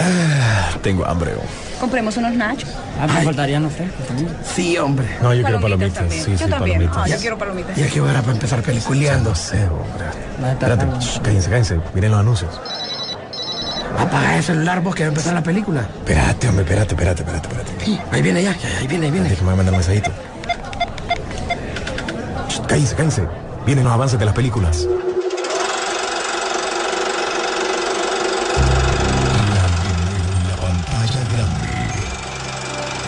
Ah, tengo hambre. Compremos unos nachos. Ah, me faltarían los frescos también. Sí, hombre. No, yo quiero Palomitas. Sí, Yo sí, también. palomitas. Ah, yo quiero palomitas. Y aquí ahora para empezar peliculeando. No sé, hombre. Espérate, shh, cállense, cállense. Miren los anuncios. Apaga el celular vos que va a empezar la película. Espérate, hombre, espérate, espérate, espérate, espérate. Sí, ahí viene ya, ya, ahí viene, ahí viene. Déjame mandar un mensajito. Shh, Cállense, cállense. Vienen los avances de las películas.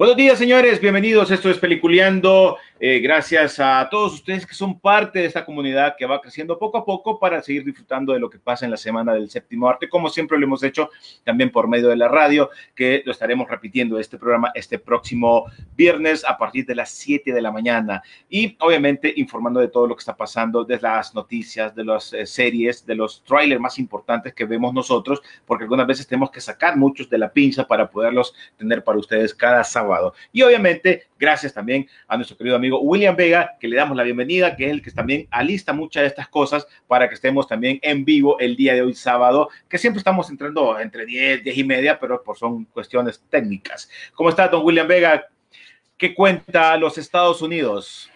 Buenos días, señores. Bienvenidos. Esto es Peliculeando. Eh, gracias a todos ustedes que son parte de esta comunidad que va creciendo poco a poco para seguir disfrutando de lo que pasa en la semana del séptimo arte, como siempre lo hemos hecho también por medio de la radio, que lo estaremos repitiendo este programa este próximo viernes a partir de las 7 de la mañana. Y obviamente informando de todo lo que está pasando, de las noticias, de las eh, series, de los trailers más importantes que vemos nosotros, porque algunas veces tenemos que sacar muchos de la pinza para poderlos tener para ustedes cada sábado. Y obviamente, gracias también a nuestro querido amigo William Vega, que le damos la bienvenida, que es el que también alista muchas de estas cosas para que estemos también en vivo el día de hoy sábado, que siempre estamos entrando entre 10, 10 y media, pero por son cuestiones técnicas. ¿Cómo está, don William Vega? ¿Qué cuenta los Estados Unidos?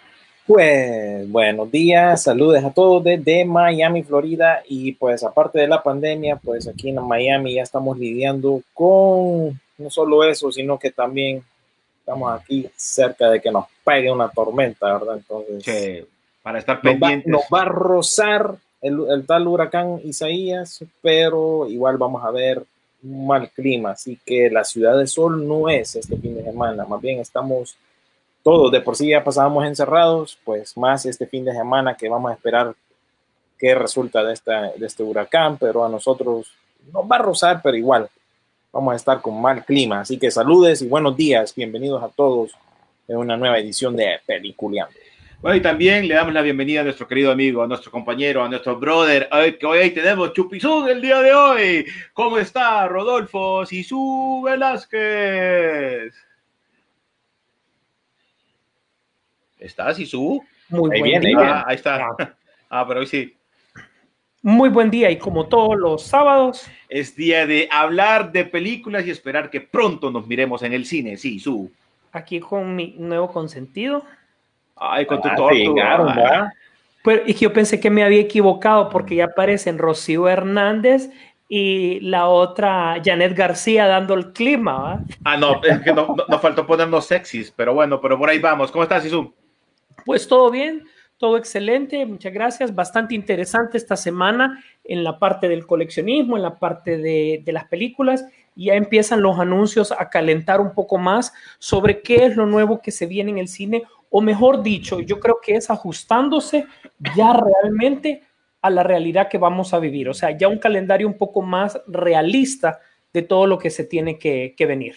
Pues buenos días, saludos a todos desde Miami, Florida y pues aparte de la pandemia, pues aquí en Miami ya estamos lidiando con no solo eso, sino que también estamos aquí cerca de que nos pegue una tormenta, ¿verdad? Entonces Que para estar nos va, pendientes. nos va a rozar el, el tal huracán Isaías, pero igual vamos a ver un mal clima, así que la ciudad de sol no es este fin de semana, más bien estamos todos, de por sí ya pasábamos encerrados, pues más este fin de semana que vamos a esperar qué resulta de, esta, de este huracán, pero a nosotros nos va a rozar, pero igual vamos a estar con mal clima. Así que saludes y buenos días, bienvenidos a todos en una nueva edición de Peliculeando. Bueno, y también le damos la bienvenida a nuestro querido amigo, a nuestro compañero, a nuestro brother, hoy, que hoy tenemos Chupizún el día de hoy. ¿Cómo está Rodolfo Sisu Velázquez? ¿Está Sisu? Muy Ahí viene, ahí día. Ah, ahí está. Ah, pero hoy sí. Muy buen día y como todos los sábados, Es día de hablar de películas y esperar que pronto nos miremos en el cine, Sisu. aquí con mi nuevo consentido. Ay, con tu Ah, llegaron, Ah. ¿verdad? Pero es que yo pensé que me había equivocado porque ya aparecen Rocío Hernández y la otra Janet García dando el clima. ¿va? Ah, no, es que no, no- nos faltó ponernos sexys, pero bueno, pero por ahí vamos. ¿Cómo estás, Sisu? Pues todo bien, todo excelente, muchas gracias. Bastante interesante esta semana en la parte del coleccionismo, en la parte de, de las películas. Ya empiezan los anuncios a calentar un poco más sobre qué es lo nuevo que se viene en el cine, o mejor dicho, yo creo que es ajustándose ya realmente a la realidad que vamos a vivir. O sea, ya un calendario un poco más realista de todo lo que se tiene que, que venir.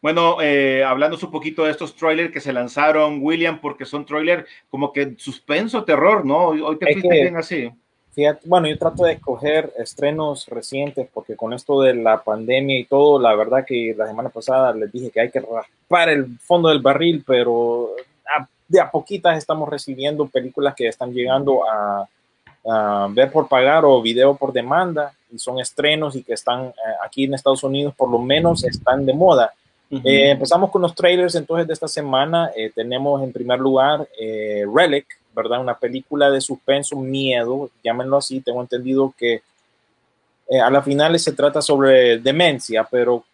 Bueno, eh, hablando un poquito de estos trailers que se lanzaron, William, porque son trailers como que suspenso, terror, ¿no? Hoy, te fuiste bien así. Fíjate, bueno, yo trato de escoger estrenos recientes porque con esto de la pandemia y todo, la verdad que la semana pasada les dije que hay que raspar el fondo del barril, pero a- de a poquitas estamos recibiendo películas que están llegando a, a ver por pagar o video por demanda y son estrenos y que están eh, aquí en Estados Unidos por lo menos están de moda. Eh, empezamos con los trailers entonces de esta semana. Eh, tenemos en primer lugar eh, Relic, ¿verdad? Una película de suspenso, miedo, llámenlo así. Tengo entendido que a la final se trata sobre demencia, pero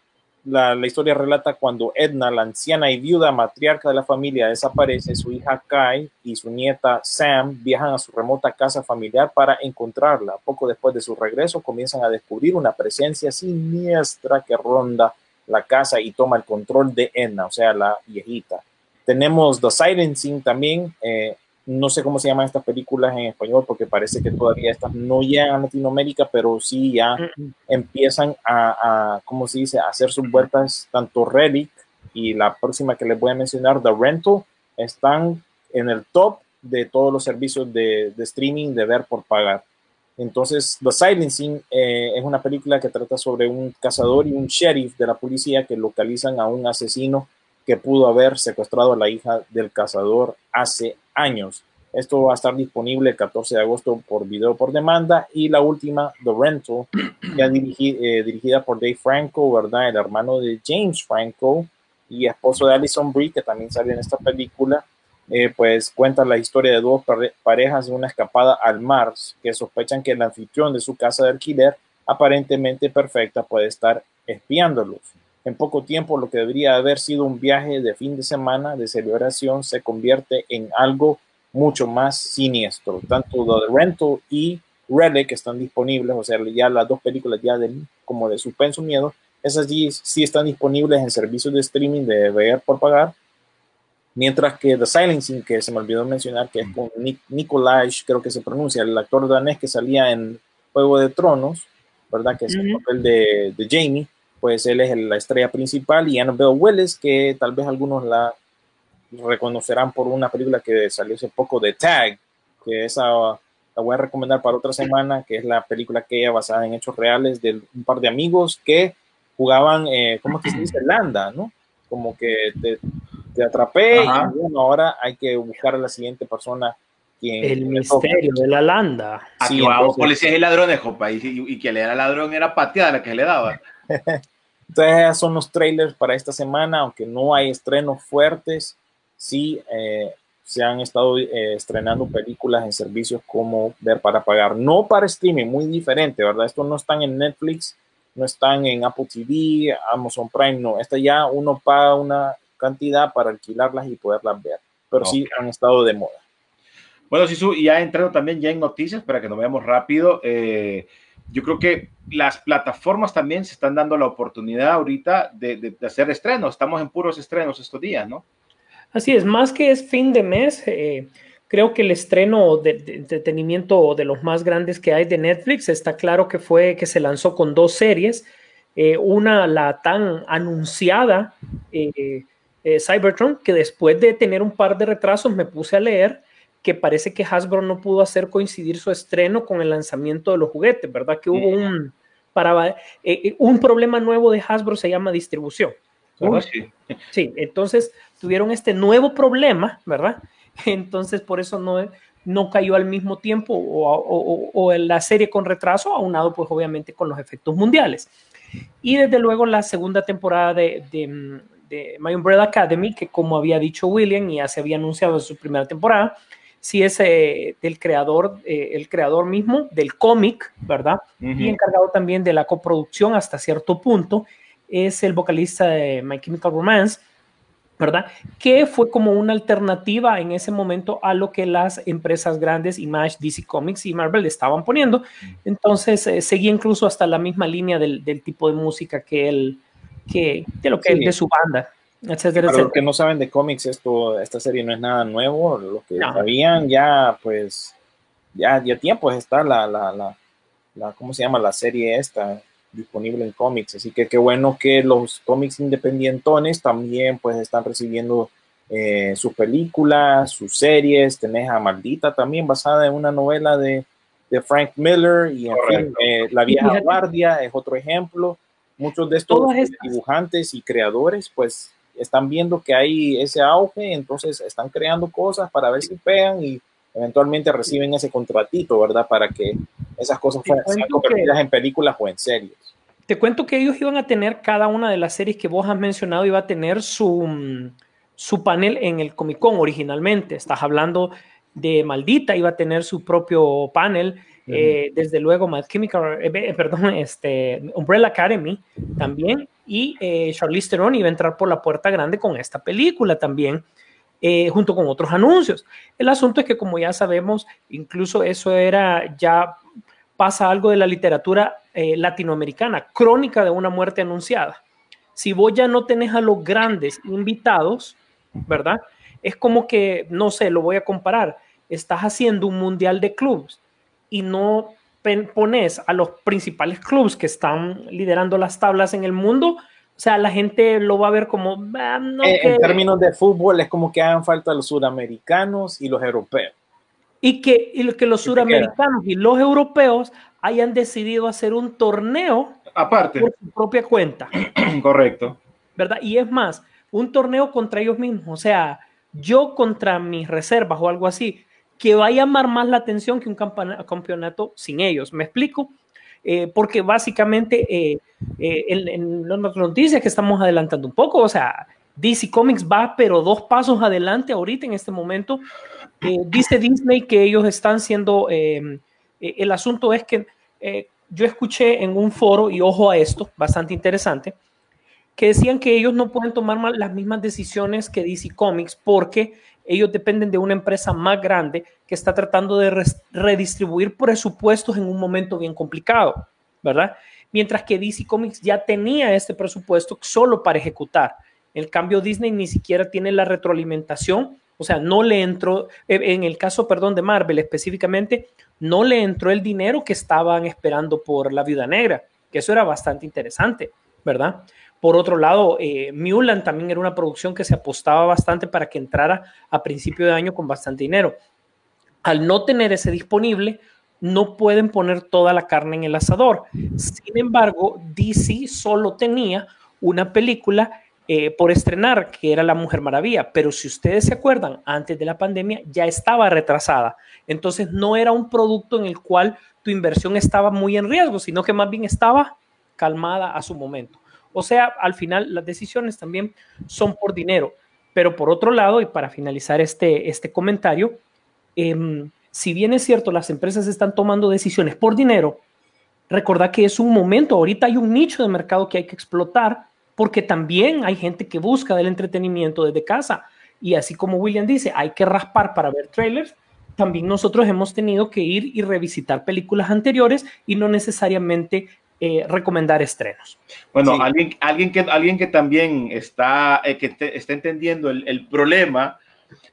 la, la historia relata cuando Edna, la anciana y viuda matriarca de la familia, desaparece, su hija Kai y su nieta Sam viajan a su remota casa familiar para encontrarla. Poco después de su regreso comienzan a descubrir una presencia siniestra que ronda la casa y toma el control de Edna, o sea, la viejita. Tenemos The Silencing también, eh, no sé cómo se llaman estas películas en español porque parece que todavía estas no llegan a Latinoamérica, pero sí ya empiezan a, a ¿cómo se dice?, a hacer sus vueltas, tanto Relic y la próxima que les voy a mencionar, The Rental, están en el top de todos los servicios de, de streaming de ver por pagar. Entonces, The Silencing eh, es una película que trata sobre un cazador y un sheriff de la policía que localizan a un asesino que pudo haber secuestrado a la hija del cazador hace años. Esto va a estar disponible el 14 de agosto por video por demanda. Y la última, The Rental, ya eh, dirigida por Dave Franco, ¿verdad? El hermano de James Franco y esposo de Alison Brie, que también sale en esta película. Eh, pues cuenta la historia de dos parejas de una escapada al mar que sospechan que el anfitrión de su casa de alquiler, aparentemente perfecta, puede estar espiándolos. En poco tiempo, lo que debería haber sido un viaje de fin de semana de celebración se convierte en algo mucho más siniestro. Tanto The Rental y Relic están disponibles, o sea, ya las dos películas ya de, como de suspenso miedo, esas sí están disponibles en servicios de streaming de ver por pagar Mientras que The Silencing, que se me olvidó mencionar, que es con Nick, Nicolaj, creo que se pronuncia, el actor danés que salía en Juego de Tronos, ¿verdad? Que es el papel de, de, Jamie, pues él es la estrella principal, y Annabelle Willis, que tal vez algunos la reconocerán por una película que salió hace poco de Tag, que esa la voy a recomendar para otra semana, que es la película que ella basada en hechos reales de un par de amigos que jugaban, eh, ¿cómo es que se dice? Landa, ¿no? Como que te, te atrapé y bueno, ahora hay que buscar a la siguiente persona. Quien el misterio de la landa. Sí, entonces, policías y ladrones, jopa, y, y, y, que le era ladrón era pateada la que le daba. Entonces, son los trailers para esta semana, aunque no hay estrenos fuertes, sí eh, se han estado eh, estrenando películas en servicios como Ver para Pagar, no para streaming, muy diferente, ¿verdad? Estos no están en Netflix, no están en Apple TV, Amazon Prime, no, esta ya uno paga una cantidad para alquilarlas y poderlas ver, pero okay. sí han estado de moda. Bueno, Sisu, y ya entrando también ya en noticias para que nos veamos rápido, eh, yo creo que las plataformas también se están dando la oportunidad ahorita de, de, de, hacer estrenos, estamos en puros estrenos estos días, ¿no? Así es, más que es fin de mes, eh, creo que el estreno de, de, entretenimiento de los más grandes que hay de Netflix está claro que fue que se lanzó con dos series, eh, una la tan anunciada eh, eh, Cybertron, que después de tener un par de retrasos me puse a leer que parece que Hasbro no pudo hacer coincidir su estreno con el lanzamiento de los juguetes, ¿verdad? Que hubo un, para, eh, eh, un problema nuevo de Hasbro, se llama distribución. Uy, sí. sí, entonces tuvieron este nuevo problema, ¿verdad? Entonces por eso no, no cayó al mismo tiempo o, o, o, la serie con retraso, aunado pues obviamente con los efectos mundiales. Y desde luego la segunda temporada de, de, de My Umbrella Academy, que como había dicho William y ya se había anunciado en su primera temporada, sí es eh, del creador, eh, el creador mismo del cómic, ¿verdad? Uh -huh. Y encargado también de la coproducción hasta cierto punto, es el vocalista de My Chemical Romance, ¿verdad? Que fue como una alternativa en ese momento a lo que las empresas grandes, Image, DC Comics y Marvel estaban poniendo. Entonces, eh, seguía incluso hasta la misma línea del, del tipo de música que él, que, de lo que sí. de su banda. Etcétera, Para los que no saben de cómics, esto, esta serie no es nada nuevo. Lo que no. sabían ya, pues, ya, ya tiempo está la, la, la, la, ¿cómo se llama? La serie esta disponible en cómics. Así que qué bueno que los cómics independientones también, pues, están recibiendo eh, sus películas, sus series. Tenés a Maldita también, basada en una novela de, de Frank Miller. Y en fin, eh, La vieja guardia es otro ejemplo muchos de estos dibujantes y creadores pues están viendo que hay ese auge, entonces están creando cosas para ver si pegan y eventualmente reciben ese contratito, ¿verdad? Para que esas cosas sean convertidas en películas o en series. Te cuento que ellos iban a tener cada una de las series que vos has mencionado, iba a tener su, su panel en el Comic Con originalmente. Estás hablando de Maldita, iba a tener su propio panel. Eh, desde luego, Mad Chemical, eh, perdón, este, Umbrella Academy también, y eh, Charlize Theron iba a entrar por la puerta grande con esta película también, eh, junto con otros anuncios. El asunto es que, como ya sabemos, incluso eso era ya pasa algo de la literatura eh, latinoamericana, crónica de una muerte anunciada. Si vos ya no tenés a los grandes invitados, ¿verdad? Es como que, no sé, lo voy a comparar estás haciendo un mundial de clubes y no pones a los principales clubes que están liderando las tablas en el mundo, o sea, la gente lo va a ver como, "Ah, no, En, en que-". términos de fútbol es como que hagan falta los sudamericanos y los europeos. y que, y que los suramericanos y los europeos hayan decidido hacer un torneo Aparte, por su propia cuenta. correcto. ¿verdad? Y es más, un torneo contra ellos mismos, o sea, yo contra mis reservas o algo así, que va a llamar más la atención que un campeonato sin ellos. ¿Me explico? Eh, porque básicamente eh, eh, en, en las noticias que estamos adelantando un poco, o sea, DC Comics va pero dos pasos adelante ahorita en este momento. Eh, dice Disney que ellos están siendo, eh, eh, el asunto es que eh, yo escuché en un foro, y ojo a esto, bastante interesante, que decían que ellos no pueden tomar las mismas decisiones que DC Comics porque ellos dependen de una empresa más grande que está tratando de redistribuir presupuestos en un momento bien complicado, ¿verdad? Mientras que DC Comics ya tenía este presupuesto solo para ejecutar. En cambio, Disney ni siquiera tiene la retroalimentación, o sea, no le entró, eh, en el caso, perdón, de Marvel específicamente, no le entró el dinero que estaban esperando por la Viuda Negra, que eso era bastante interesante, ¿verdad? Por otro lado, eh, Mulan también era una producción que se apostaba bastante para que entrara a principio de año con bastante dinero. Al no tener ese disponible, no pueden poner toda la carne en el asador. Sin embargo, DC solo tenía una película eh, por estrenar, que era La Mujer Maravilla, pero si ustedes se acuerdan, antes de la pandemia ya estaba retrasada. Entonces no era un producto en el cual tu inversión estaba muy en riesgo, sino que más bien estaba calmada a su momento. O sea, al final las decisiones también son por dinero. Pero por otro lado, y para finalizar este, este comentario, em, si bien es cierto, las empresas están tomando decisiones por dinero, recordad que es un momento, ahorita hay un nicho de mercado que hay que explotar, porque también hay gente que busca del entretenimiento desde casa. Y así como William dice, hay que raspar para ver trailers, también nosotros hemos tenido que ir y revisitar películas anteriores y no necesariamente eh, recomendar estrenos. Bueno, Sí. alguien, alguien, que, alguien que también está, eh, que te- está entendiendo el, el problema,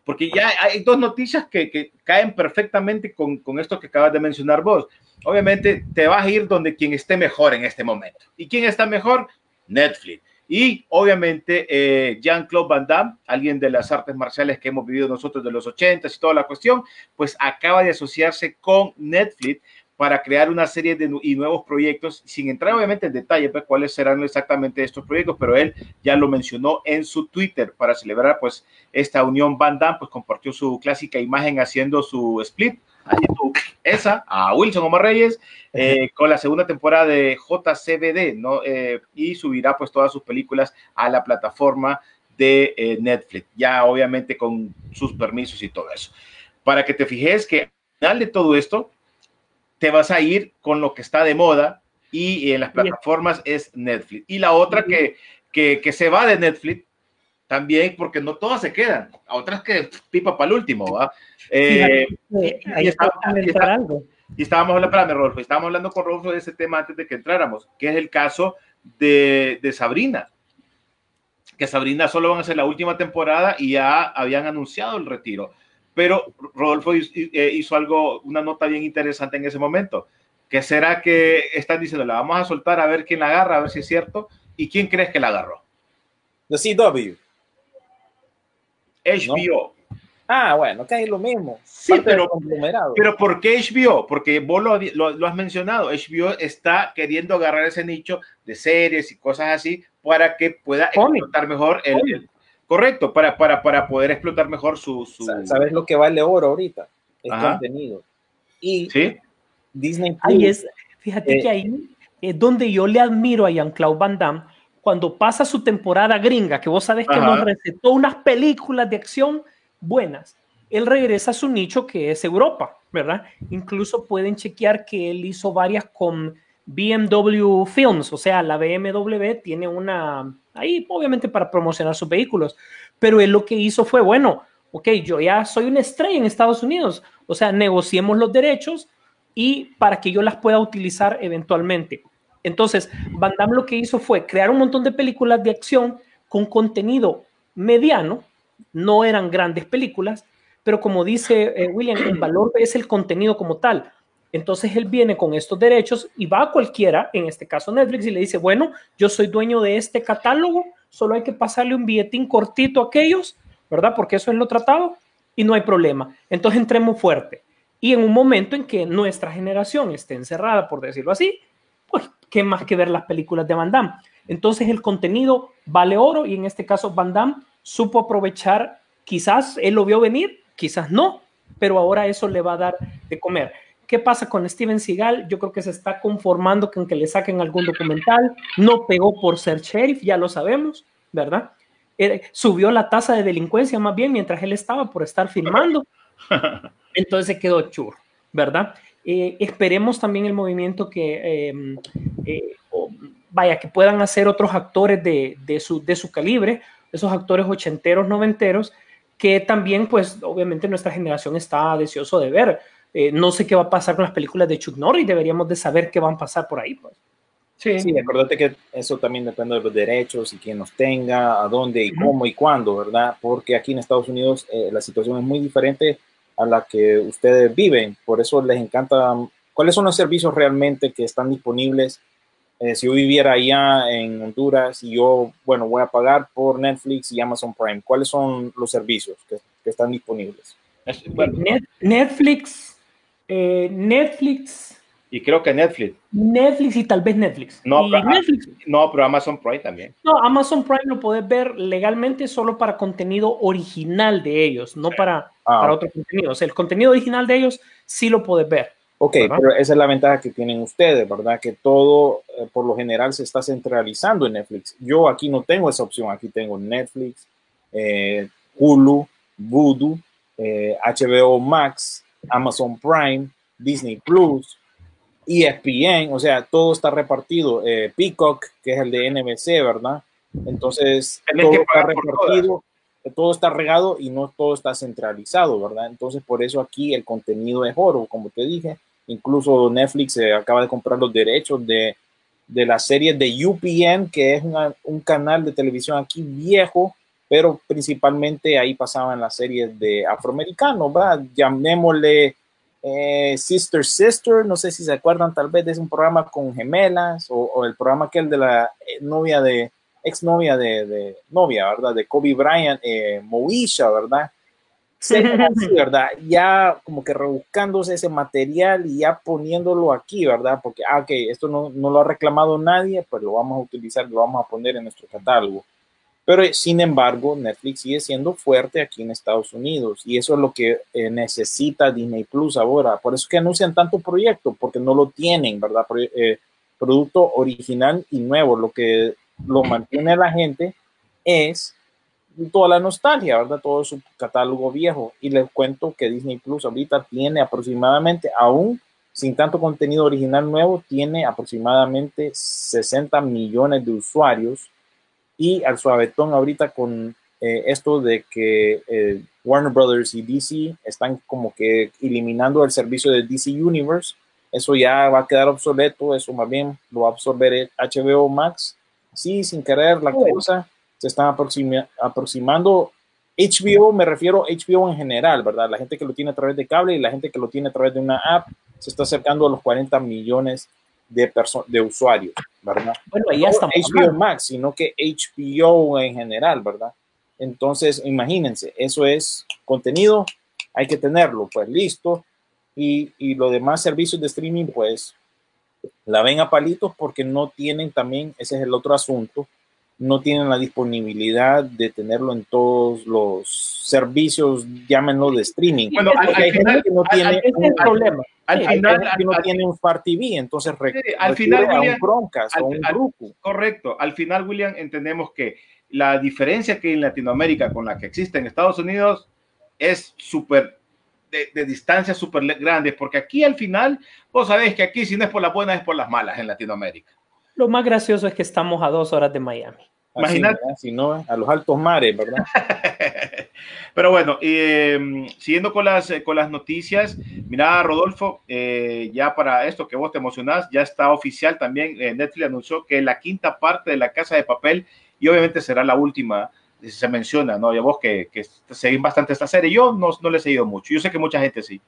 porque ya hay dos noticias que, que caen perfectamente con, con esto que acabas de mencionar vos. Obviamente te vas a ir donde quien esté mejor en este momento. ¿Y quién está mejor? Netflix. Y obviamente eh, Jean-Claude Van Damme, alguien de las artes marciales que hemos vivido nosotros de los 80 y toda la cuestión, pues acaba de asociarse con Netflix para crear una serie de y nuevos proyectos, sin entrar obviamente en detalle pues, cuáles serán exactamente estos proyectos, pero él ya lo mencionó en su Twitter para celebrar pues esta unión Van Damme, pues compartió su clásica imagen haciendo su split, haciendo esa a Wilson Omar Reyes eh, con la segunda temporada de JCBD, ¿no? Eh, y subirá pues todas sus películas a la plataforma de eh, Netflix, ya obviamente con sus permisos y todo eso. Para que te fijes que al final de todo esto, te vas a ir con lo que está de moda y en las plataformas es Netflix. Y la otra que, que, que se va de Netflix también, porque no todas se quedan, a otras que pipa para el último, ¿va? Eh, y ahí está- está y está- algo. y estábamos hablando, espérame, Rodolfo, estábamos hablando con Rodolfo de ese tema antes de que entráramos, que es el caso de, de Sabrina. Que Sabrina solo van a ser la última temporada y ya habían anunciado el retiro. Pero Rodolfo hizo, eh, hizo algo, una nota bien interesante en ese momento. que será que están diciendo? La vamos a soltar a ver quién la agarra, a ver si es cierto. ¿Y quién crees que la agarró? The CW. HBO. Ah, bueno, que es lo mismo. Sí, Parte pero, pero ¿por qué HBO? Porque vos lo, lo- lo has mencionado, HBO está queriendo agarrar ese nicho de series y cosas así para que pueda explotar mejor el- correcto, para, para, para poder explotar mejor su, su Sa- ¿Sabes lo que vale oro ahorita? El Ajá. contenido. Y ¿sí? Disney Plus. Ahí es, fíjate Eh, que ahí es donde yo le admiro a Jean-Claude Van Damme cuando pasa su temporada gringa, que vos sabes que Ajá. nos recetó unas películas de acción buenas. Él regresa a su nicho que es Europa, ¿verdad? Incluso pueden chequear que él hizo varias con BMW Films, o sea, la BMW tiene una, ahí obviamente para promocionar sus vehículos, pero él lo que hizo fue, bueno, ok, yo ya soy una estrella en Estados Unidos, o sea, negociemos los derechos y para que yo las pueda utilizar eventualmente. Entonces, Van Damme lo que hizo fue crear un montón de películas de acción con contenido mediano, no eran grandes películas, pero como dice eh, William, el valor es el contenido como tal. Entonces él viene con estos derechos y va a cualquiera, en este caso Netflix, y le dice, bueno, yo soy dueño de este catálogo, solo hay que pasarle un billetín cortito a aquellos, ¿verdad? Porque eso es lo tratado y no hay problema. Entonces entremos fuerte. Y en un momento en que nuestra generación esté encerrada, por decirlo así, pues, ¿qué más que ver las películas de Van Damme? Entonces el contenido vale oro y en este caso Van Damme supo aprovechar, quizás él lo vio venir, quizás no, pero ahora eso le va a dar de comer. ¿Qué pasa con Steven Seagal? Yo creo que se está conformando con que le saquen algún documental. No pegó por ser sheriff, ya lo sabemos, ¿verdad? Eh, subió la tasa de delincuencia más bien mientras él estaba por estar filmando. Entonces se quedó churro, ¿verdad? Eh, esperemos también el movimiento que, em, eh, vaya, que puedan hacer otros actores de, de, su, de su calibre, esos actores ochenteros, noventeros, que también, pues, obviamente nuestra generación está deseoso de ver eh, no sé qué va a pasar con las películas de Chuck Norris, deberíamos de saber qué van a pasar por ahí. Pues. Sí. sí, acuérdate que eso también depende de los derechos y quién los tenga, a dónde y cómo y cuándo, ¿verdad? Porque aquí en Estados Unidos eh, la situación es muy diferente a la que ustedes viven, por eso les encanta. ¿Cuáles son los servicios realmente que están disponibles? Eh, si yo viviera allá en Honduras y yo, bueno, voy a pagar por Netflix y Amazon Prime, ¿cuáles son los servicios que, que están disponibles? Netflix, eh, Netflix. Y creo que Netflix. Netflix y tal vez Netflix. No, y pero, ah, Netflix. no, pero Amazon Prime también. No, Amazon Prime lo puedes ver legalmente solo para contenido original de ellos, no para, Ah, para otro contenido. O sea, el contenido original de ellos sí lo puedes ver. Ok, ¿verdad? pero esa es la ventaja que tienen ustedes, ¿verdad? Que todo, eh, por lo general, se está centralizando en Netflix. Yo aquí no tengo esa opción. Aquí tengo Netflix, eh, Hulu, Vudu, eh, HBO Max, Amazon Prime, Disney Plus, ESPN, o sea, todo está repartido. Eh, Peacock, que es el de NBC, ¿verdad? Entonces, todo está repartido, todo está regado y no todo está centralizado, ¿verdad? Entonces, por eso aquí el contenido es oro, como te dije. Incluso Netflix eh, acaba de comprar los derechos de, de la serie de UPN, que es una- un canal de televisión aquí viejo, pero principalmente ahí pasaban las series de afroamericanos, ¿verdad? Llamémosle eh, Sister Sister, no sé si se acuerdan tal vez de un programa con gemelas o, o el programa aquel de la eh, novia de, exnovia de, de novia, ¿verdad? De Kobe Bryant, eh, Moesha, ¿verdad? Así, ¿verdad? Ya como que rebuscándose ese material y ya poniéndolo aquí, ¿verdad? Porque, ah, ok, esto no, no lo ha reclamado nadie, pues lo vamos a utilizar, lo vamos a poner en nuestro catálogo. Pero sin embargo, Netflix sigue siendo fuerte aquí en Estados Unidos y eso es lo que eh, necesita Disney Plus ahora. Por eso es que anuncian tanto proyecto, porque no lo tienen, ¿verdad? Pro- eh, producto original y nuevo. Lo que lo mantiene la gente es toda la nostalgia, ¿verdad? Todo su catálogo viejo. Y les cuento que Disney Plus ahorita tiene aproximadamente, aún sin tanto contenido original nuevo, tiene aproximadamente 60 millones de usuarios y al suavetón ahorita con eh, esto de que eh, Warner Brothers y DC están como que eliminando el servicio de DC Universe, eso ya va a quedar obsoleto, eso más bien lo va a absorber HBO Max. Sí, sin querer la Bueno. cosa, se están aproxima- aproximando. HBO, me refiero a HBO en general, ¿verdad? La gente que lo tiene a través de cable y la gente que lo tiene a través de una app se está acercando a los 40 millones de, de usuarios, ¿verdad? Bueno, ahí no estamos. HBO hablando. Max, sino que HBO en general, ¿verdad? Entonces, imagínense, eso es contenido, hay que tenerlo, pues listo. Y, y los demás servicios de streaming, pues la ven a palitos porque no tienen también, ese es el otro asunto, no tienen la disponibilidad de tenerlo en todos los servicios, llámenlo de streaming. Bueno, al- hay gente final- que no al- tiene un- problema. Al Sí, hay final, gente que no al- tiene un Fire TV, entonces Sí, al final, a William, un Chromecast al- o un al- Roku. Correcto. Al final, William, entendemos que la diferencia que hay en Latinoamérica con la que existe en Estados Unidos es súper de, de distancias súper grandes, porque aquí al final, vos sabés que aquí si no es por las buenas es por las malas en Latinoamérica. Lo más gracioso es que estamos a dos horas de Miami. Imagínate. Si no, a los altos mares, ¿verdad? Pero bueno, eh, siguiendo con las, eh, con las noticias, mira, Rodolfo, eh, ya para esto que vos te emocionás, ya está oficial también. eh, Netflix anunció que la quinta parte de La Casa de Papel, y obviamente será la última se menciona, ¿no? Ya vos que, que seguís bastante esta serie, yo no, no le he seguido mucho, yo sé que mucha gente sí.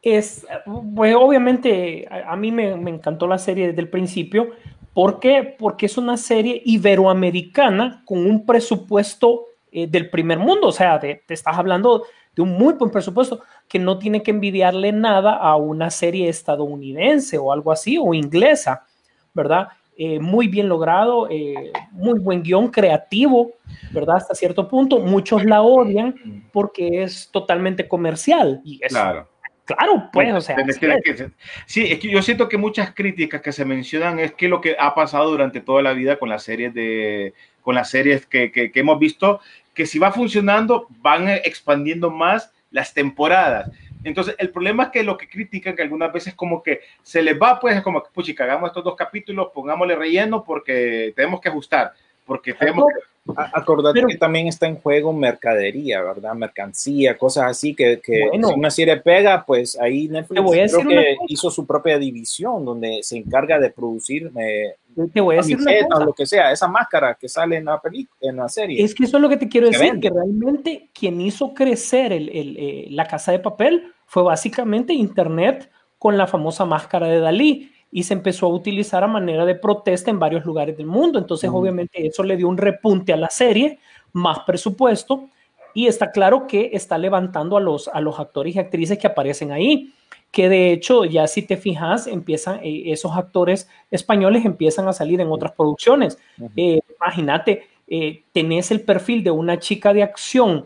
Es, pues obviamente a, a mí me, me, encantó la serie desde el principio. ¿Por qué? Porque es una serie iberoamericana con un presupuesto eh, del primer mundo. O sea, te, te, estás hablando de un muy buen presupuesto que no tiene que envidiarle nada a una serie estadounidense o algo así, o inglesa, ¿verdad? Eh, muy bien logrado, eh, muy buen guion creativo, ¿verdad? Hasta cierto punto. Muchos la odian porque es totalmente comercial. Y es, Claro. Claro, pues, o sea. Es que- es. sí, es que yo siento que muchas críticas que se mencionan es que lo que ha pasado durante toda la vida con las series de con las series que, que- que hemos visto, que si va funcionando, van expandiendo más las temporadas. Entonces, el problema es que lo que critican, que algunas veces como que se les va, pues, es como que, puchi, hagamos estos dos capítulos, pongámosle relleno porque tenemos que ajustar, porque tenemos que... A- Acordate Pero- que también está en juego mercadería, ¿verdad? Mercancía, cosas así que, que Bueno. si una serie pega, pues ahí Netflix voy a creo que hizo su propia división donde se encarga de producir eh, Te voy a decir cosa. lo que sea, esa máscara que sale en la película, en la serie. Es que eso es lo que te quiero Se decir, vende. que realmente quien hizo crecer el- el, eh, la casa de papel fue básicamente Internet con la famosa máscara de Dalí y se empezó a utilizar a manera de protesta en varios lugares del mundo. Entonces, Ujú. obviamente, eso le dio un repunte a la serie, más presupuesto y está claro que está levantando a los, a los actores y actrices que aparecen ahí. Que de hecho, ya si te fijas, empiezan eh, esos actores españoles empiezan a salir en otras producciones. Ujú. Eh, imagínate, eh, tenés el perfil de una chica de acción,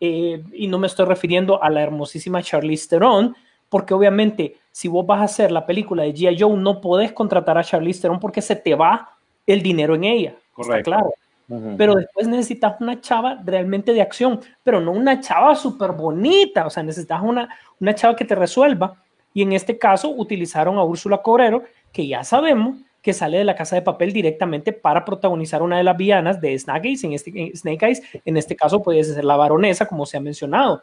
eh, y no me estoy refiriendo a la hermosísima Charlize Theron, porque obviamente si vos vas a hacer la película de G.I. Joe, no podés contratar a Charlize Theron porque se te va el dinero en ella. Está Correcto. claro. Ujú. Pero después necesitas una chava realmente de acción, pero no una chava súper bonita, o sea, necesitas una, una chava que te resuelva. Y en este caso utilizaron a Úrsula Cobrero, que ya sabemos que sale de la casa de papel directamente para protagonizar una de las villanas de Snake Eyes. En este, Snake Eyes, en este caso puede ser la baronesa, como se ha mencionado.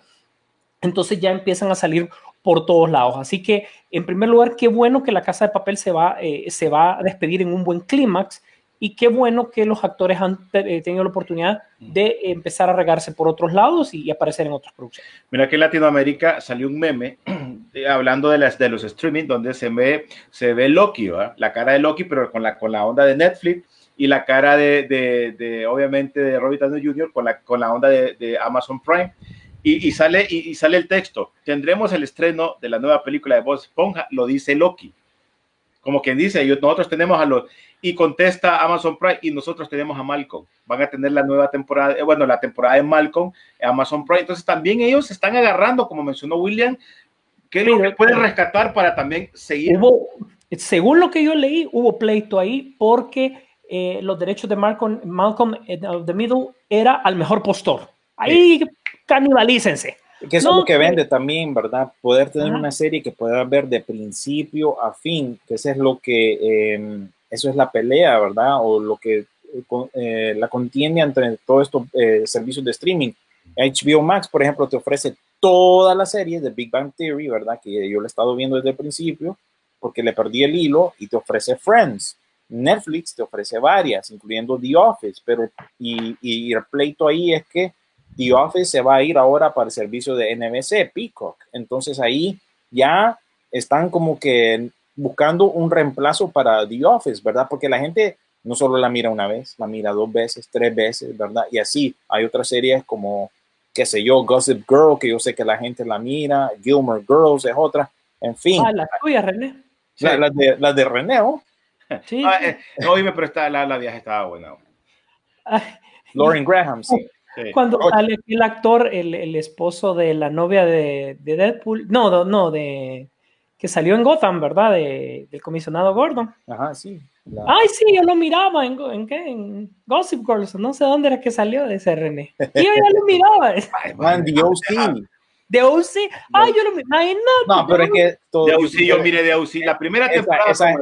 Entonces ya empiezan a salir por todos lados. Así que, en primer lugar, qué bueno que la casa de papel se va, eh, se va a despedir en un buen clímax y qué bueno que los actores han eh, tenido la oportunidad de empezar a regarse por otros lados y, y aparecer en otras producciones. Mira que en Latinoamérica salió un meme eh, hablando de, las, de los streaming donde se ve, se ve Loki, ¿verdad? la cara de Loki, pero con la, con la onda de Netflix y la cara de, de, de, obviamente, de Robert Downey Jr. con la, con la onda de, de Amazon Prime. Y, y sale, y, y, sale el texto, tendremos el estreno de la nueva película de Bob Esponja, lo dice Loki. Como quien dice, nosotros tenemos a los, y contesta Amazon Prime, y nosotros tenemos a Malcolm. Van a tener la nueva temporada, eh, bueno, la temporada de Malcolm, Amazon Prime. Entonces también ellos se están agarrando, como mencionó William, que es lo que pueden rescatar para también seguir. Hubo, según lo que yo leí, hubo pleito ahí porque eh, los derechos de Malcolm, Malcolm the Middle era al mejor postor. Ahí sí. Canibalícense. Que eso no, es lo que vende también, ¿verdad? Poder tener ajá. una serie que pueda ver de principio a fin, que eso es lo que, eh, eso es la pelea, ¿verdad? O lo que eh, la contiende entre todos estos eh, servicios de streaming. HBO Max, por ejemplo, te ofrece toda la serie de Big Bang Theory, ¿verdad? Que yo la he estado viendo desde el principio, porque le perdí el hilo, y te ofrece Friends. Netflix te ofrece varias, incluyendo The Office, pero y, y el pleito ahí es que The Office se va a ir ahora para el servicio de NBC, Peacock. Entonces ahí ya están como que buscando un reemplazo para The Office, ¿verdad? Porque la gente no solo la mira una vez, la mira dos veces, tres veces, ¿verdad? Y así hay otras series como, qué sé yo, Gossip Girl, que yo sé que la gente la mira, Gilmore Girls es otra, en fin. Ah, la tuya, René. La, la, de, la de René, ¿o? Sí. Ah, eh, oíme, pero está, la, la viaje estaba buena. Lauren Graham, sí. Sí. Cuando sale el actor, el, el, esposo de la novia de, de, Deadpool, no, no, de que salió en Gotham, ¿verdad? De, del comisionado Gordon. Ajá, sí. La... Ay, sí, yo lo miraba en, en, ¿qué? en Gossip Girls, no sé dónde era que salió de ese René. Y yo ya lo miraba. Man, the OC. De OC, ay, yo lo miraba. No, no, pero es que todo. De OC, yo miré de OC. La primera temporada esa, esa,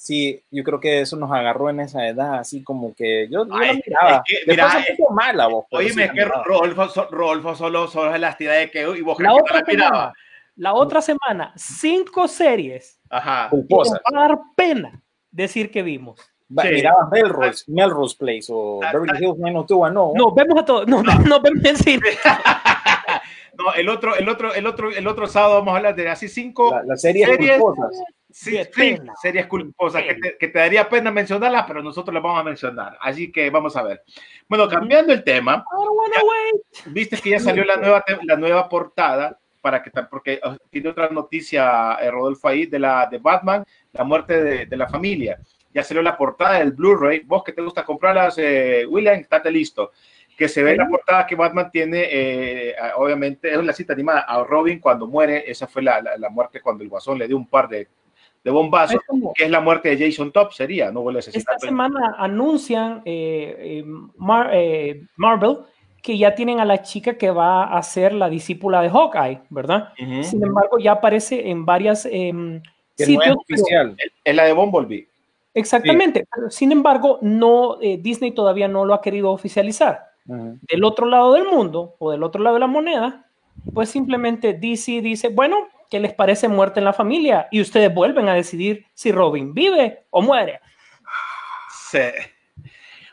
Sí, yo creo que eso nos agarró en esa edad, así como que yo, yo Ay, lo miraba. Es que, mira, es un poco mala vos. Oye, sí, es que Rodolfo, Rodolfo solo, solo es la actividad de que y vos la otra la miraba. La otra semana, cinco series. Ajá. Va a dar pena decir que vimos. Sí. Mirabas Melrose, Melrose Place o Ah, Beverly ah. Hills 90210, no. No, vemos a todos. No, no, vemos en cine. No, el otro, el otro, el otro, el otro sábado vamos a hablar de así cinco La, las series, Series. culposas. Sí, sí, pena. series culposas que te, que te daría pena mencionarlas, pero nosotros las vamos a mencionar. Así que vamos a ver. Bueno, cambiando el tema, wait. viste que ya salió la nueva, la nueva portada para que porque tiene otra noticia eh, Rodolfo ahí de la de Batman, la muerte de, de la familia. Ya salió la portada del Blu-ray. Vos que te gusta comprarlas, eh, William, estate listo. Que se ve la portada que Batman tiene, eh, obviamente, es la cita animada a Robin cuando muere. Esa fue la, la- la muerte cuando el guasón le dio un par de, de bombazos, Es como- que es la muerte de Jason Top, sería, no vuelve a Esta asesinar. semana anuncian eh, eh, Mar- eh, Marvel que ya tienen a la chica que va a ser la discípula de Hawkeye, ¿verdad? Sin embargo, ya aparece en varias em, no es sitios. pero- oficial. Es la de Bumblebee. Exactamente. pero Sin embargo, no, eh, Disney todavía no lo ha querido oficializar. Del otro lado del mundo o del otro lado de la moneda, pues simplemente DC dice, bueno, ¿qué les parece muerte en la familia? Y ustedes vuelven a decidir si Robin vive o muere. Sí.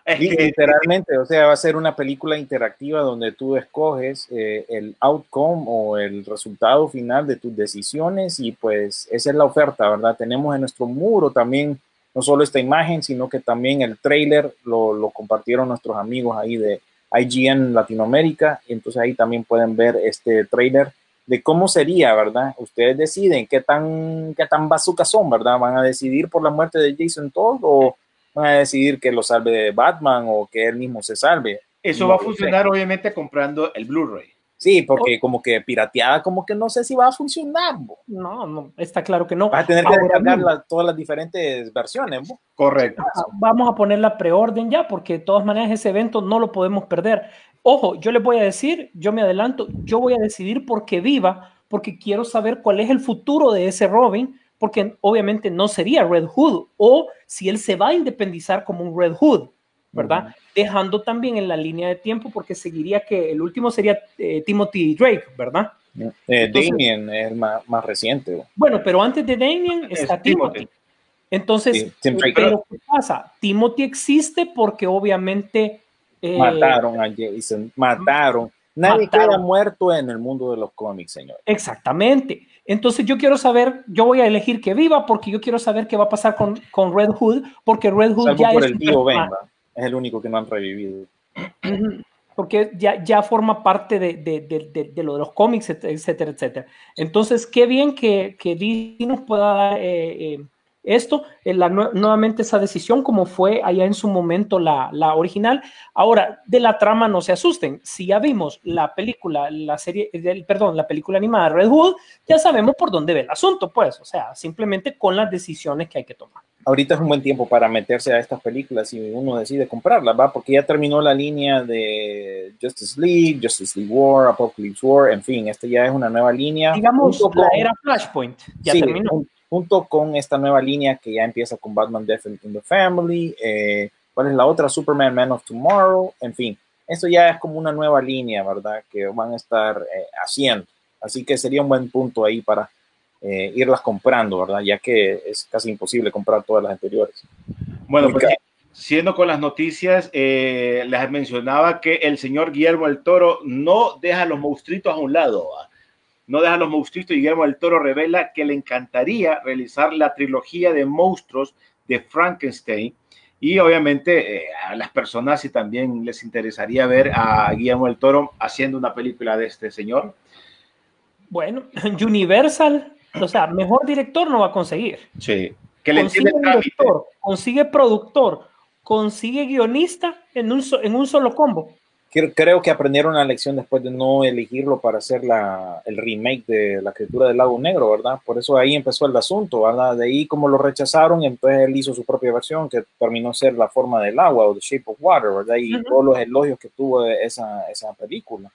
Es que, Literalmente, o sea, va a ser una película interactiva donde tú escoges eh, el outcome o el resultado final de tus decisiones y pues esa es la oferta, ¿verdad? Tenemos en nuestro muro también no solo esta imagen, sino que también el trailer lo, lo compartieron nuestros amigos ahí de IGN Latinoamérica y entonces ahí también pueden ver este trailer de cómo sería, ¿verdad? Ustedes deciden qué tan, qué tan bazookas son, ¿verdad? ¿Van a decidir por la muerte de Jason Todd o van a decidir que lo salve Batman o que él mismo se salve? eso va a funcionar, obviamente, comprando el Blu-ray. Sí, porque como que pirateada, como que no sé si va a funcionar. bo. No, no, está claro que no. Vas a tener que descargar la- todas las diferentes versiones. bo. Correcto. Vamos a poner la preorden ya, porque de todas maneras ese evento no lo podemos perder. Ojo, yo les voy a decir, yo me adelanto, yo voy a decidir por qué viva, porque quiero saber cuál es el futuro de ese Robin, porque obviamente no sería Red Hood, o si él se va a independizar como un Red Hood, ¿verdad? Dejando también en la línea de tiempo, porque seguiría que el último sería eh, Timothy Drake, ¿verdad? Eh, Entonces- Damien es el más, más reciente. Bueno, pero antes de Damien Es está Timothy. Timothy. Entonces, Sí, eh, pero ¿qué pasa? Timothy existe porque obviamente... eh, Mataron a Jason, mataron. Nadie Mataron. queda muerto en el mundo de los cómics, señor. Exactamente. Entonces yo quiero saber, yo voy a elegir que viva porque yo quiero saber qué va a pasar con, con Red Hood, porque Red Hood Salvo ya por es el es el único que no han revivido. Porque ya, ya forma parte de, de- de- de- de lo de los cómics, et- etcétera, etcétera. Entonces, qué bien que, que Disney nos pueda dar eh, eh, esto, eh, la nue- nuevamente esa decisión, como fue allá en su momento la, la original. Ahora, de la trama no se asusten. Si ya vimos la película, la serie, del, perdón, la película animada Red Hood, ya sabemos por dónde ve el asunto, pues. O sea, simplemente con las decisiones que hay que tomar. ahorita es un buen tiempo para meterse a estas películas si uno decide comprarlas, ¿va? Porque ya terminó la línea de Justice League, Justice League War, Apocalypse War, en fin, este ya es una nueva línea. Digamos, la era Flashpoint ya sí, terminó. jun- junto con esta nueva línea que ya empieza con Batman Death in the Family, eh, ¿cuál es la otra? Superman Man of Tomorrow, en fin, esto ya es como una nueva línea, ¿verdad? Que van a estar eh, haciendo. Así que sería un buen punto ahí para eh, irlas comprando, ¿verdad? Ya que es casi imposible comprar todas las anteriores. Bueno, pues, siendo con las noticias, eh, les mencionaba que el señor Guillermo del Toro no deja los monstruitos a un lado. ¿va? No deja los monstruitos y Guillermo del Toro revela que le encantaría realizar la trilogía de monstruos de Frankenstein. Y obviamente eh, a las personas si también les interesaría ver a Guillermo del Toro haciendo una película de este señor. Bueno, Universal, o sea, mejor director no va a conseguir. Sí. Que le Consigue director, consigue productor, consigue guionista en un, so- en un solo combo. Creo, que aprendieron la lección después de no elegirlo para hacer la, el remake de La criatura del lago negro, ¿verdad? Por eso ahí empezó el asunto, ¿verdad? De ahí como lo rechazaron, entonces él hizo su propia versión que terminó ser La forma del agua o The Shape of Water, ¿verdad? Y Ujú. todos los elogios que tuvo esa, esa película.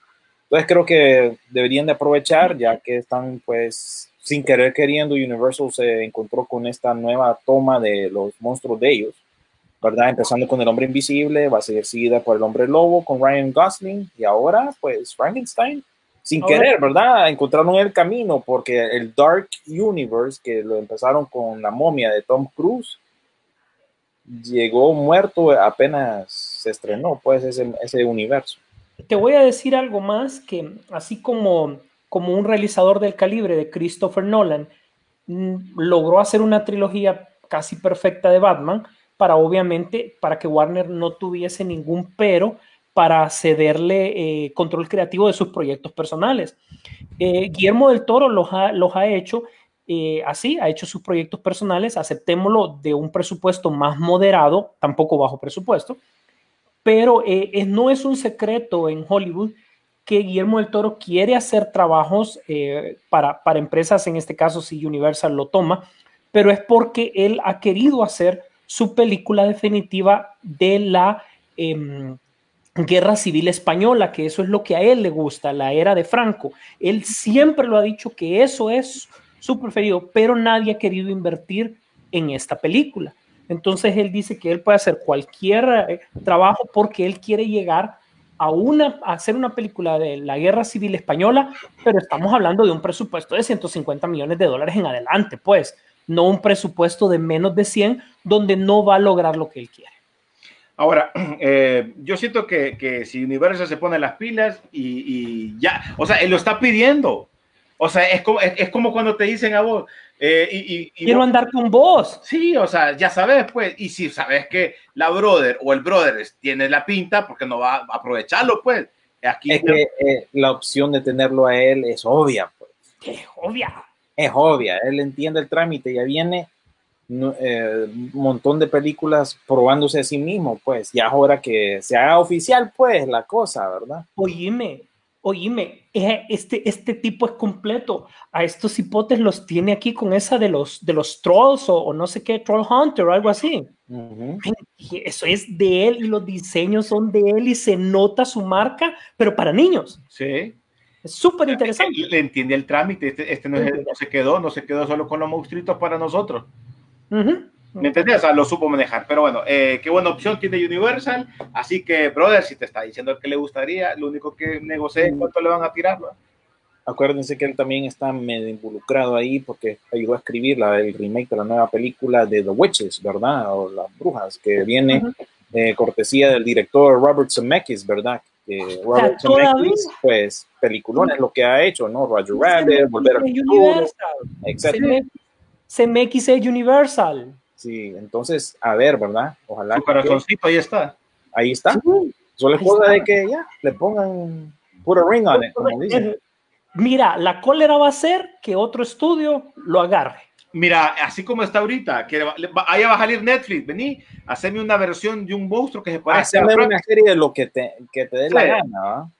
Entonces creo que deberían de aprovechar, ya que están pues sin querer queriendo, Universal se encontró con esta nueva toma de los monstruos de ellos, ¿verdad? Empezando con el hombre invisible, va a seguir seguida por el hombre lobo con Ryan Gosling y ahora pues Frankenstein. Sin Ahora- querer, ¿verdad? Encontraron el camino porque el Dark Universe, que lo empezaron con la momia de Tom Cruise, llegó muerto apenas se estrenó, pues, ese, ese universo. Te voy a decir algo más que así como, como un realizador del calibre de Christopher Nolan mm, logró hacer una trilogía casi perfecta de Batman para obviamente para que Warner no tuviese ningún pero para cederle eh, control creativo de sus proyectos personales. Eh, Guillermo del Toro los ha, los ha hecho eh, así, ha hecho sus proyectos personales, aceptémoslo de un presupuesto más moderado, tampoco bajo presupuesto, pero eh, no es un secreto en Hollywood que Guillermo del Toro quiere hacer trabajos para, para empresas, en este caso si Universal lo toma, pero es porque él ha querido hacer su película definitiva de la em, guerra civil española, que eso es lo que a él le gusta, la era de Franco. Él siempre lo ha dicho que eso es su preferido, pero nadie ha querido invertir en esta película. Entonces él dice que él puede hacer cualquier eh, trabajo porque él quiere llegar a, una, a hacer una película de la guerra civil española, pero estamos hablando de un presupuesto de 150 millones de dólares en adelante, pues, no un presupuesto de menos de 100 donde no va a lograr lo que él quiere. Ahora, eh, yo siento que, que, si Universal se pone las pilas y, y, ya, o sea, él lo está pidiendo. O sea, es como, es, es como cuando te dicen a vos, eh, y, y, Quiero vos, andar con vos. Sí, o sea, ya sabes, pues, y si sabes que la brother o el brother tiene la pinta, porque no va a aprovecharlo, pues. Aquí es que eh, la opción de tenerlo a él es obvia, pues. Es obvia. Es obvia, él entiende el trámite, ya viene eh, un montón de películas probándose a sí mismo, pues, ya es hora que se haga oficial, pues, la cosa, ¿verdad? Oíme, oíme, este, este tipo es completo. A estos hipotes los tiene aquí con esa de los, de los trolls o, o no sé qué, Troll Hunter o algo así. Uh -huh. Eso es de él y los diseños son de él y se nota su marca, pero para niños. Sí. Es súper interesante. Le entiende el trámite, este, este no, es, no, se quedó, no se quedó solo con los monstruitos para nosotros. Uh -huh. ¿Me entendés? O sea, lo supo manejar. Pero bueno, eh, qué buena opción tiene Universal. Así que, brother, si te está diciendo que le gustaría, lo único que negocie es cuánto le van a tirar. ¿no? Acuérdense que él también está medio involucrado ahí porque ayudó a escribir la, el remake de la nueva película de The Witches, ¿verdad? O Las Brujas, que viene uh -huh. eh, cortesía del director Robert Zemeckis, ¿verdad? Que Robert Zemeckis, pues, peliculón es lo que ha hecho, ¿no? Roger Rabbit, Volver al Futuro, etc. Es Universal. Sí, entonces, a ver, ¿verdad? Ojalá. Su corazoncito ahí está. Ahí está. Sí. Solo es cosa de que ya le pongan puro ring on it, como dicen. Mira, la cólera va a ser que otro estudio lo agarre. Mira, así como está ahorita, que ahí va a salir Netflix, vení, haceme una versión de un monstruo que se parece a una serie de lo que te, que te dé sí. la gana, ¿va?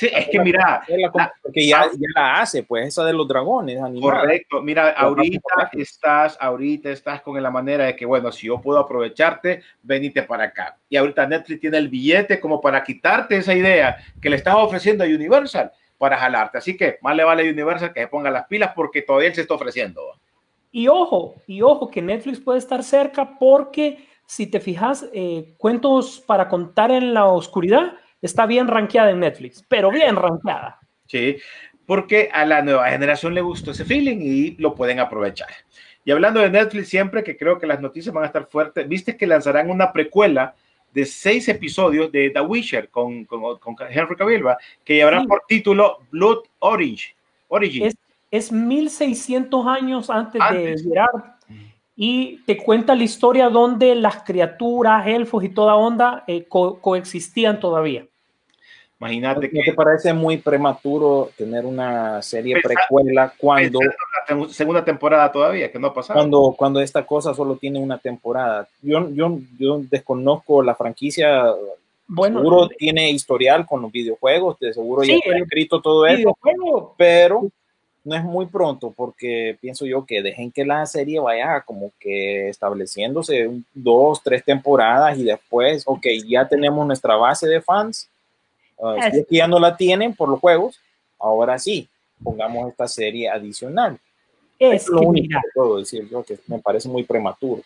Sí, es que mira, la, porque ya, ya, la hace, pues esa de los dragones animados. Correcto, mira, ahorita estás, ahorita estás con la manera de que, bueno, si yo puedo aprovecharte, venite para acá. Y ahorita Netflix tiene el billete como para quitarte esa idea que le estás ofreciendo a Universal para jalarte. Así que más le vale a Universal que se ponga las pilas porque todavía él se está ofreciendo. Y ojo, y ojo, que Netflix puede estar cerca porque si te fijas, eh, cuentos para contar en la oscuridad está bien rankeada en Netflix, pero bien rankeada. Sí, porque a la nueva generación le gustó ese feeling y lo pueden aprovechar. Y hablando de Netflix, siempre que creo que las noticias van a estar fuertes, viste que lanzarán una precuela de seis episodios de The Witcher con, con, con Henry Cavill, que llevarán sí. por título Blood Orange. Origin. Es, es 1600 años antes, antes. de Gerard y te cuenta la historia donde las criaturas, elfos y toda onda eh, co coexistían todavía. Imagínate ¿No que... te parece muy prematuro tener una serie pensar, precuela cuando... La segunda temporada todavía, que no ha pasado. Cuando, cuando esta cosa solo tiene una temporada. Yo, yo, yo desconozco la franquicia, bueno, seguro eh, tiene historial con los videojuegos, de seguro sí, ya está escrito todo eso, pero no es muy pronto porque pienso yo que dejen que la serie vaya como que estableciéndose dos, tres temporadas y después, ok, ya tenemos nuestra base de fans, uh, si es que ya no la tienen por los juegos, ahora sí, pongamos esta serie adicional. Es, es lo único mira, que puedo decir yo, que me parece muy prematuro.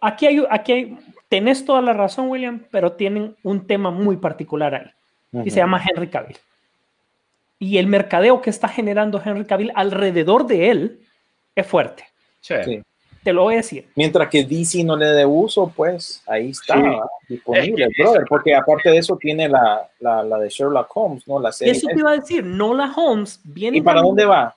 Aquí hay, aquí hay, tenés toda la razón, William, pero tienen un tema muy particular ahí, uh -huh. y se llama Henry Cavill y el mercadeo que está generando Henry Cavill alrededor de él es fuerte. Sí. sí. te lo voy a decir. Mientras que DC no le dé uso, pues ahí está Sí. disponible, Es que- brother. Porque aparte de eso tiene la, la, la de Sherlock Holmes, ¿no? La serie. Eso te iba a decir, Nola Holmes viene ¿Y para dónde va?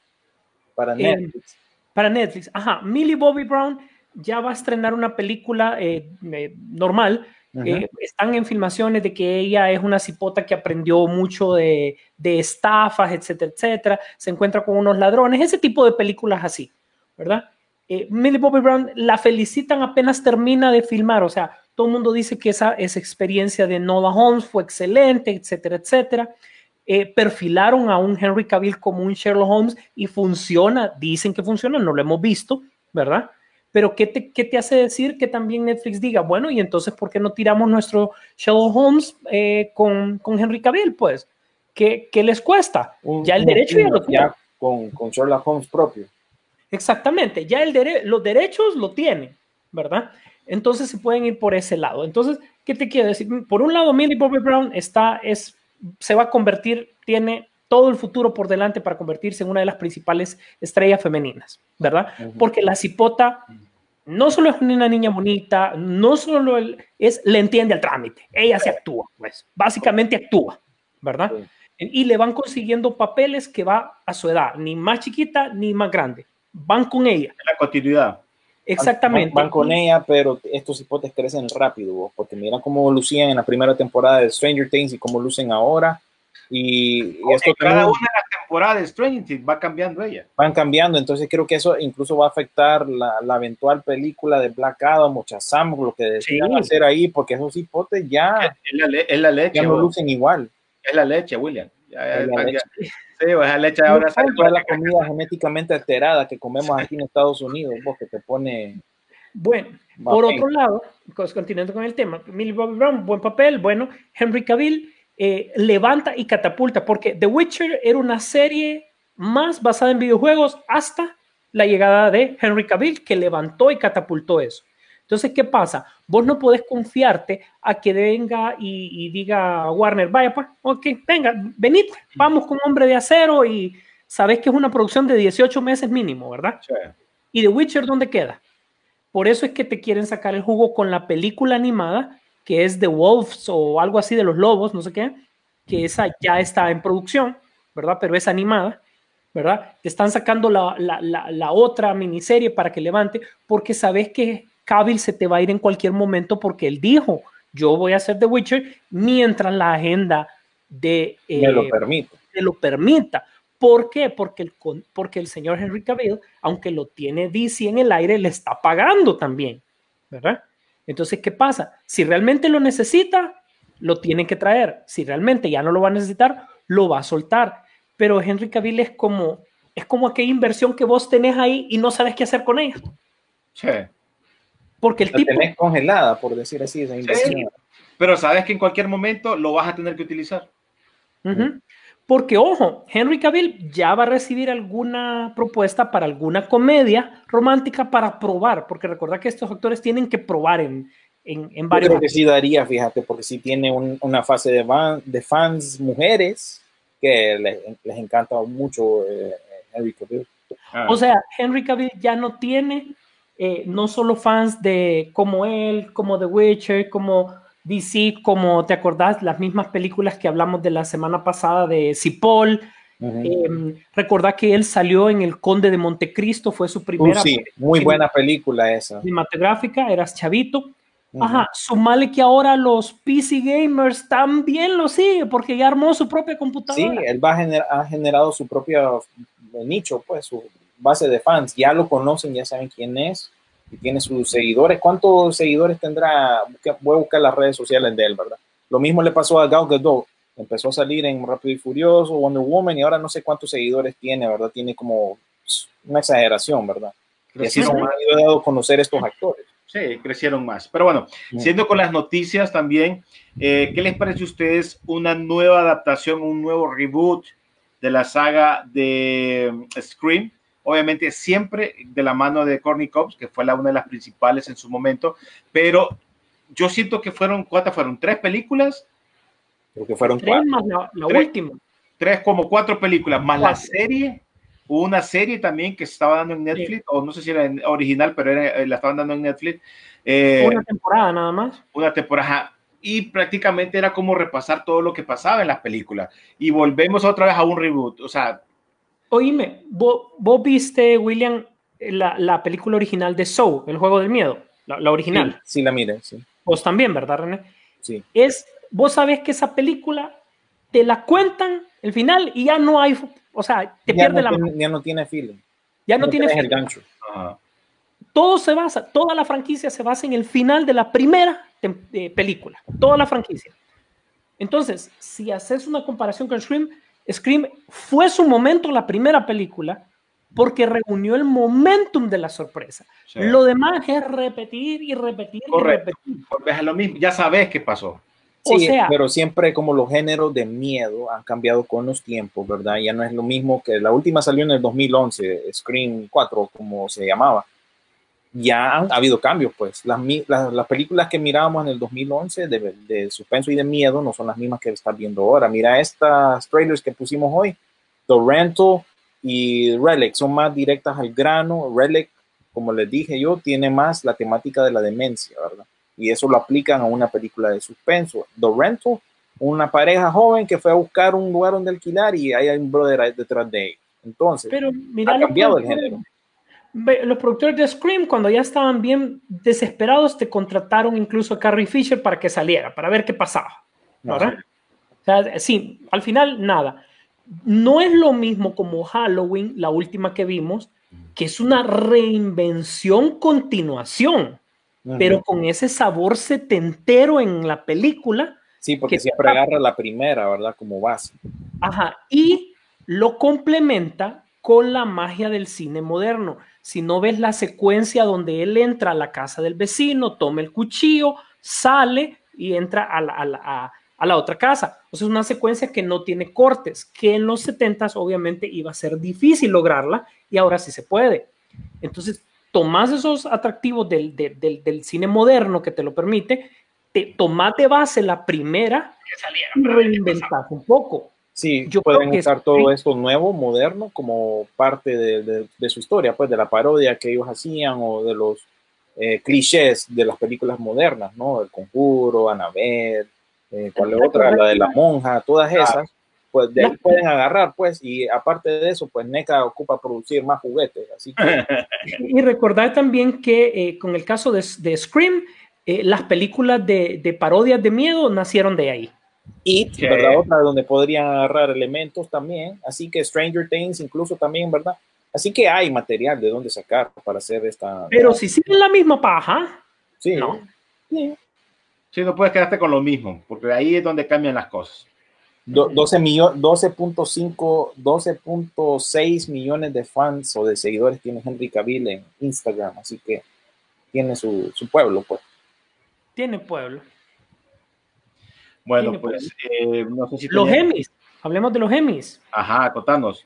Para Eh, Netflix. para Netflix. Ajá, Millie Bobby Brown ya va a estrenar una película eh, eh, normal. Eh, están en filmaciones de que ella es una cipota que aprendió mucho de, estafas, etcétera, etcétera. Se encuentra con unos ladrones, ese tipo de películas así, ¿verdad? Eh, Millie Bobby Brown la felicitan apenas termina de filmar, o sea, todo el mundo dice que esa, esa experiencia de Nola Holmes fue excelente, etcétera, etcétera. Eh, perfilaron a un Henry Cavill como un Sherlock Holmes y funciona, dicen que funciona, no lo hemos visto, ¿verdad? Pero ¿qué te, qué te hace decir que también Netflix diga, bueno, y entonces, ¿por qué no tiramos nuestro Sherlock Holmes eh, con, con Henry Cavill? Pues, ¿qué, qué les cuesta? Un- ya el derecho ya lo tiene. con, con Sherlock Holmes propio. Exactamente, ya el dere- los derechos lo tienen, ¿verdad? Entonces se pueden ir por ese lado. Entonces, ¿qué te quiero decir? Por un lado, Millie Bobby Brown está, es, se va a convertir, tiene todo el futuro por delante para convertirse en una de las principales estrellas femeninas, ¿verdad? Porque la cipota no solo es una niña bonita, no solo el- es, le entiende al trámite, ella se actúa, pues, básicamente actúa, ¿verdad? Y le van consiguiendo papeles que va a su edad, ni más chiquita ni más grande, van con ella, La continuidad. exactamente. Van, van con ella, pero estos hipotes crecen rápido, porque mira cómo lucían en la primera temporada de Stranger Things y cómo lucen ahora. Y, y esto En cada también una de las temporadas de Stranger Things va cambiando ella. van cambiando, entonces creo que eso incluso va a afectar la, la eventual película de Black Adam o Shazam, lo que decidan Sí. hacer ahí, porque esos hipotes ya, Es la, le- es la leche. ya no lucen igual. Es la leche, William. Ya, ya- Es la ya- leche. sí, pues, es la leche ahora No sale toda la comida genéticamente alterada que comemos aquí en Estados Unidos, vos que te pone Bueno, por otro lado, continuando con el tema, Millie Bobby Brown, buen papel, bueno, Henry Cavill eh, levanta y catapulta, porque The Witcher era una serie más basada en videojuegos hasta la llegada de Henry Cavill, que levantó y catapultó eso. Entonces, ¿qué pasa? Vos no podés confiarte a que venga y, y diga Warner, vaya pues, ok, venga, venid, vamos con Hombre de Acero y sabés que es una producción de 18 meses mínimo, ¿verdad? Sí. ¿Y The Witcher dónde queda? Por eso es que te quieren sacar el jugo con la película animada, que es The Wolves o algo así de los lobos, no sé qué, que esa ya está en producción, ¿verdad? Pero es animada, ¿verdad? Te están sacando la, la- la- la otra miniserie para que levante, porque sabes que Cavill se te va a ir en cualquier momento porque él dijo, yo voy a hacer The Witcher mientras la agenda de... me lo eh, permite. te lo permita. ¿Por qué? Porque el, porque el señor Henry Cavill, aunque lo tiene DC en el aire, le está pagando también, ¿verdad? Entonces, ¿qué pasa? Si realmente lo necesita, lo tiene que traer. Si realmente ya no lo va a necesitar, lo va a soltar. Pero Henry Cavill es como, es como aquella inversión que vos tenés ahí y no sabes qué hacer con ella. Sí. Porque el La tipo, tenés congelada, por decir así, esa inversión. Pero sabes que en cualquier momento lo vas a tener que utilizar. Ujú. Porque, ojo, Henry Cavill ya va a recibir alguna propuesta para alguna comedia romántica para probar, porque recuerda que estos actores tienen que probar en, en, en Yo varios. creo que sí daría, fíjate, porque sí tiene un- una fase de, van- de fans mujeres que les, les encanta mucho eh, Henry Cavill. Ah. O sea, Henry Cavill ya no tiene eh, no solo fans de como él, como The Witcher, como DC, como te acordás, las mismas películas que hablamos de la semana pasada de Cipoll. Ujú. Eh, recordá que él salió en El Conde de Montecristo, fue su Uh, primera sí, muy buena película esa. cinematográfica, eras chavito. Ujú. Ajá, sumale que ahora los PC gamers también lo siguen porque ya armó su propia Sí, computadora. él va a gener- ha generado su propio nicho, pues su base de fans. Ya lo conocen, ya saben quién es y tiene sus seguidores. ¿Cuántos seguidores tendrá? Voy a buscar las redes sociales de él, ¿verdad? Lo mismo le pasó a Gal Gadot. Empezó a salir en Rápido y Furioso, Wonder Woman y ahora no sé cuántos seguidores tiene, ¿verdad? Tiene como una exageración, ¿verdad? Y así Crecieron han ido dado a conocer estos actores. Sí, crecieron más. Pero bueno, Mm. siendo con las noticias también, eh, ¿qué les parece a ustedes una nueva adaptación, un nuevo reboot de la saga de mm, Scream? Obviamente siempre de la mano de Courtney Cox, que fue la una de las principales en su momento, pero yo siento que fueron, ¿cuántas fueron? ¿Tres películas? Creo que fueron Tres cuatro. más la, la Tres. última. Tres como cuatro películas, más la Cuatro. serie Hubo una serie también que se estaba dando en Netflix, o no sé si era en original, pero era, eh, la estaban dando en Netflix. Eh, Una temporada nada más. una temporada y prácticamente era como repasar todo lo que pasaba en las películas y volvemos otra vez a un reboot, o sea, Oíme, ¿vos, vos viste, William, la, la película original de Soul, El Juego del Miedo? La, la original. Sí, la mire, sí. Vos también, ¿verdad, René? sí. Es, vos sabés que esa película te la cuentan el final y ya no hay, o sea, te Ya pierde no, la tiene, ya no tiene feeling. ya no tiene tenés el gancho. ajá. todo se basa, toda la franquicia se basa en el final de la primera eh, película, toda la franquicia. Entonces, si haces una comparación con Scream, Scream fue su momento la primera película porque reunió el momentum de la sorpresa. Sí. Lo demás es repetir y repetir Correcto. y repetir. Volvés a lo mismo, ya sabes qué pasó. O Sí, sea- pero siempre como los géneros de miedo han cambiado con los tiempos, ¿verdad? Ya no es lo mismo que la última salió en el 2011, Scream 4, como se llamaba. Ya han ha habido cambios, pues. Las, las, las películas que mirábamos en el 2011 de, de suspenso y de miedo no son las mismas que estás viendo ahora. Mira estas trailers que pusimos hoy, The Rental y Relic, son más directas al grano. Relic, como les dije yo, tiene más la temática de la demencia, ¿verdad? y eso lo aplican a una película de suspenso. The Rental, una pareja joven que fue a buscar un lugar donde alquilar y hay un brother detrás de ellos. Entonces, Pero mira, ha cambiado el género. Los productores de Scream, cuando ya estaban bien desesperados, te contrataron incluso a Carrie Fisher para que saliera, para ver qué pasaba. ¿verdad? O sea, sí, al final nada. No es lo mismo como Halloween, la última que vimos, que es una reinvención continuación, pero con ese sabor setentero en la película. sí, porque que- siempre agarra la primera, ¿verdad? Como base. Ajá, y lo complementa con la magia del cine moderno. Si no ves la secuencia donde él entra a la casa del vecino, toma el cuchillo, sale y entra a la, a la- a- a la otra casa. O sea, es una secuencia que no tiene cortes, que en los 70s obviamente iba a ser difícil lograrla y ahora sí se puede. Entonces, tomás esos atractivos del, de- del- del cine moderno que te lo permite, te tomás de base la primera y reinventás un poco. Sí, Yo pueden usar todo esto nuevo, moderno, como parte de, de- de su historia, pues de la parodia que ellos hacían o de los eh, clichés de las películas modernas, ¿no? El Conjuro, Anabel, eh, ¿cuál es otra? La de la monja, todas esas, pues de ahí pueden agarrar, pues, y aparte de eso, pues NECA ocupa producir más juguetes, así que Y recordar también que eh, con el caso de, de Scream, eh, las películas de, de parodias de miedo nacieron de ahí. It, Sí. ¿verdad? Otra donde podrían agarrar elementos también, así que Stranger Things incluso también, ¿verdad? Así que hay material de dónde sacar para hacer esta... Pero si siguen la misma paja, Sí, no. sí. Sí, no puedes quedarte con lo mismo, porque ahí es donde cambian las cosas. Do- 12 millo- 12.5, 12.6 millones de fans o de seguidores tiene Henry Cavill en Instagram, así que tiene su, su pueblo, pues. tiene pueblo. Bueno, pues eh, no sé si Los tenía- Emmys, hablemos de los Emmys. Ajá, contanos.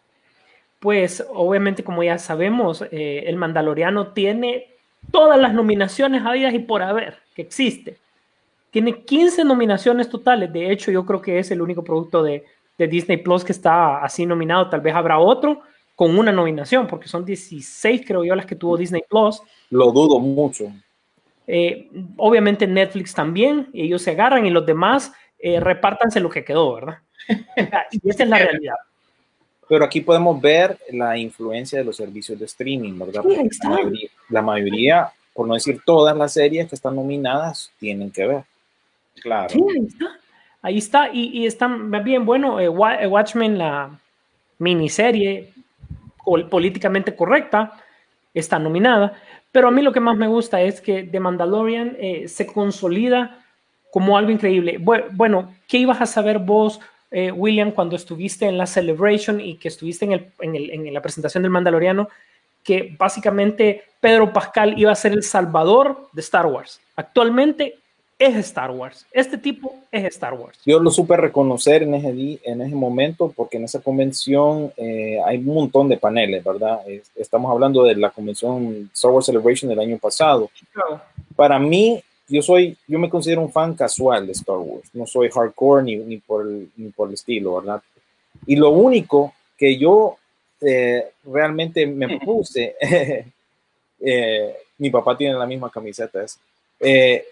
Pues obviamente, como ya sabemos, eh, el Mandaloriano tiene todas las nominaciones habidas y por haber que existe. Tiene 15 nominaciones totales. De hecho, yo creo que es el único producto de, de Disney Plus que está así nominado. Tal vez habrá otro con una nominación, porque son 16, creo yo, las que tuvo Disney Plus. Lo dudo mucho. Eh, obviamente Netflix también, ellos se agarran y los demás eh, repártanse lo que quedó, ¿verdad? y esa es la realidad. Pero aquí podemos ver la influencia de los servicios de streaming, ¿verdad? Sí, la, mayoría, la mayoría, por no decir todas las series que están nominadas, tienen que ver. Claro. Sí, ahí está. Ahí está. Y, y está bien bueno. eh, eh, Watchmen, la miniserie políticamente correcta, está nominada. Pero a mí lo que más me gusta es que The Mandalorian eh, se consolida como algo increíble. Bu- Bueno, ¿qué ibas a saber vos, eh, William, cuando estuviste en la Celebration y que estuviste en, el- en el- en la presentación del Mandaloriano? Que básicamente Pedro Pascal iba a ser el salvador de Star Wars. Actualmente es Star Wars. Este tipo es Star Wars. Yo lo supe reconocer en ese, en ese momento porque en esa convención eh, hay un montón de paneles, ¿verdad? Es- estamos hablando de la convención Star Wars Celebration del año pasado. Para mí, yo soy, yo me considero un fan casual de Star Wars. No soy hardcore ni, ni, por, el, ni por el estilo, ¿verdad? Y lo único que yo eh, realmente me puse, eh, mi papá tiene la misma camiseta esa. Eh,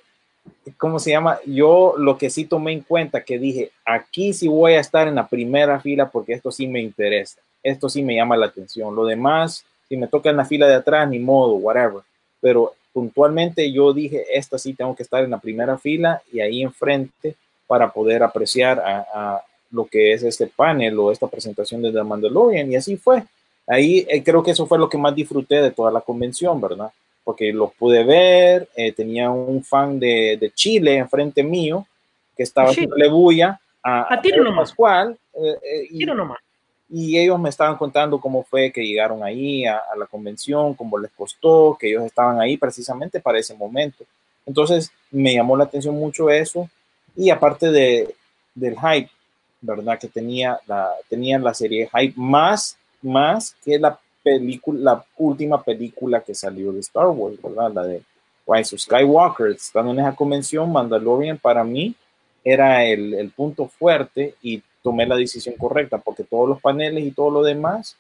¿Cómo se llama? Yo lo que sí tomé en cuenta, que dije, aquí sí voy a estar en la primera fila porque esto sí me interesa, esto sí me llama la atención. Lo demás, si me toca en la fila de atrás, ni modo, whatever. Pero puntualmente yo dije, esta sí tengo que estar en la primera fila y ahí enfrente para poder apreciar a, a lo que es este panel o esta presentación de The Mandalorian. Y así fue. Ahí eh, creo que eso fue lo que más disfruté de toda la convención, ¿verdad? Porque los pude ver, eh, tenía un fan de, de, Chile enfrente mío que estaba haciéndole bulla a, a tiro nomás. Pascual. Eh, eh, y, tiro nomás. Y ellos me estaban contando cómo fue que llegaron ahí a, la convención, cómo les costó, que ellos estaban ahí precisamente para ese momento. Entonces me llamó la atención mucho eso y aparte de, del hype, ¿verdad? Que tenía la, tenía la serie hype más, más que la película, la última película que salió de Star Wars, ¿verdad? La de Rise of Skywalker. Estando en esa convención, Mandalorian para mí era el, el punto fuerte y tomé la decisión correcta porque todos los paneles y todo lo demás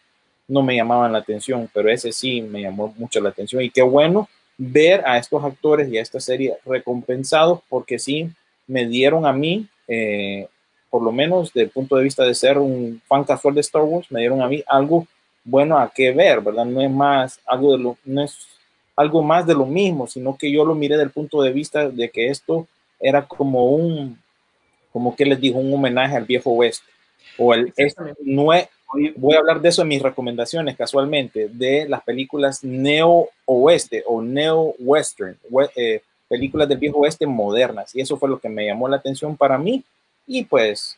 no me llamaban la atención, pero ese sí me llamó mucho la atención y qué bueno ver a estos actores y a esta serie recompensados porque sí me dieron a mí, eh, por lo menos desde el punto de vista de ser un fan casual de Star Wars, me dieron a mí algo bueno a qué ver, ¿verdad? No es más algo de lo, no es algo más de lo mismo, sino que yo lo miré del punto de vista de que esto era como un, como que les digo, un homenaje al viejo oeste. O el, este, no es, voy a hablar de eso en mis recomendaciones casualmente, de las películas neo-oeste o neo-western, eh, películas del viejo oeste modernas. Y eso fue lo que me llamó la atención para mí. Y pues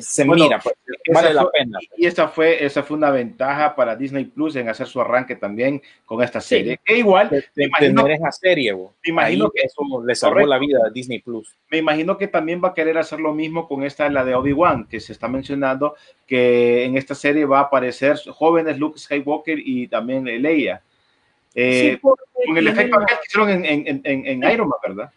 se bueno, mira, pues, vale fue, la pena. Y esa fue, esa fue una ventaja para Disney Plus en hacer su arranque también con esta serie. Sí. Que igual, de, me imagino, tener esa serie, bo. me imagino Ahí que eso le salvó correcto. la vida a Disney Plus. Me imagino que también va a querer hacer lo mismo con esta, la de Obi-Wan, que se está mencionando que en esta serie va a aparecer jóvenes Luke Skywalker y también Leia. Eh, sí, con el efecto la... que hicieron en, en, en, en Iron Man, ¿verdad?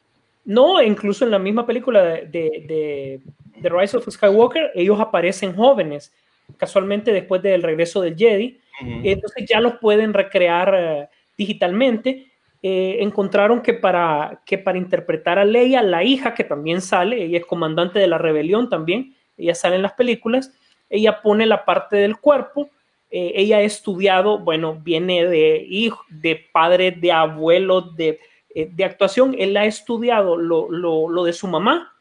No, incluso en la misma película de, de, de, The Rise of Skywalker, ellos aparecen jóvenes, casualmente después del regreso del Jedi. Uh -huh. Entonces ya los pueden recrear uh, digitalmente. Eh, encontraron que para, que para interpretar a Leia, la hija que también sale, ella es comandante de la rebelión también, ella sale en las películas, ella pone la parte del cuerpo, eh, ella ha estudiado, bueno, viene de hijo, de padre, de abuelo, de, eh, de actuación, él ha estudiado lo, lo, lo de su mamá,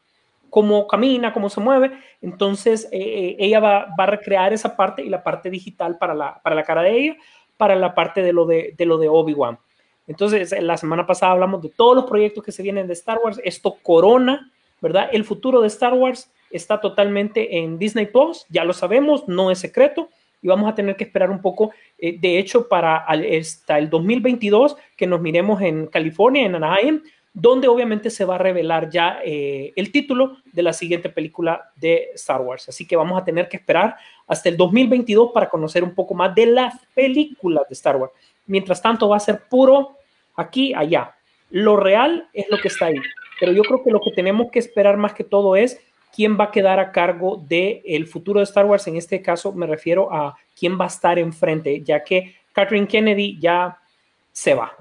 cómo camina, cómo se mueve. Entonces, eh, ella va, a recrear esa parte y la parte digital para la, para la cara de ella, para la parte de lo de, de, lo de Obi-Wan. Entonces, la semana pasada hablamos de todos los proyectos que se vienen de Star Wars. Esto corona, ¿verdad? El futuro de Star Wars está totalmente en Disney Plus, ya lo sabemos, no es secreto. Y vamos a tener que esperar un poco, eh, de hecho, para hasta el 2022, que nos miremos en California, en Anaheim, donde obviamente se va a revelar ya eh, el título de la siguiente película de Star Wars. Así que vamos a tener que esperar hasta el 2022 para conocer un poco más de las películas de Star Wars. Mientras tanto va a ser puro aquí, allá. Lo real es lo que está ahí. Pero yo creo que lo que tenemos que esperar más que todo es quién va a quedar a cargo del el futuro de Star Wars. En este caso me refiero a quién va a estar enfrente, ya que Catherine Kennedy ya se va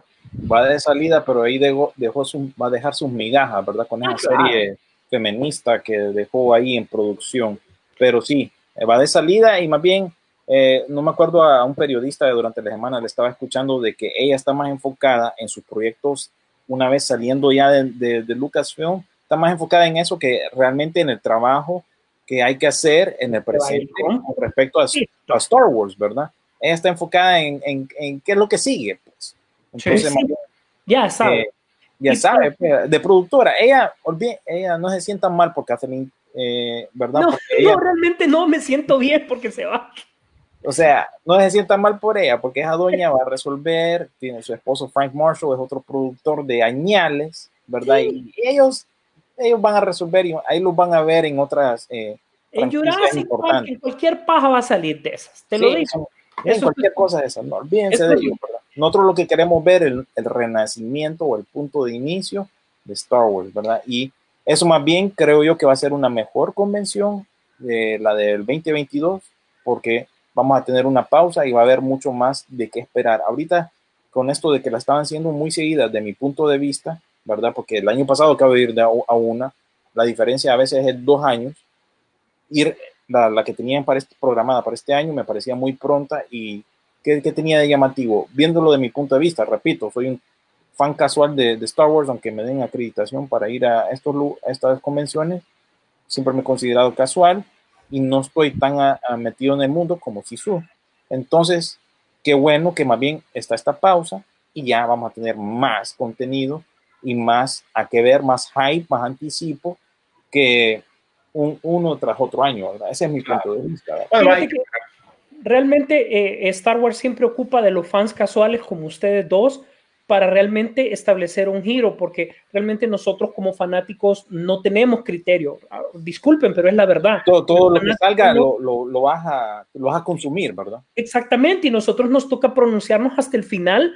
va de salida, pero ahí dejó, dejó su, va a dejar sus migajas, ¿verdad? Con esa ah, claro. serie feminista que dejó ahí en producción. Pero sí, va de salida y más bien, eh, no me acuerdo a un periodista durante la semana, le estaba escuchando de que ella está más enfocada en sus proyectos una vez saliendo ya de, de, de Lucasfilm, está más enfocada en eso que realmente en el trabajo que hay que hacer en el presente con respecto a, a Star Wars, ¿verdad? Ella está enfocada en, en, en qué es lo que sigue, pues. Entonces, sí, sí. ya sabe. Eh, ya y sabe, pues, de productora. Ella, olvide, ella no se sienta mal porque Catherine, eh, ¿verdad? No, porque no ella, realmente no me siento bien porque se va. O sea, no se sienta mal por ella, porque esa doña va a resolver, tiene su esposo Frank Marshall, es otro productor de añales, ¿verdad? Sí. Y ellos, ellos van a resolver y ahí los van a ver en otras... Eh, en Jurassic Park, en cualquier paja va a salir de esas, te sí, lo digo. En cualquier cosa de esas, no olvídense de ellos, ¿verdad? Nosotros lo que queremos ver es el, el, renacimiento o el punto de inicio de Star Wars, ¿verdad? Y eso más bien creo yo que va a ser una mejor convención de la del 2022, porque vamos a tener una pausa y va a haber mucho más de qué esperar. Ahorita, con esto de que la estaban haciendo muy seguida, de mi punto de vista, ¿verdad? Porque el año pasado acabo de ir de a, a una, la diferencia a veces es dos años. Ir, la, la que tenían para este, programada para este año me parecía muy pronta y ¿qué, ¿qué, tenía de llamativo? Viéndolo de mi punto de vista, repito, soy un fan casual de, de Star Wars, aunque me den acreditación para ir a, estos, a estas convenciones, siempre me he considerado casual y no estoy tan a, a metido en el mundo como Sisu. Entonces, qué bueno que más bien está esta pausa y ya vamos a tener más contenido y más a que ver, más hype, más anticipo que un, uno tras otro año. ¿verdad? Ese es mi punto de vista. Realmente eh, Star Wars siempre ocupa de los fans casuales como ustedes dos para realmente establecer un giro, porque realmente nosotros como fanáticos no tenemos criterio. Disculpen, pero es la verdad. Todo, todo lo que salga lo, lo, lo, vas a, lo vas a consumir, ¿verdad? Exactamente, y nosotros nos toca pronunciarnos hasta el final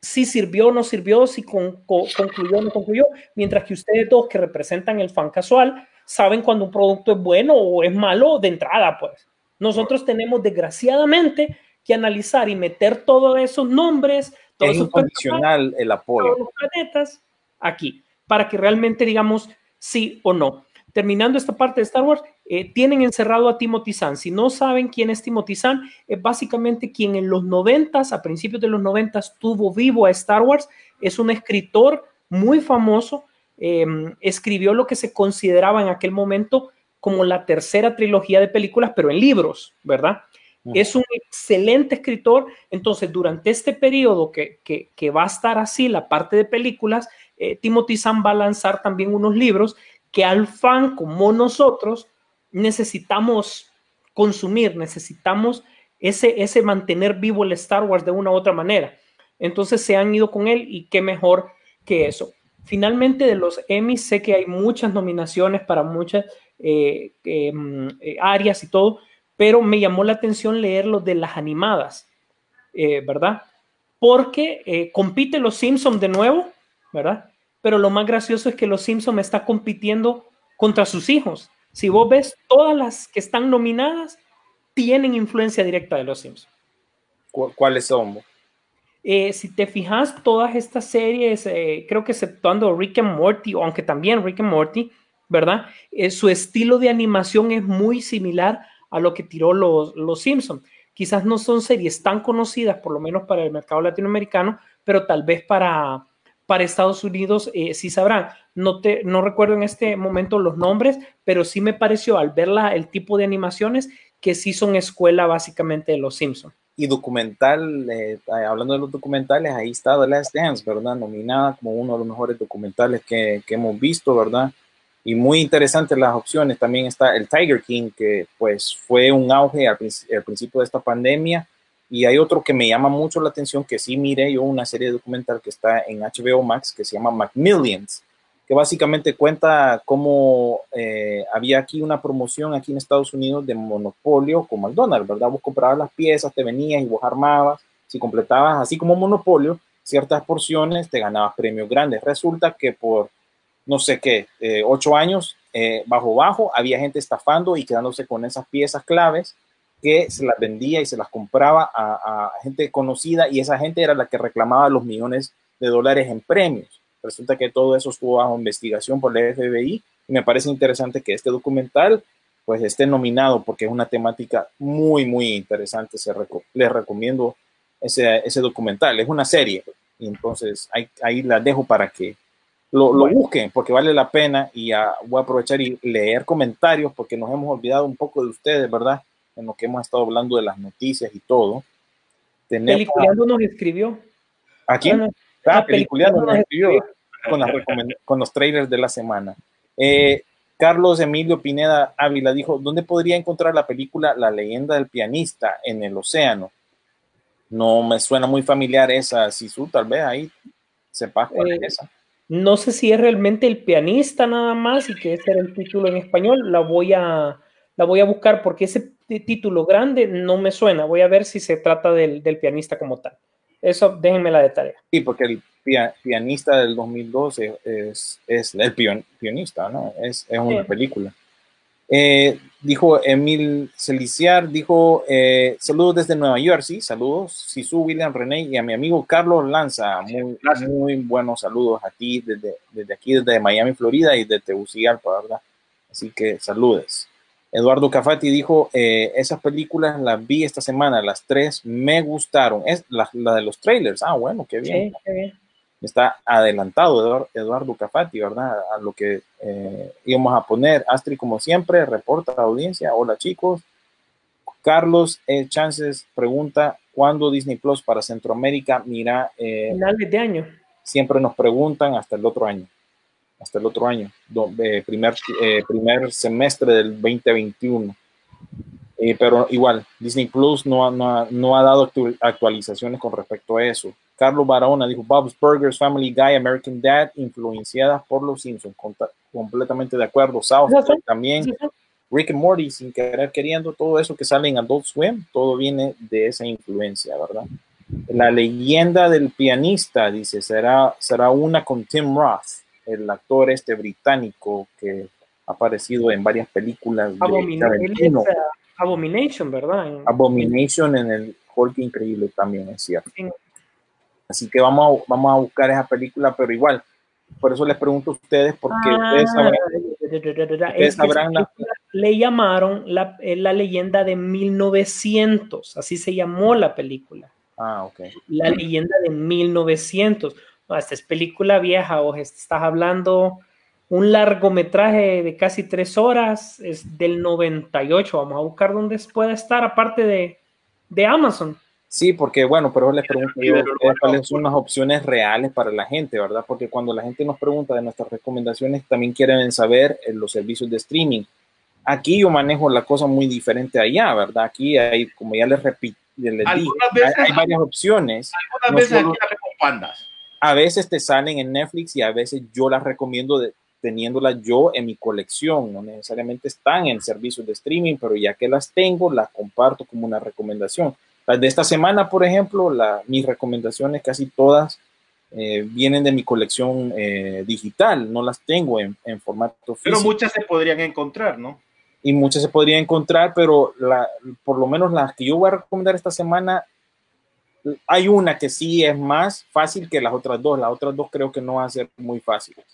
si sirvió o no sirvió, si con, con, concluyó o no concluyó, mientras que ustedes dos que representan el fan casual saben cuando un producto es bueno o es malo de entrada, pues. Nosotros tenemos desgraciadamente que analizar y meter todos esos nombres, todos es incondicional el apoyo. Todos los planetas aquí, para que realmente digamos sí o no. Terminando esta parte de Star Wars, eh, tienen encerrado a Timothy Zahn. Si no saben quién es Timothy Zahn, es básicamente quien en los noventas, a principios de los noventas, tuvo vivo a Star Wars. Es un escritor muy famoso. Eh, escribió lo que se consideraba en aquel momento como la tercera trilogía de películas, pero en libros, ¿verdad? Es un excelente escritor. Entonces, durante este periodo que, que, que, va a estar así, la parte de películas, eh, Timothy Zahn va a lanzar también unos libros que al fan como nosotros necesitamos consumir, necesitamos ese, ese mantener vivo el Star Wars de una u otra manera. Entonces se han ido con él y qué mejor que eso. Finalmente de los Emmys sé que hay muchas nominaciones para muchas eh, eh, eh, áreas y todo, pero me llamó la atención leer lo de las animadas, eh, ¿verdad? Porque eh, compite los Simpsons de nuevo, ¿verdad? Pero lo más gracioso es que los Simpsons está compitiendo contra sus hijos. Si vos ves, todas las que están nominadas tienen influencia directa de los Simpsons. ¿Cuáles son? Eh, si te fijas, todas estas series, eh, creo que exceptuando Rick and Morty, aunque también Rick and Morty, ¿verdad? Eh, su estilo de animación es muy similar a lo que tiró los, los Simpsons. Quizás no son series tan conocidas, por lo menos para el mercado latinoamericano, pero tal vez para, para Estados Unidos eh, sí sabrán. No, te, no recuerdo en este momento los nombres, pero sí me pareció al ver la, el tipo de animaciones que sí son escuela básicamente de los Simpsons. Y documental, eh, hablando de los documentales, ahí está The Last Dance, ¿verdad? Nominada como uno de los mejores documentales que, que hemos visto, ¿verdad? Y muy interesantes las opciones. También está el Tiger King, que pues fue un auge al, al, principio de esta pandemia. Y hay otro que me llama mucho la atención, que sí miré yo una serie documental que está en HBO Max, que se llama Macmillions, que básicamente cuenta cómo eh, había aquí una promoción aquí en Estados Unidos de monopolio con McDonald's, ¿verdad? Vos comprabas las piezas, te venías y vos armabas, si completabas así como monopolio, ciertas porciones, te ganabas premios grandes. Resulta que por no sé qué, eh, ocho años, eh, bajo bajo, había gente estafando y quedándose con esas piezas claves que se las vendía y se las compraba a, gente conocida y esa gente era la que reclamaba los millones de dólares en premios. Resulta que todo eso estuvo bajo investigación por la FBI y me parece interesante que este documental pues esté nominado porque es una temática muy, muy interesante. Se reco les recomiendo ese, ese documental. Es una serie y entonces ahí, ahí la dejo para que lo, lo bueno. busquen porque vale la pena y voy a aprovechar y leer comentarios porque nos hemos olvidado un poco de ustedes, ¿verdad? En lo que hemos estado hablando de las noticias y todo. Peliculeando nos escribió. ¿A quién? Bueno, ah, Peliculeando nos escribió con, las con, los trailers de la semana. Eh, Carlos Emilio Pineda Ávila dijo, ¿dónde podría encontrar la película La leyenda del pianista en el océano? No me suena muy familiar esa, Sisu, tal vez ahí sepas cuál eh, es esa. No sé si es realmente el pianista nada más y que ese era el título en español. La voy a, la voy a buscar porque ese título grande no me suena. Voy a ver si se trata del, del pianista como tal. Eso déjenme la de tarea. Sí, porque el pianista del 2012 es, es el pion, pianista, ¿no? Es, es una sí. película. Eh, dijo Emil Celiciar, dijo eh, saludos desde Nueva Jersey, saludos Sisu, William René y a mi amigo Carlos Lanza, muy, muy buenos saludos a ti desde, desde aquí, desde Miami, Florida y de Tegucigalpa, ¿verdad? Así que saludes. Eduardo Cafati dijo, eh, esas películas las vi esta semana, las tres me gustaron, es la, la de los trailers, ah, bueno, qué bien Sí, qué bien. Está adelantado Eduard- Eduardo Cafati, ¿verdad? A lo que eh, íbamos a poner. Astrid, como siempre, reporta a la audiencia. Hola, chicos. Carlos E. Chances pregunta, ¿cuándo Disney Plus para Centroamérica? Mira, eh, Finales de año. siempre nos preguntan hasta el otro año. Hasta el otro año. do- eh, primer, eh, primer semestre del 2021. Eh, pero igual, Disney Plus no, ha- no, no ha dado actu- actualizaciones con respecto a eso. Carlos Barahona dijo Bob's Burgers, Family Guy, American Dad, influenciadas por los Simpsons. Completamente de acuerdo. South Park también. Rick and Morty, sin querer queriendo, todo eso que sale en Adult Swim, todo viene de esa influencia, ¿verdad? La leyenda del pianista, dice, será, será una con Tim Roth, el actor este británico que ha aparecido en varias películas de Abomina- él es, Tarantino. uh, Abomination, ¿verdad? Abomination en el Hulk Increíble también, es cierto. Así que vamos a, vamos a buscar esa película, pero igual, por eso les pregunto a ustedes, porque Ah, ustedes sabrán, es que sabrán la- le llamaron la, eh, la leyenda de 1900, así se llamó la película, ah, ok. la leyenda de 1900. No, esta es película vieja, o estás hablando un largometraje de casi tres horas, es del 98, vamos a buscar dónde puede estar, aparte de, de Amazon. Sí, porque bueno, pero les pregunto yo cuáles son las opciones reales para la gente, ¿verdad? Porque cuando la gente nos pregunta de nuestras recomendaciones, también quieren saber eh, los servicios de streaming. Aquí yo manejo la cosa muy diferente allá, ¿verdad? Aquí hay, como ya les repito, les dije, hay, varias opciones. Algunas No veces solo- aquí. A veces te salen en Netflix y a veces yo las recomiendo de, teniéndolas yo en mi colección. No necesariamente están en servicios de streaming, pero ya que las tengo, las comparto como una recomendación. Las de esta semana, por ejemplo, la, mis recomendaciones casi todas eh, vienen de mi colección eh, digital, no las tengo en, en formato físico. Pero muchas se podrían encontrar, ¿no? y muchas se podrían encontrar, pero la, por lo menos las que yo voy a recomendar esta semana, hay una que sí es más fácil que las otras dos. Las otras dos creo que no van a ser muy fáciles.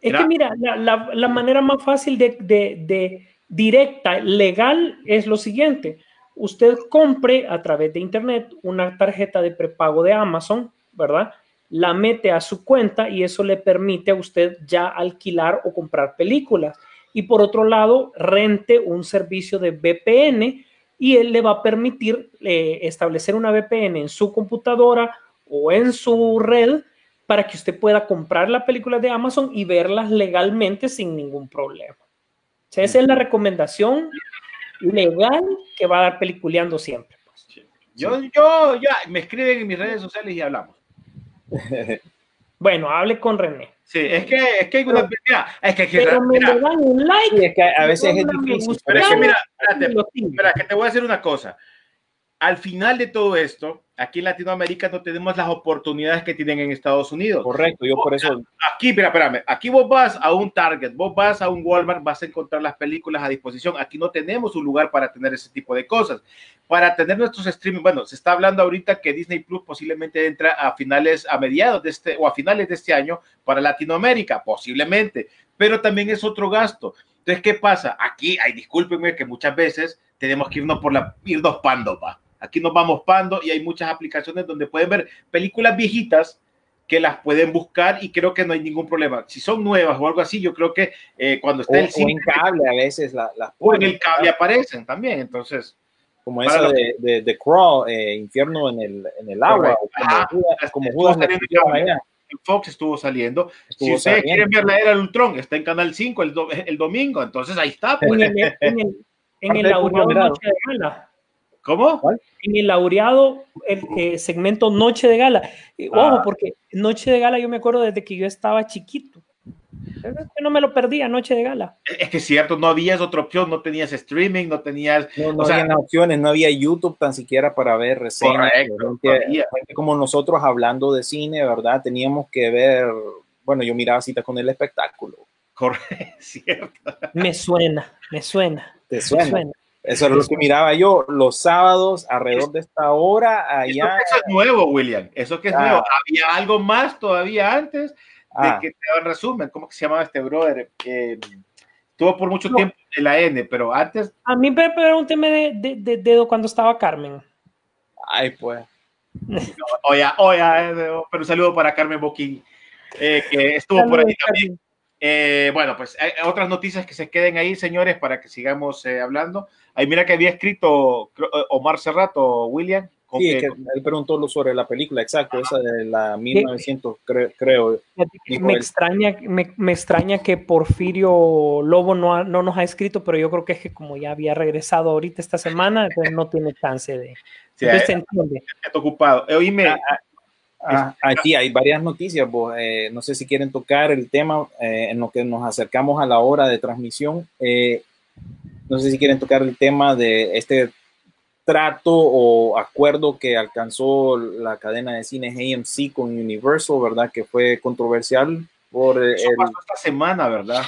Es que mira, la, la- la manera más fácil de, de- de directa, legal, es lo siguiente. Usted compre a través de internet una tarjeta de prepago de Amazon, ¿verdad? La mete a su cuenta y eso le permite a usted ya alquilar o comprar películas. Y por otro lado, rente un servicio de VPN y él le va a permitir eh, establecer una VPN en su computadora o en su red para que usted pueda comprar las películas de Amazon y verlas legalmente sin ningún problema. Esa es la recomendación legal que va a dar peliculeando siempre. pues. Yo, yo, ya, me escriben en mis redes sociales y hablamos. Bueno, hable con René. Sí, es que, es que hay una. Mira, es que, Pero me mira, le dan un like. Sí, es que a veces es difícil. pero es que mira, espérate, espera, que te voy a decir una cosa. Al final de todo esto, aquí en Latinoamérica no tenemos las oportunidades que tienen en Estados Unidos. Correcto, yo por eso Aquí, mira, espérame, aquí vos vas a un Target, vos vas a un Walmart, vas a encontrar las películas a disposición. Aquí no tenemos un lugar para tener ese tipo de cosas. Para tener nuestros streaming, bueno, se está hablando ahorita que Disney Plus posiblemente entra a finales, a mediados de este o a finales de este año para Latinoamérica, posiblemente, pero también es otro gasto. Entonces, ¿qué pasa? Aquí, ay, discúlpenme que muchas veces tenemos que irnos por la, irnos pando, pa. Aquí nos vamos pando y hay muchas aplicaciones donde pueden ver películas viejitas que las pueden buscar y creo que no hay ningún problema. Si son nuevas o algo así, yo creo que eh, cuando o, esté el o cine en cable a veces la- las o en el cable aparecen también. Entonces, como esa los- de, de, de Crawl, eh, Infierno en el, en el agua, o como Ajá. Judas, como Judas en Fox estuvo saliendo. Estuvo si ustedes saliendo. quieren ver la era del Ultron, está en Canal 5 el, do- el domingo. Entonces ahí está. pues. En el, en el, en el. Noche de Gala. ¿Cómo? En el laureado el, eh, segmento Noche de Gala. Y, Ah. Ojo, porque Noche de Gala yo me acuerdo desde que yo estaba chiquito. Es que no me lo perdía, Noche de Gala. Es que es cierto, no habías otra opción, no tenías streaming, no tenías. No, no O sea- había opciones, no había YouTube tan siquiera para ver reseñas. Correcto, gente, no había. gente como nosotros hablando de cine, ¿verdad? Teníamos que ver, bueno, yo miraba cita con el espectáculo. Correcto, cierto. Me suena, me suena. ¿Te me suena? Eso es lo que miraba yo los sábados alrededor de esta hora Eso, allá. eso es nuevo, William. Eso que es Ah. nuevo. Había algo más todavía antes de Ah. que te daban resumen. ¿Cómo que se llamaba este brother? Eh, estuvo por mucho No. tiempo en la N, pero antes A mí me pregúnteme de, de, de dedo cuando estaba Carmen. Ay, pues. Oye, oye, eh, pero un saludo para Carmen Boquín, eh, que estuvo por ahí también. Carmen. Eh, bueno, pues hay otras noticias que se queden ahí, señores, para que sigamos eh, hablando. Ahí mira que había escrito eh, Omar Cerrato, William. con Sí, que- es que él preguntó sobre la película, exacto, esa de la 1900, cre- creo. Me extraña, me, me extraña que Porfirio Lobo no, ha- no nos ha escrito, pero yo creo que es que como ya había regresado ahorita esta semana, entonces no tiene chance de... Sí, entonces eh, se entiende. está ocupado. Eh, oíme, Ah, aquí hay varias noticias, vos, eh, no sé si quieren tocar el tema eh, en lo que nos acercamos a la hora de transmisión. eh, no sé si quieren tocar el tema de este trato o acuerdo que alcanzó la cadena de cines AMC con Universal, ¿verdad? Que fue controversial por el, eso pasó esta semana, ¿verdad?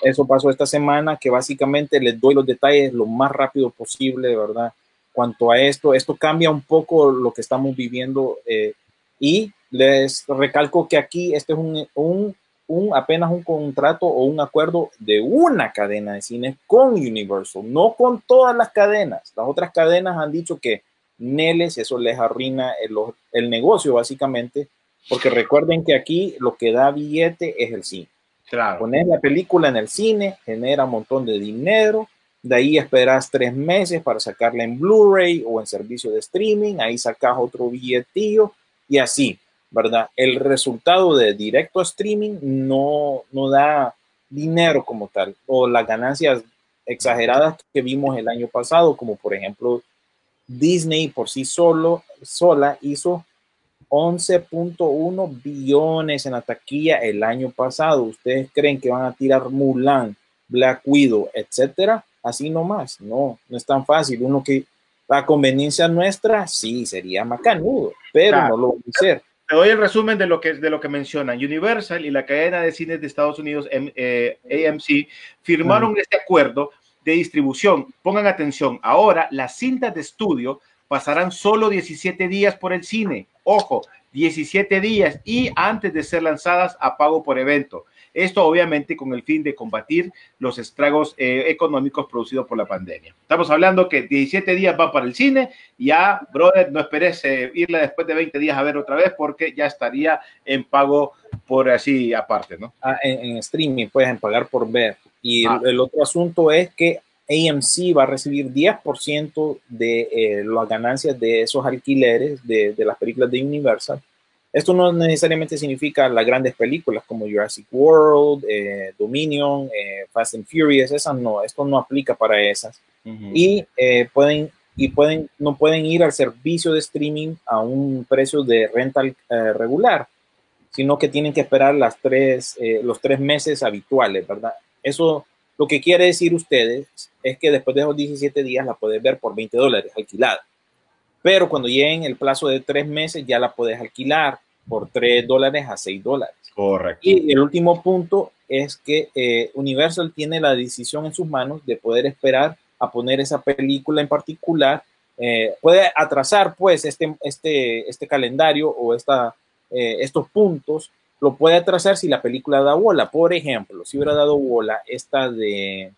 eso pasó esta semana, que básicamente les doy los detalles lo más rápido posible, ¿verdad? Cuanto a esto, esto cambia un poco lo que estamos viviendo eh, y les recalco que aquí este es un, un, un, apenas un contrato o un acuerdo de una cadena de cine con Universal, no con todas las cadenas. Las otras cadenas han dicho que Neles, eso les arruina el, el negocio básicamente, porque recuerden que aquí lo que da billete es el cine. Claro. Pones la película en el cine, genera un montón de dinero, de ahí esperas tres meses para sacarla en Blu-ray o en servicio de streaming, ahí sacas otro billetillo y así, ¿verdad? El resultado de directo streaming no, no da dinero como tal, o las ganancias exageradas que vimos el año pasado, como por ejemplo Disney por sí solo, sola hizo 11.1 billones en la taquilla el año pasado. ¿Ustedes creen que van a tirar Mulan, Black Widow, etcétera? Así nomás. No, no es tan fácil. Uno que la conveniencia nuestra, sí, sería macanudo, pero Claro. no lo va a hacer. Te doy el resumen de lo que, de lo que mencionan. Universal y la cadena de cines de Estados Unidos, eh, AMC, firmaron este acuerdo de distribución. Pongan atención, ahora las cintas de estudio pasarán solo 17 días por el cine. Ojo, 17 días y antes de ser lanzadas a pago por evento. Esto obviamente con el fin de combatir los estragos eh, económicos producidos por la pandemia. Estamos hablando que 17 días va para el cine, ya, brother, no esperes eh, irle después de 20 días a ver otra vez porque ya estaría en pago por así aparte, ¿no? Ah, en, en streaming pueden pagar por ver. Y Ah. el, el otro asunto es que AMC va a recibir 10% de eh, las ganancias de esos alquileres de, de las películas de Universal. Esto no necesariamente significa las grandes películas como Jurassic World, eh, Dominion, eh, Fast and Furious, esas no, esto no aplica para esas. Y eh, pueden y pueden no pueden ir al servicio de streaming a un precio de rental eh, regular, sino que tienen que esperar las tres, eh, los tres meses habituales, ¿verdad? Eso lo que quiere decir ustedes es que después de esos 17 días la puedes ver por 20 dólares alquilada. Pero cuando lleguen el plazo de tres meses ya la puedes alquilar por 3 dólares a 6 dólares. Correcto. Y el último punto es que eh, Universal tiene la decisión en sus manos de poder esperar a poner esa película en particular. Eh, puede atrasar pues este, este, este calendario o esta, eh, estos puntos, lo puede atrasar si la película da bola. Por ejemplo, si hubiera dado bola esta de,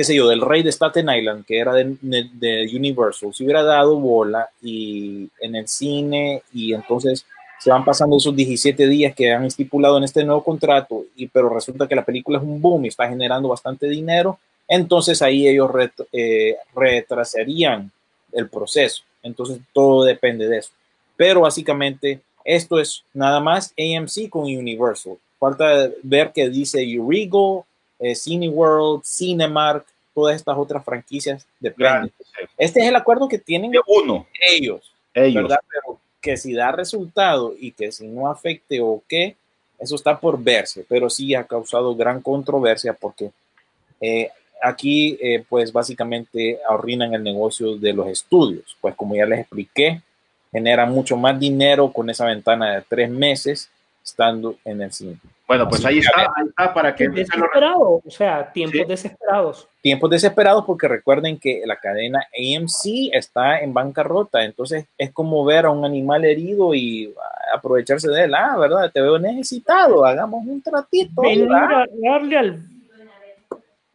qué sé yo, del Rey de Staten Island, que era de, Universal, si hubiera dado bola y en el cine y entonces se van pasando esos 17 días que han estipulado en este nuevo contrato, y, pero resulta que la película es un boom y está generando bastante dinero, entonces ahí ellos eh, retrasarían el proceso. Entonces todo depende de eso. Pero básicamente esto es nada más AMC con Universal. Falta ver qué dice Urigo, eh, Cineworld, Cinemark, todas estas otras franquicias dependen. Este es el acuerdo que tienen de uno. ellos. Ellos. ¿verdad? Pero que si da resultado y que si no afecte o qué, eso está por verse, pero sí ha causado gran controversia porque eh, aquí eh, pues básicamente arruinan el negocio de los estudios, pues como ya les expliqué, generan mucho más dinero con esa ventana de tres meses estando en el cine. Bueno, pues ahí está, ahí está para que Desesperado, o sea, tiempos Sí. desesperados. tiempos desesperados porque recuerden que la cadena AMC está en bancarrota, entonces es como ver a un animal herido y aprovecharse de él, ah, ¿verdad? Te veo necesitado, hagamos un tratito. Venir a darle al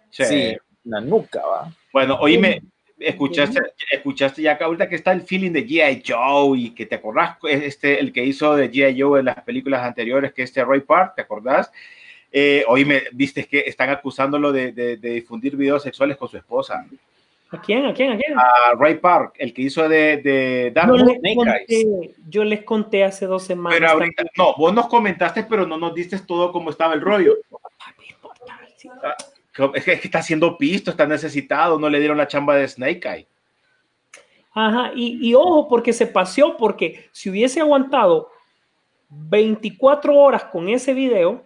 Sí. Sí, la nuca, va. Bueno, oíme, escuchaste, escuchaste ya acá ahorita que está el feeling de G.I. Joe y que te acordás, este, el que hizo de G.I. Joe en las películas anteriores, que este Roy Park, ¿te acordás? Eh, oíme, viste que están acusándolo de, de- de difundir videos sexuales con su esposa. ¿A quién? ¿A quién? ¿A quién? A Ray Park, el que hizo de, de Dark Yo les, conté, yo les conté hace dos semanas. Pero ahorita, también. no, vos nos comentaste, pero no nos diste todo cómo estaba el rollo. Ah, Es que, es que está haciendo pisto, está necesitado, no le dieron la chamba de Snake Eye. Ajá, y, y ojo, porque se paseó, porque si hubiese aguantado 24 horas con ese video,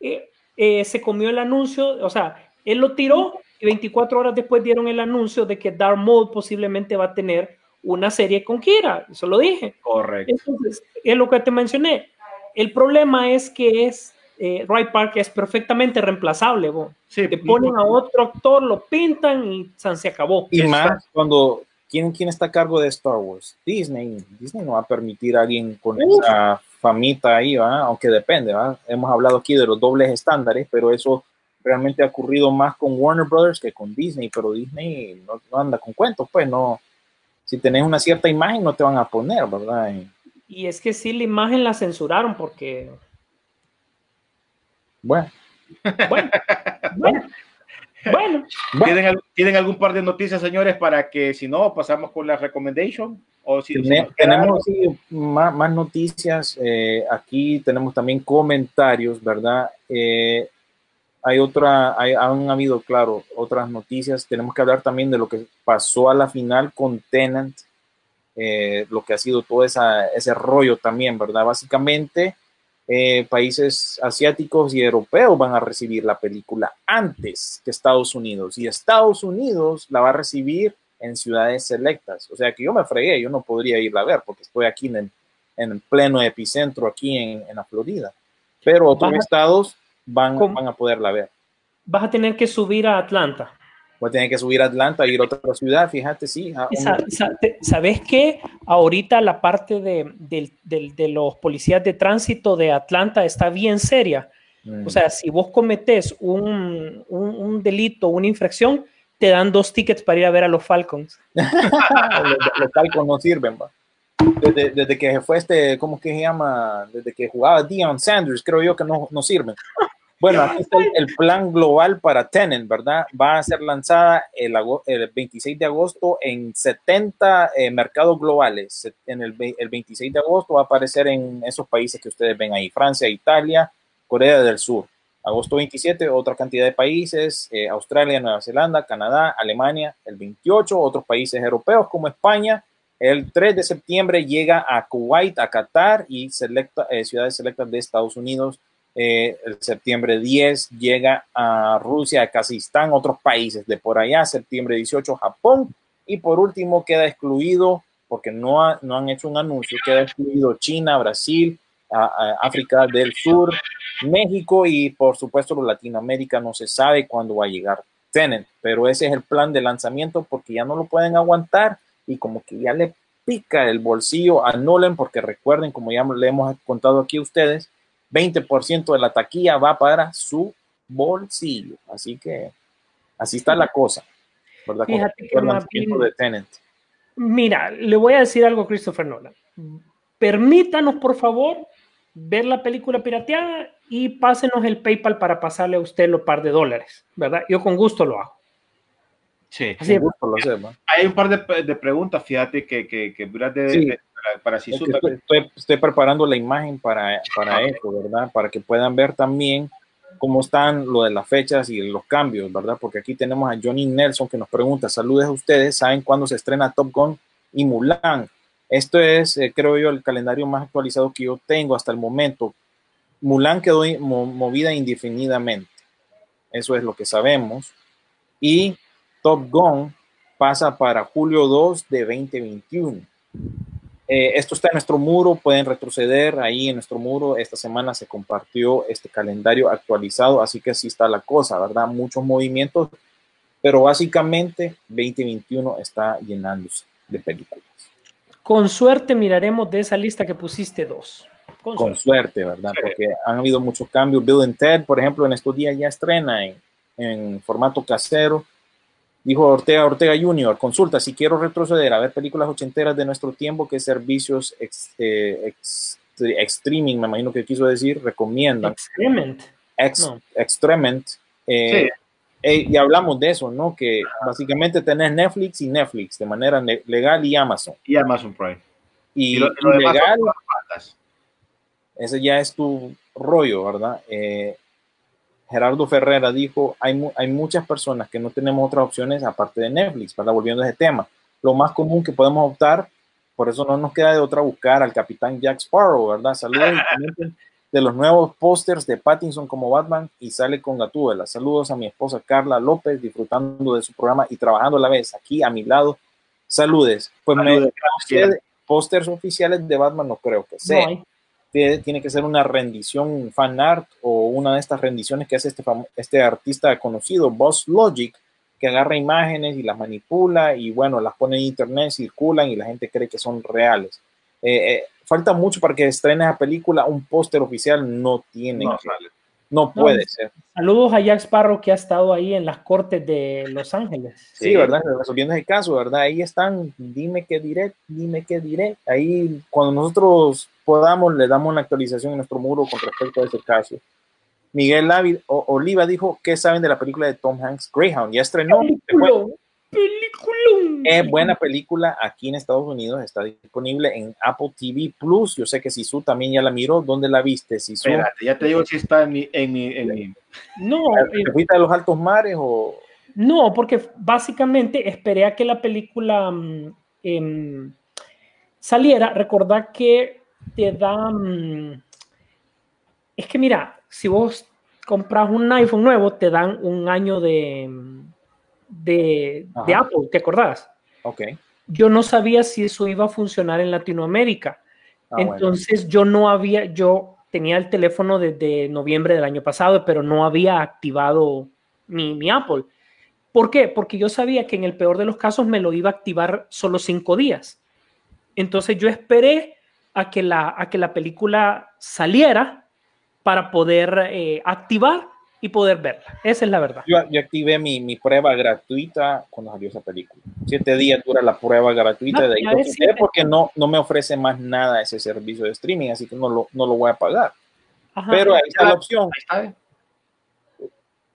eh, eh, se comió el anuncio, o sea, él lo tiró y 24 horas después dieron el anuncio de que Dark Mode posiblemente va a tener una serie con Kira, eso lo dije. Correcto. Entonces, es lo que te mencioné. El problema es que es eh, Ray Park es perfectamente reemplazable. bo. Sí, Te ponen a otro actor, lo pintan y se acabó. Y más cuando, ¿quién, ¿quién está a cargo de Star Wars? Disney. Disney no va a permitir a alguien con Uf. esa famita ahí, ¿va? aunque depende. ¿va? Hemos hablado aquí de los dobles estándares, pero eso realmente ha ocurrido más con Warner Brothers que con Disney, pero Disney no, no anda con cuentos, pues no. Si tenés una cierta imagen, no te van a poner, ¿verdad? Y es que sí, la imagen la censuraron porque, bueno, bueno, bueno, bueno. ¿Tienen, al- ¿Tienen algún par de noticias, señores, para que si no, pasamos con la recommendation? O si, tenemos sí, más, más noticias. eh, aquí tenemos también comentarios, ¿verdad? Eh, hay otra, hay, han habido, claro, otras noticias. Tenemos que hablar también de lo que pasó a la final con Tenant, eh, lo que ha sido todo esa, ese rollo también, ¿verdad? Básicamente, eh, países asiáticos y europeos van a recibir la película antes que Estados Unidos y Estados Unidos la va a recibir en ciudades selectas. O sea que yo me fregué, yo no podría irla a ver porque estoy aquí en el, en el pleno epicentro, aquí en, en la Florida. Pero otros Vas estados van, van a poderla ver. Vas a tener que subir a Atlanta. Voy a tener que subir a Atlanta, ir a otra ciudad, fíjate, sí. un- ¿Sabes qué? Ahorita la parte de, del- del- de los policías de tránsito de Atlanta está bien seria. Mm. O sea, si vos cometés un, un- un delito, una infracción, te dan dos tickets para ir a ver a los Falcons. los, los Falcons no sirven, va. Desde, desde que fue este, ¿cómo que se llama? Desde que jugaba Deion Sanders, creo yo que no, no sirven. Bueno, aquí está el, el plan global para Tenant, ¿verdad? Va a ser lanzada el, el 26 de agosto en 70 eh, mercados globales. En el, el 26 de agosto va a aparecer en esos países que ustedes ven ahí, Francia, Italia, Corea del Sur. Agosto 27, otra cantidad de países, eh, Australia, Nueva Zelanda, Canadá, Alemania, el 28, otros países europeos como España. El 3 de septiembre llega a Kuwait, a Qatar y selecta, eh, ciudades selectas de Estados Unidos. Eh, el septiembre 10 llega a Rusia, a Kazajistán, otros países de por allá. Septiembre 18, Japón. Y por último queda excluido, porque no, ha- no han hecho un anuncio, queda excluido China, Brasil, África del Sur, México y por supuesto Latinoamérica no se sabe cuándo va a llegar Tenet, pero ese es el plan de lanzamiento porque ya no lo pueden aguantar y como que ya le pica el bolsillo a Nolan porque recuerden, como ya le hemos contado aquí a ustedes, 20% de la taquilla va para su bolsillo, así que así está la cosa, ¿verdad? Con Fíjate que lanzamiento bien- de Tenet. Mira, le voy a decir algo a Christopher Nolan. Permítanos, por favor, ver la película pirateada y pásenos el PayPal para pasarle a usted los par de dólares, ¿verdad? Yo con gusto lo hago. Sí. Así Con gusto lo hacemos. Hay un par de, de preguntas, fíjate, que, que, que de- Sí. de- para, para Es que estoy, estoy- preparando la imagen para, para eso, ¿verdad? Para que puedan ver también cómo están lo de las fechas y los cambios, ¿verdad? Porque aquí tenemos a Johnny Nelson que nos pregunta, saludos a ustedes, ¿saben cuándo se estrena Top Gun y Mulan? Esto es, eh, creo yo, el calendario más actualizado que yo tengo hasta el momento. Mulan quedó movida indefinidamente. Eso es lo que sabemos. Y Top Gun pasa para julio 2 de 2021. Eh, esto está en nuestro muro, pueden retroceder ahí en nuestro muro. Esta semana se compartió este calendario actualizado, así que así está la cosa, ¿verdad? Muchos movimientos, pero básicamente 2021 está llenándose de películas. Con suerte miraremos de esa lista que pusiste dos. Con, Con suerte. suerte, ¿verdad? Porque han habido muchos cambios. Bill and Ted, por ejemplo, en estos días ya estrena en, en formato casero. Dijo Ortega Ortega Jr., consulta, si quiero retroceder a ver películas ochenteras de nuestro tiempo, ¿qué servicios ex, eh, ex- streaming, me imagino que quiso decir, recomiendan? Experiment. Ex, No. Extrement. eh, Sí. eh, y hablamos de eso, ¿no? Que básicamente tenés Netflix y Netflix de manera ne- legal y Amazon. Y Amazon Prime. Y, Y lo, lo patas. ese ya es tu rollo, ¿verdad? Eh, Gerardo Ferrera dijo, hay, mu- hay muchas personas que no tenemos otras opciones aparte de Netflix, ¿verdad? Volviendo a ese tema. Lo más común que podemos optar, por eso no nos queda de otra buscar al capitán Jack Sparrow, ¿verdad? Saludos de los nuevos pósters de Pattinson como Batman y sale con Gatúbela. Saludos a mi esposa Carla López, disfrutando de su programa y trabajando a la vez aquí a mi lado. Saludes. Pues me Saludes, usted, pósters oficiales de Batman no creo que sea. Tiene, que ser una rendición fan art o una de estas rendiciones que hace este, este artista conocido, Boss Logic, que agarra imágenes y las manipula y bueno, las pone en internet, circulan y la gente cree que son reales. Eh, eh, falta mucho para que estrene la película, un póster oficial no tiene, No que-. No puede No, ser. Saludos a Jack Sparrow que ha estado ahí en las cortes de Los Ángeles. Sí, ¿verdad? Resolviendo ese caso, ¿verdad? Ahí están, dime qué diré, dime qué diré. Ahí, cuando nosotros podamos, le damos una actualización en nuestro muro con respecto a ese caso. Miguel O- Oliva dijo, ¿qué saben de la película de Tom Hanks, Greyhound? Ya estrenó. Peliculón. Es buena película aquí en Estados Unidos, está disponible en Apple TV Plus. Yo sé que Sisu también ya la miró. ¿Dónde la viste, Sisu? Espérate, ya te digo si está en mi. En mi, en mi- No, eh, ¿Te fuiste a los altos mares o...? no, porque básicamente esperé a que la película mm, em, saliera. Recordad que te da. mm, es que mira, si vos compras un iPhone nuevo, te dan un año de, mm, de. Apple, ¿te acordás? Ok. Yo no sabía si eso iba a funcionar en Latinoamérica. Ah, bueno. Entonces yo no había, yo tenía el teléfono desde noviembre del año pasado, pero no había activado mi, mi Apple. ¿Por qué? Porque yo sabía que en el peor de los casos me lo iba a activar solo cinco días. Entonces yo esperé a que la, a que la película saliera para poder eh, activar y poder verla. Esa es la verdad. Yo, yo activé mi, mi prueba gratuita cuando salió esa película. Siete días dura la prueba gratuita No, de ahí lo quité porque no, no me ofrece más nada ese servicio de streaming, así que no lo, no lo voy a pagar. Ajá. Pero ahí está la opción. Ahí está.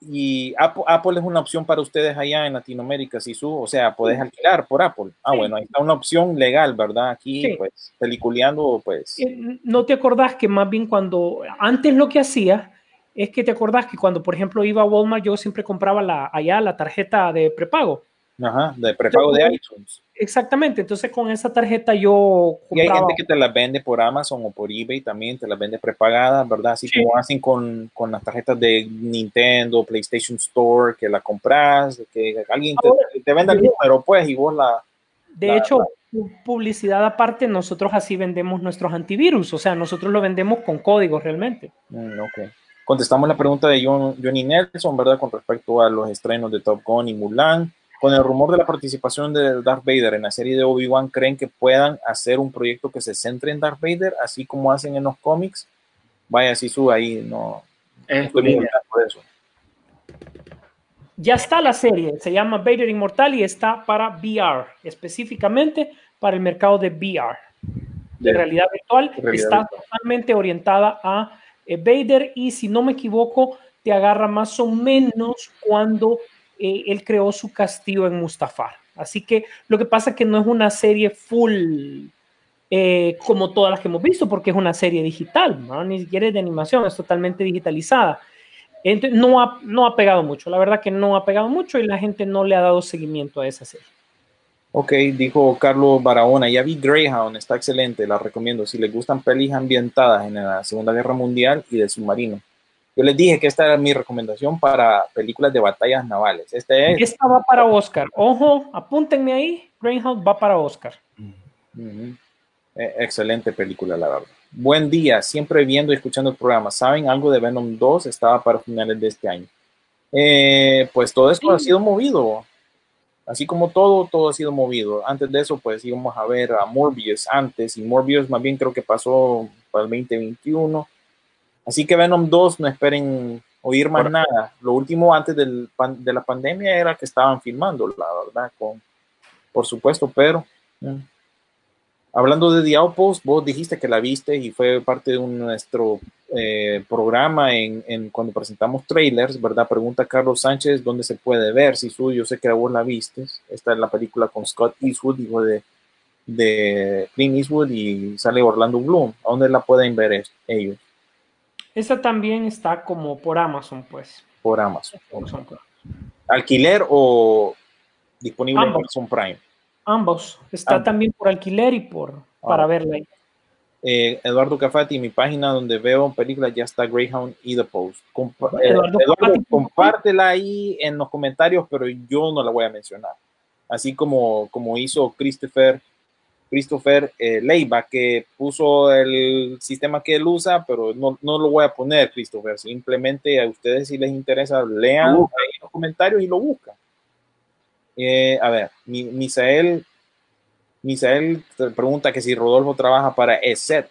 Y Apple, Apple es una opción para ustedes allá en Latinoamérica, si su, o sea, podés alquilar por Apple. Ah, Sí. bueno, ahí está una opción legal, ¿verdad? Aquí, Sí. pues, peliculeando, pues. Eh, ¿No te acordás que más bien cuando antes lo que hacía es que te acordás que cuando, por ejemplo, iba a Walmart, yo siempre compraba la, allá la tarjeta de prepago? Ajá, de prepago de iTunes. Exactamente, entonces con esa tarjeta yo Y hay compraba. gente que te las vende por Amazon o por eBay también, te las vende prepagadas, ¿verdad? Así Sí. como hacen con, con las tarjetas de Nintendo, PlayStation Store, que la compras, que alguien te, Ahora, te vende el número, pues, y vos la... De la- hecho, pu- publicidad aparte, nosotros así vendemos nuestros antivirus, o sea, nosotros lo vendemos con códigos realmente. Mm, ok. Contestamos la pregunta de John- Johnny Nelson, ¿verdad? Con respecto a los estrenos de Top Gun y Mulan. Con el rumor de la participación de Darth Vader en la serie de Obi-Wan, ¿creen que puedan hacer un proyecto que se centre en Darth Vader, así como hacen en los cómics? Vaya, si sube ahí, no, Es tu estoy eso. Ya está la serie, se llama Vader Inmortal y está para VR, específicamente para el mercado de VR, de De- realidad virtual. realidad está virtual. totalmente orientada a eh, Vader y si no me equivoco, te agarra más o menos cuando eh, él creó su castillo en Mustafar. Así que lo que pasa es que no es una serie full eh, como todas las que hemos visto, porque es una serie digital, ¿no? ni siquiera es de animación, es totalmente digitalizada. Entonces, no ha, no ha pegado mucho, la verdad que no ha pegado mucho y la gente no le ha dado seguimiento a esa serie. Ok, dijo Carlos Barahona, ya vi Greyhound, está excelente, la recomiendo. Si les gustan pelis ambientadas en la Segunda Guerra Mundial y de submarino. Yo les dije que esta era mi recomendación para películas de batallas navales. Este es. Esta va para Oscar. Ojo, apúntenme ahí. Greyhound va para Oscar. Eh, excelente película, la verdad. Buen día, siempre viendo y escuchando el programa. ¿Saben algo de Venom 2? Estaba para finales de este año. Eh, pues todo esto ha sido movido. Así como todo, todo ha sido movido. Antes de eso, pues íbamos a ver a Morbius antes, y Morbius más bien creo que pasó para el 2021. Así que Venom 2, no esperen oír más nada. Lo último antes del pan- de la pandemia era que estaban filmando, la verdad, con, por supuesto, pero mm. Hablando de The Outpost, vos dijiste que la viste y fue parte de un- nuestro eh, programa en, en cuando presentamos trailers, ¿verdad? Pregunta Carlos Sánchez dónde se puede ver. Si tú, yo sé que vos la viste. Esta es la película con Scott Eastwood, hijo de, de Clint Eastwood, y sale Orlando Bloom. ¿A dónde la pueden ver ellos? Esa también está como por Amazon, pues. Por Amazon. Amazon. ¿Alquiler o disponible en. Amazon Prime? Ambos. Está también por alquiler y por para Ah. verla. ahí. Eh, Eduardo Cafati, mi página donde veo películas ya está Greyhound y The Post. Compa- eh, Eduardo compártela ahí en los comentarios, pero yo no la voy a mencionar. Así como, como hizo Christopher, Christopher eh, Leiva, que puso el sistema que él usa, pero no, no lo voy a poner, Christopher. Simplemente a ustedes si les interesa, lean ahí en los comentarios y lo buscan. Eh, a ver, Mi- Misael, Misael pregunta que si Rodolfo trabaja para ESET.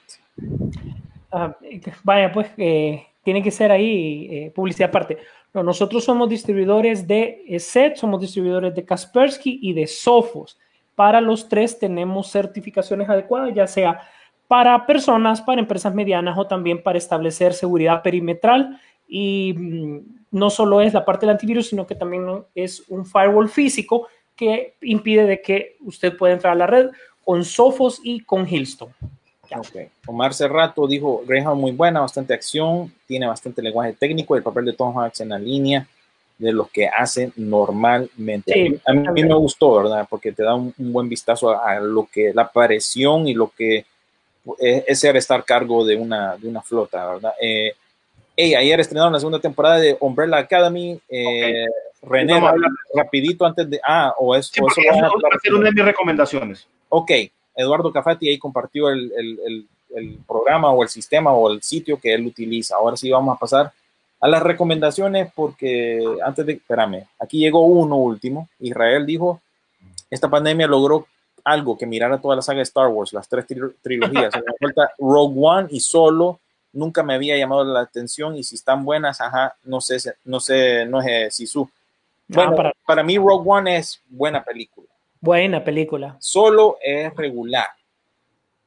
Ah, vaya, pues eh, tiene que ser ahí eh, publicidad aparte. No, nosotros somos distribuidores de ESET, somos distribuidores de Kaspersky y de Sophos. Para los tres tenemos certificaciones adecuadas, ya sea para personas, para empresas medianas o también para establecer seguridad perimetral. Y mm, no solo es la parte del antivirus, sino que también es un firewall físico que impide de que usted pueda entrar a la red con Sophos y con Hillstone. Ok. Omar Cerrato dijo, Greyhound muy buena, bastante acción, tiene bastante lenguaje técnico, el papel de Tom Hanks en la línea de lo que hace normalmente. Sí, a, mí, a mí me gustó, ¿verdad? Porque te da un, un buen vistazo a, a lo que la presión y lo que es, es ser estar a cargo de una, de una flota, ¿verdad? Eh, hey, ayer estrenaron la segunda temporada de Umbrella Academy. Eh, René, Vamos a hablar rapidito antes de... Ah, o es... Sí, o eso eso va a ser una de mis recomendaciones. Ok, Eduardo Cafati ahí compartió el, el- el- el programa o el sistema o el sitio que él utiliza. Ahora sí vamos a pasar a las recomendaciones porque antes de, espérame, aquí llegó uno último. Israel dijo, esta pandemia logró algo que mirara toda la saga de Star Wars, las tres tri- trilogías. Me falta Rogue One y Solo. Nunca me había llamado la atención y si están buenas, ajá, no sé, no sé, no es Sisu. Bueno, Ah, para- para mí Rogue One es buena película Buena película. solo es regular.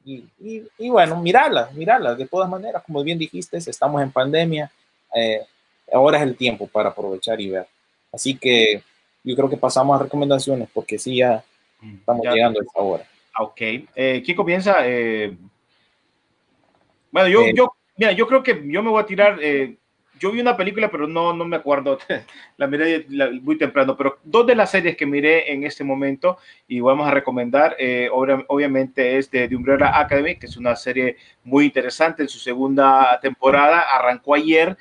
Y, y- y bueno, mirarla, mirarla de todas maneras, como bien dijiste, estamos en pandemia, eh, ahora es el tiempo para aprovechar y ver. Así que yo creo que pasamos a recomendaciones porque sí, ya estamos Ya. llegando a esta hora. Ah, Ok. Eh, ¿Quién comienza? Eh, bueno, yo, Eh. yo, mira, yo creo que yo me voy a tirar. eh, yo vi una película, pero no, no me acuerdo. la miré muy temprano. Pero dos de las series que miré en este momento y vamos a recomendar, eh, obviamente, es de, de Umbrella Academy, que es una serie muy interesante en su segunda temporada. Arrancó ayer.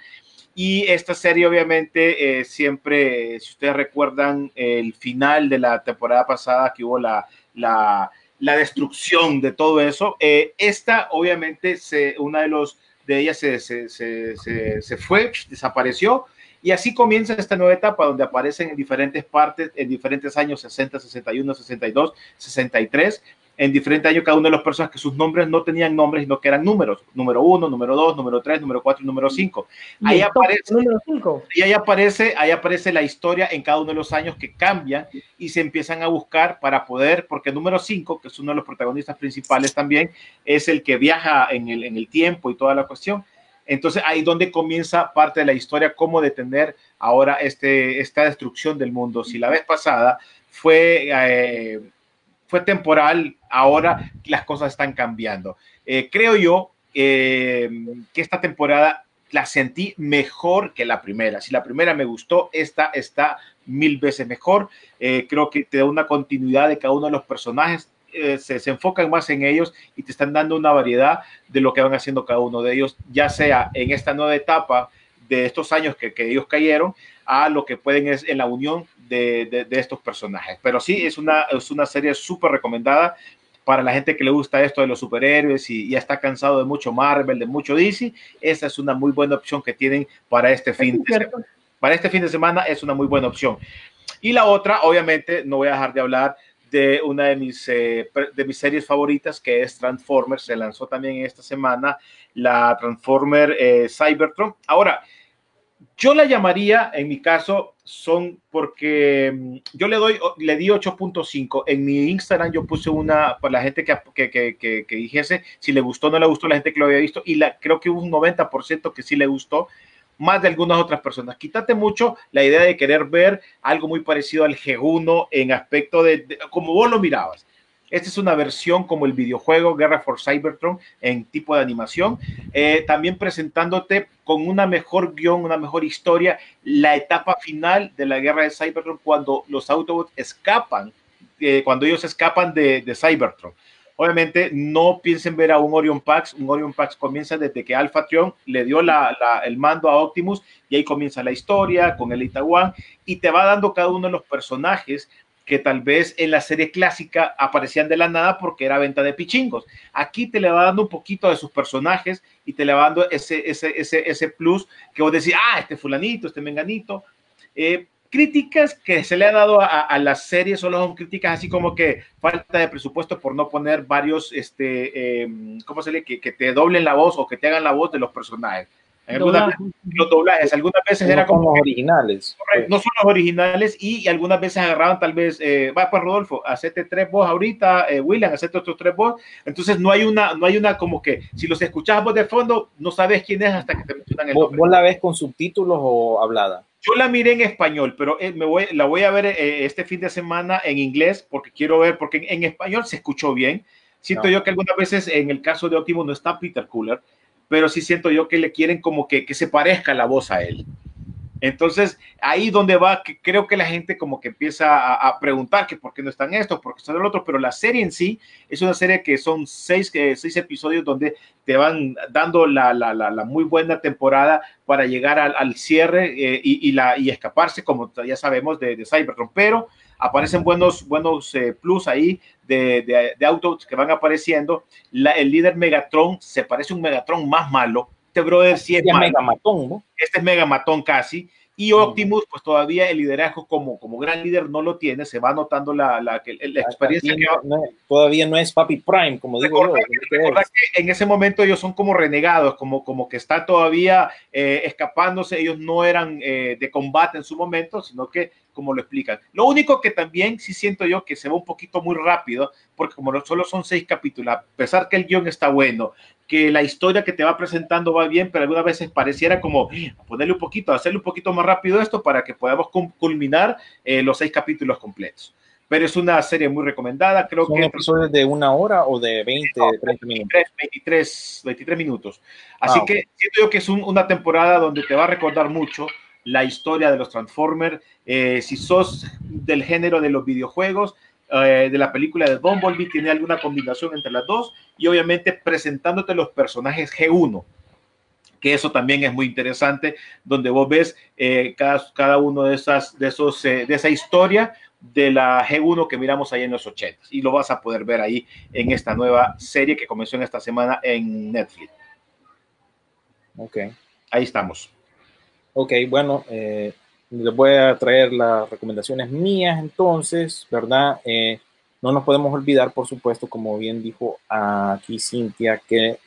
Y esta serie, obviamente, eh, siempre, si ustedes recuerdan, el final de la temporada pasada que hubo la, la, la destrucción de todo eso, eh, esta, obviamente, se, una de, los, de ellas se, se, se, se, se fue, desapareció. Y así comienza esta nueva etapa donde aparecen en diferentes partes, en diferentes años 60, 61, 62, 63, en diferentes años cada uno de los personas que sus nombres no tenían nombres, sino que eran números. Número uno, número dos, número tres, número cuatro y número cinco. Y Ahí el top aparece, 5. y ahí aparece, ahí aparece la historia en cada uno de los años que cambian y se empiezan a buscar para poder, porque el número 5, que es uno de los protagonistas principales también, es el que viaja en el, en el tiempo y toda la cuestión. Entonces ahí donde comienza parte de la historia, cómo detener ahora este, esta destrucción del mundo. Si la vez pasada fue, eh, fue temporal, ahora las cosas están cambiando. Eh, creo yo eh, que esta temporada la sentí mejor que la primera. Si la primera me gustó, esta está mil veces mejor. Eh, creo que te da una continuidad de cada uno de los personajes. se, se enfocan más en ellos y te están dando una variedad de lo que van haciendo cada uno de ellos, ya sea en esta nueva etapa de estos años que, que ellos cayeron, a lo que pueden es en la unión de, de, de estos personajes. Pero sí, es una, es una serie súper recomendada. para la gente que le gusta esto de los superhéroes y ya está cansado de mucho Marvel, de mucho DC, esa es una muy buena opción que tienen para este fin de semana. Para este fin de semana es una muy buena opción. Y la otra, obviamente, no voy a dejar de hablar de una de mis, eh, de mis series favoritas, que es Transformers. Se lanzó también esta semana la Transformer eh, Cybertron. Ahora, yo la llamaría, en mi caso, son porque mm, yo le doy, le di 8.5. En mi Instagram yo puse una, para la gente que, que, que, dijese si le gustó o no le gustó, la gente que lo había visto, y la, creo que hubo un 90% que sí le gustó, más de algunas otras personas. Quítate mucho la idea de querer ver algo muy parecido al G1 en aspecto de como vos lo mirabas. Esta es una versión como el videojuego Guerra for Cybertron en tipo de animación, eh, también presentándote con una mejor guion, una mejor historia, la etapa final de la guerra de Cybertron cuando los Autobots escapan, eh, cuando ellos escapan de, Cybertron. Obviamente no piensen ver a un Orion Pax, un Orion Pax comienza desde que Alpha Trion le dio el mando a Optimus y ahí comienza la historia con el Itaguan y te va dando cada uno de los personajes que tal vez en la serie clásica aparecían de la nada porque era venta de pichingos. Aquí te le va dando un poquito de sus personajes y te le va dando ese, ese, ese, ese plus que vos decís, ah, este fulanito, este menganito. Eh, críticas que se le ha dado a, a la serie solo son críticas así como que falta de presupuesto por no poner varios, este, eh, ¿cómo se le? Que, que te doblen la voz o que te hagan la voz de los personajes. En algunas los doblajes, algunas veces no era como los originales. Correcto, no son los originales y, y, algunas veces agarraban tal vez, eh, va pues Rodolfo, hacete tres voz ahorita, eh, William, hacete otros tres voz. Entonces no hay una, no hay una como que si los escuchás vos de fondo, no sabes quién es hasta que te mencionan el ¿Vos, nombre. ¿Vos la ves con subtítulos o hablada? Yo la miré en español, pero eh, me voy, la voy a ver eh, este fin de semana en inglés porque quiero ver, porque en, en español se escuchó bien. Siento no. yo que algunas veces en el caso de Optimus no está Peter Cooler, pero sí siento yo que le quieren como que, que se parezca la voz a él. Entonces, ahí donde va, que creo que la gente como que empieza a, preguntar que por qué no están estos, por qué están el otro, pero la serie en sí es una serie que son seis, eh, seis episodios donde te van dando la, la, la, muy buena temporada para llegar al, cierre eh, y, y, la, y escaparse, como ya sabemos, de, de Cybertron, pero aparecen buenos, buenos eh, plus ahí de, de, de, autos que van apareciendo. La, el líder Megatron se parece a un Megatron más malo. Este brother sí es, es Megamatón, ¿no? Este es Megamatón casi. Y Optimus, pues todavía el liderazgo como, como gran líder no lo tiene, se va notando la, la, la experiencia. Que no, todavía no es Papi Prime, como digo yo. Recordar que en ese momento ellos son como renegados, como, como que están todavía eh, escapándose, ellos no eran eh, de combate en su momento, sino que como lo explican. Lo único que también sí siento yo que se va un poquito muy rápido, porque como solo son seis capítulos, a pesar que el guion está bueno, que la historia que te va presentando va bien, pero algunas veces pareciera como ponerle un poquito, hacerle un poquito más rápido esto para que podamos culminar eh, los seis capítulos completos. Pero es una serie muy recomendada, creo ¿Son que... episodios de una hora o de 20, no, 30 minutos? 23, 23 minutos. Así ah, que okay. siento yo que es un, una temporada donde te va a recordar mucho la historia de los Transformers. Eh, si sos del género de los videojuegos, eh, de la película de Bumblebee, tiene alguna combinación entre las dos y obviamente presentándote los personajes G1, que eso también es muy interesante, donde vos ves eh, cada, cada uno de, esas, de, esos, de esa historia de la G1 que miramos ahí en los 80 y lo vas a poder ver ahí en esta nueva serie que comenzó en esta semana en Netflix. Ok. Ahí estamos. Ok, bueno, eh, les voy a traer las recomendaciones mías entonces, ¿verdad? Eh, no nos podemos olvidar, por supuesto, como bien dijo aquí Cintia, que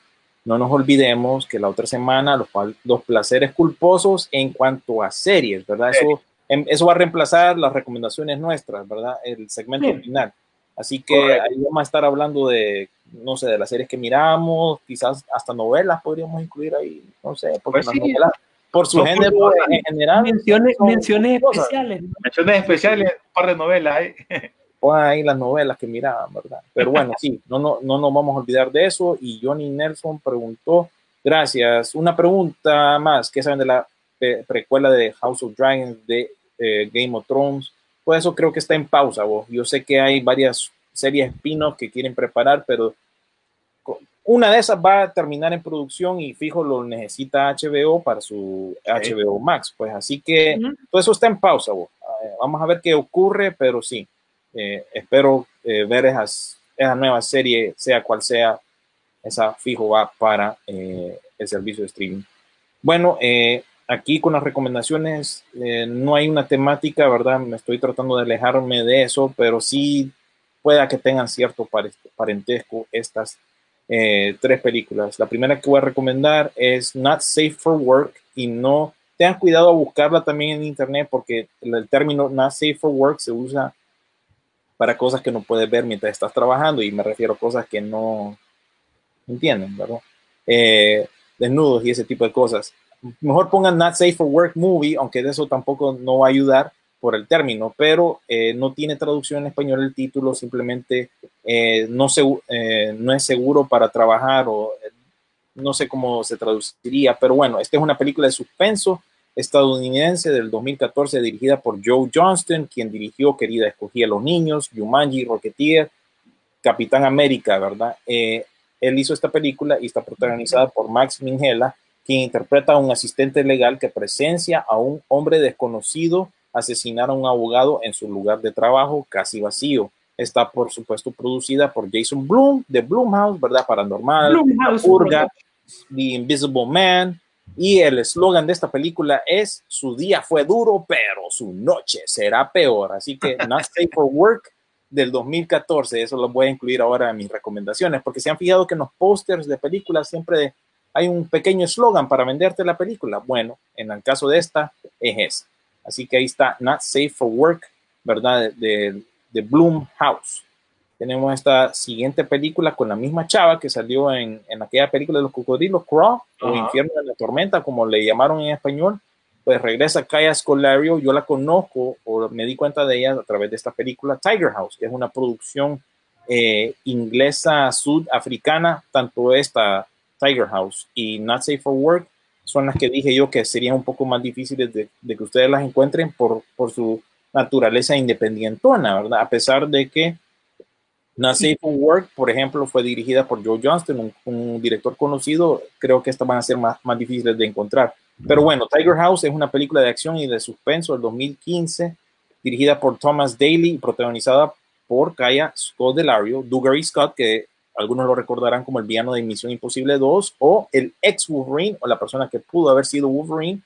no nos olvidemos que la otra semana los, los placeres culposos en cuanto a series, ¿verdad? Eso, eso va a reemplazar las recomendaciones nuestras, ¿verdad? El segmento sí. final. Así que Correcto. ahí vamos a estar hablando de, no sé, de las series que miramos, quizás hasta novelas podríamos incluir ahí, no sé, porque pues las sí. novelas por su género en general. Menciones, menciones especiales. Menciones especiales, un par de novelas. ¿eh? Pongan ahí las novelas que miraban, ¿verdad? Pero bueno, sí, no, no, no nos vamos a olvidar de eso. Y Johnny Nelson preguntó, gracias, una pregunta más, ¿qué saben de la precuela de House of Dragons de eh, Game of Thrones? Pues eso creo que está en pausa, vos. Yo sé que hay varias series spin-off que quieren preparar, pero una de esas va a terminar en producción y fijo lo necesita HBO para su sí. HBO Max. Pues así que uh -huh. todo eso está en pausa. Vos. Vamos a ver qué ocurre, pero sí, eh, espero eh, ver esas, esa nueva serie, sea cual sea, esa fijo va para eh, el servicio de streaming. Bueno, eh, aquí con las recomendaciones eh, no hay una temática, ¿verdad? Me estoy tratando de alejarme de eso, pero sí pueda que tengan cierto parentesco estas tres películas. La primera que voy a recomendar es Not Safe for Work y no tengan cuidado a buscarla también en internet porque el término Not Safe for Work se usa para cosas que no puedes ver mientras estás trabajando y me refiero a cosas que no entienden, ¿verdad? desnudos y ese tipo de cosas mejor pongan Not Safe for Work Movie, aunque de eso tampoco no va a ayudar por el término, pero eh, no tiene traducción en español el título, simplemente eh, no, eh, no es seguro para trabajar o no sé cómo se traduciría, pero bueno, esta es una película de suspenso estadounidense del 2014 dirigida por Joe Johnston, quien dirigió Querida Escogía a los Niños, Jumanji, Rocketeer, Capitán América, ¿verdad? él hizo esta película y está protagonizada por Max Minghella, quien interpreta a un asistente legal que presencia a un hombre desconocido asesinar a un abogado en su lugar de trabajo casi vacío. Está, por supuesto, producida por Jason Bloom de Bloomhouse, ¿verdad? Paranormal, Urga, The Invisible Man. Y el eslogan de esta película es: Su día fue duro, pero su noche será peor. Así que, Not Safe for Work del 2014, eso lo voy a incluir ahora en mis recomendaciones, porque se han fijado que en los pósters de películas siempre hay un pequeño eslogan para venderte la película. Bueno, en el caso de esta, es esa. Así que ahí está Not Safe for Work, ¿verdad? De, de Bloom House. Tenemos esta siguiente película con la misma chava que salió en, en aquella película de los cocodrilos, Crawl, o Infierno de la Tormenta, como le llamaron en español. Pues regresa Kaya Scolario, yo la conozco o me di cuenta de ella a través de esta película Tiger House, que es una producción eh, inglesa sudafricana, tanto esta Tiger House y Not Safe for Work son las que dije yo que serían un poco más difíciles de, que ustedes las encuentren por, por su naturaleza independientona, ¿verdad? A pesar de que Not Safe for Work, por ejemplo, fue dirigida por Joe Johnston, un, director conocido, creo que estas van a ser más, más difíciles de encontrar. Pero bueno, Tiger House es una película de acción y de suspenso del 2015, dirigida por Thomas Daly y protagonizada por Kaya Scott Delario, Dougary Scott, que algunos lo recordarán como el villano de Misión Imposible 2 o el ex Wolverine o la persona que pudo haber sido Wolverine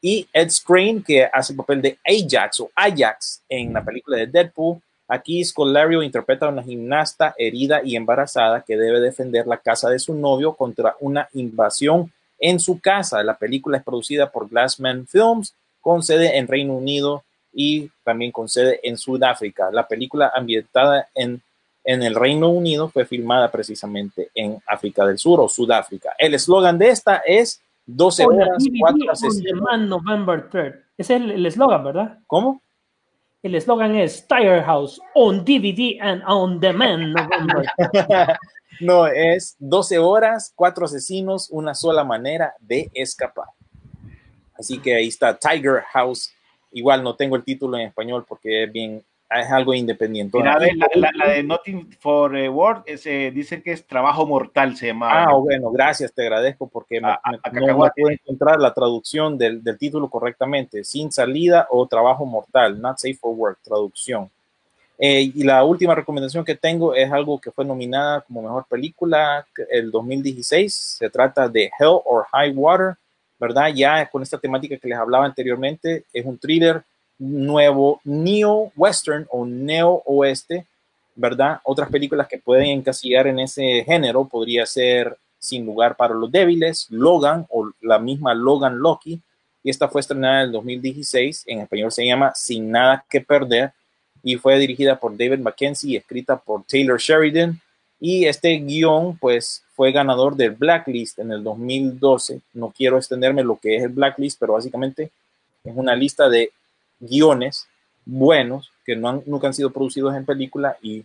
y Ed Skrein que hace el papel de Ajax o Ajax en la película de Deadpool. Aquí Scolario interpreta a una gimnasta herida y embarazada que debe defender la casa de su novio contra una invasión en su casa. La película es producida por Glassman Films con sede en Reino Unido y también con sede en Sudáfrica. La película ambientada en en el Reino Unido fue filmada precisamente en África del Sur o Sudáfrica. El eslogan de esta es 12 horas, 4 asesinos. November 3 Ese es el eslogan, ¿verdad? ¿Cómo? El eslogan es Tire House on DVD and on demand November. no, es 12 horas, 4 asesinos, una sola manera de escapar. Así que ahí está Tiger House. Igual no tengo el título en español porque es bien es algo independiente. Mira, la, la, de Nothing for Word ese, dice que es trabajo mortal, se llama. Ah, bueno, gracias, te agradezco porque me, no, pude encontrar la traducción del, del, título correctamente. Sin salida o trabajo mortal, not safe for work, traducción. Eh, y la última recomendación que tengo es algo que fue nominada como mejor película el 2016. Se trata de Hell or High Water, ¿verdad? Ya con esta temática que les hablaba anteriormente, es un thriller nuevo neo-western o neo-oeste, ¿verdad? Otras películas que pueden encasillar en ese género podría ser Sin lugar para los débiles, Logan o la misma Logan Loki, y esta fue estrenada en el 2016, en español se llama Sin nada que perder, y fue dirigida por David Mackenzie y escrita por Taylor Sheridan, y este guion pues fue ganador del Blacklist en el 2012, no quiero extenderme lo que es el Blacklist, pero básicamente es una lista de guiones buenos que no han, nunca han sido producidos en película y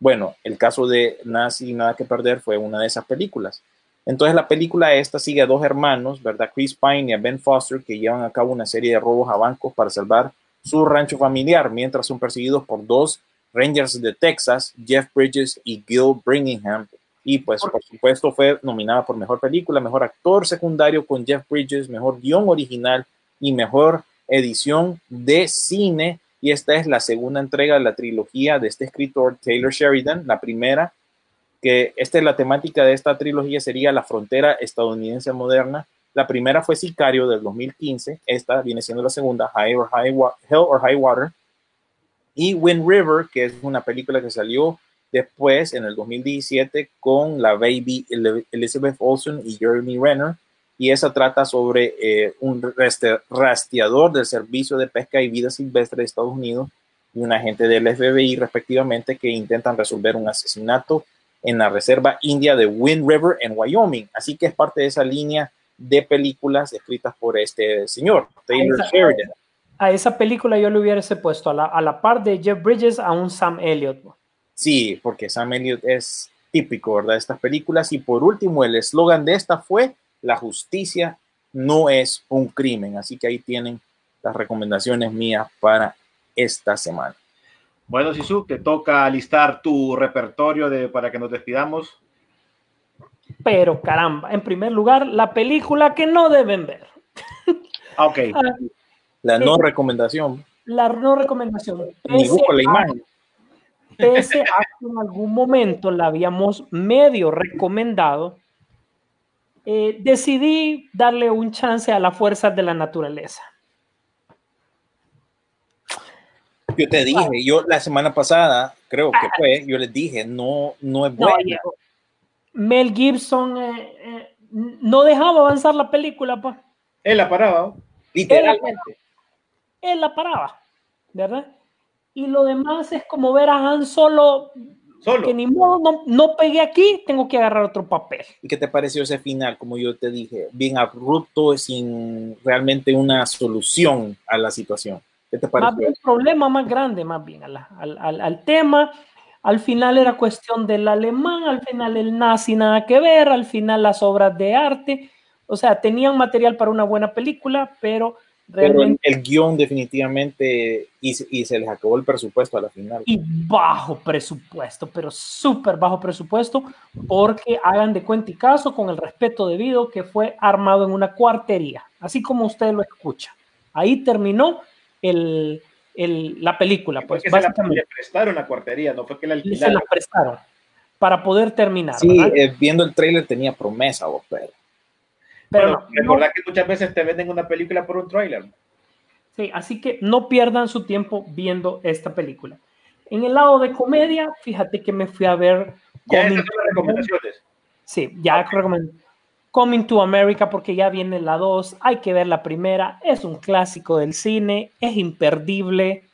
bueno, el caso de Nazi Nada que Perder fue una de esas películas. Entonces la película esta sigue a dos hermanos, ¿verdad? Chris Pine y a Ben Foster, que llevan a cabo una serie de robos a bancos para salvar su rancho familiar, mientras son perseguidos por dos Rangers de Texas, Jeff Bridges y Gil Bringingham. Y pues por supuesto fue nominada por Mejor Película, Mejor Actor Secundario con Jeff Bridges, Mejor Guión Original y Mejor edición de cine y esta es la segunda entrega de la trilogía de este escritor Taylor Sheridan, la primera, que esta es la temática de esta trilogía sería la frontera estadounidense moderna. La primera fue Sicario del 2015, esta viene siendo la segunda, High or High Hell or High Water, y Wind River, que es una película que salió después en el 2017 con la baby Elizabeth Olsen y Jeremy Renner, y esa trata sobre eh, un rastreador del Servicio de Pesca y Vida Silvestre de Estados Unidos y un agente del FBI respectivamente que intentan resolver un asesinato en la reserva india de Wind River en Wyoming. Así que es parte de esa línea de películas escritas por este señor, Taylor Esa- Sheridan. A esa película yo le hubiese puesto a la, a la par de Jeff Bridges a un Sam Elliott. Sí, porque Sam Elliott es típico, ¿verdad? De estas películas. Y por último, el eslogan de esta fue, la justicia no es un crimen. Así que ahí tienen las recomendaciones mías para esta semana. Bueno, Sisu, te toca listar tu repertorio de, para que nos despidamos. Pero caramba, en primer lugar, la película que no deben ver. Ah, ok. Ah, La no recomendación, La no recomendación. ni busco la a- imagen. pese a que en algún momento la habíamos medio recomendado, eh, decidí darle un chance a las fuerzas de la naturaleza. Yo te dije, yo la semana pasada, creo que fue, yo les dije, no, no es No, buena. Diego, Mel Gibson eh, eh, no dejaba avanzar la película, pues. Él la paraba. Literalmente. Él la paraba, ¿verdad? Y lo demás es como ver a Han Solo, Solo. que ni modo, no, no pegué aquí, tengo que agarrar otro papel. ¿Y qué te pareció ese final? Como yo te dije, bien abrupto, sin realmente una solución a la situación. ¿Qué te Más pareció? bien, el problema más grande, más bien, a la- al, al- al tema. Al final era cuestión del alemán, al final el nazi nada que ver, al final las obras de arte. O sea, tenían material para una buena película, pero Pero el, realmente el guion definitivamente, y, se- y se les acabó el presupuesto a la final. y bajo presupuesto, pero súper bajo presupuesto, porque hagan de cuenta y caso con el respeto debido que fue armado en una cuartería, así como usted lo escucha. Ahí terminó el, el- la película, pues que se la, básicamente. le prestaron la cuartería, no fue que la y se alquilaron. la prestaron para poder terminar. Sí, eh, viendo el trailer tenía promesa, vos, pero Pero Bueno, no, no- recordad que muchas veces te venden una película por un tráiler. sí, así que no pierdan su tiempo viendo esta película. En el lado de comedia, fíjate que me fui a ver Ya Coming esas son las recomendaciones. Sí, ya recomiendo. Coming to America porque ya viene la 2, hay que ver la primera, es un clásico del cine, es imperdible,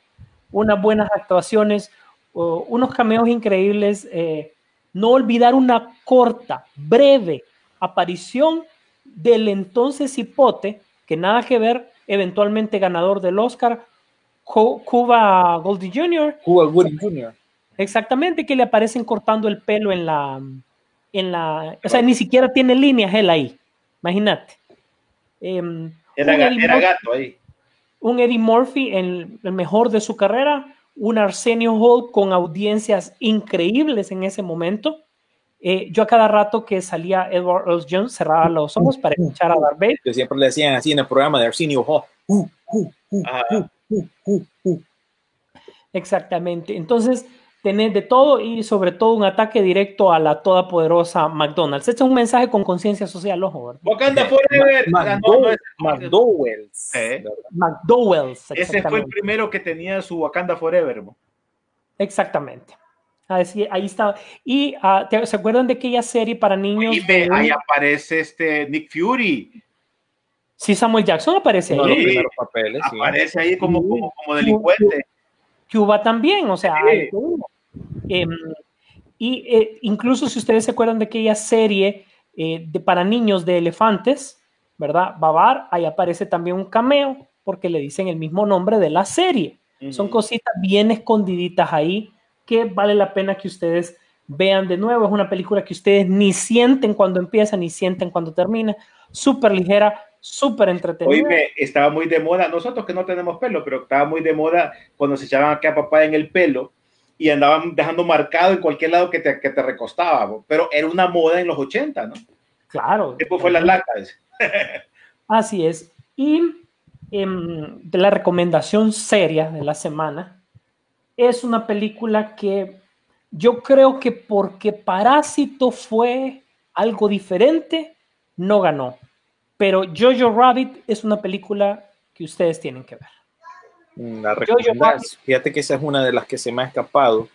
unas buenas actuaciones, unos cameos increíbles, eh, no olvidar una corta, breve aparición del entonces hipote, que nada que ver, eventualmente ganador del Oscar, Cu- Cuba Goldie Jr., Cuba Gooding Jr. Exactamente, que le aparecen cortando el pelo en la, en la, o sea, ni siquiera tiene líneas él ahí, imagínate. Em, Era, Murphy, gato ahí. un Eddie Murphy en el mejor de su carrera, un Arsenio Hall con audiencias increíbles en ese momento. Eh, yo a cada rato que salía Edward Earl Jones cerraba los ojos para escuchar a Darth Vader. Que siempre le decían así en el programa de Arsenio Hall. Uh, uh, uh, uh, uh, uh. Exactamente. Entonces, tenés de todo y sobre todo un ataque directo a la todopoderosa McDonald's. Este es un mensaje con conciencia social, ojo, ¿verdad? Wakanda Forever. Ah, McDowell's. Eh. Ese fue el primero que tenía su Wakanda Forever. Exactamente. Así, ahí está. Y ¿te- ¿se acuerdan de aquella serie para niños? Y de- ahí aparece este Nick Fury. Sí, Samuel Jackson aparece Uno los ahí. primeros papeles, sí. Aparece ahí como, como, como delincuente. Cuba también, o sea, Sí. hay. Em, y eh, incluso si ustedes se acuerdan de aquella serie eh, de, para niños de elefantes, ¿verdad? Babar, ahí aparece también un cameo porque le dicen el mismo nombre de la serie. Son Ujú. cositas bien escondiditas ahí que vale la pena que ustedes vean de nuevo. Es una película que ustedes ni sienten cuando empieza ni sienten cuando termina. Súper ligera, súper entretenida. Oíme, estaba muy de moda, nosotros que no tenemos pelo, pero estaba muy de moda cuando se echaban acá papá en el pelo y andaban dejando marcado en cualquier lado que te, que te recostaba, pero era una moda en los 80, ¿no? Claro. Después fue las lacas. Así es. Y em, de la recomendación seria de la semana, es una película que yo creo que porque Parásito fue algo diferente, no ganó. Pero Jojo Rabbit es una película que ustedes tienen que ver. Mm, La recomendás. Fíjate que esa es una de las que se me ha escapado.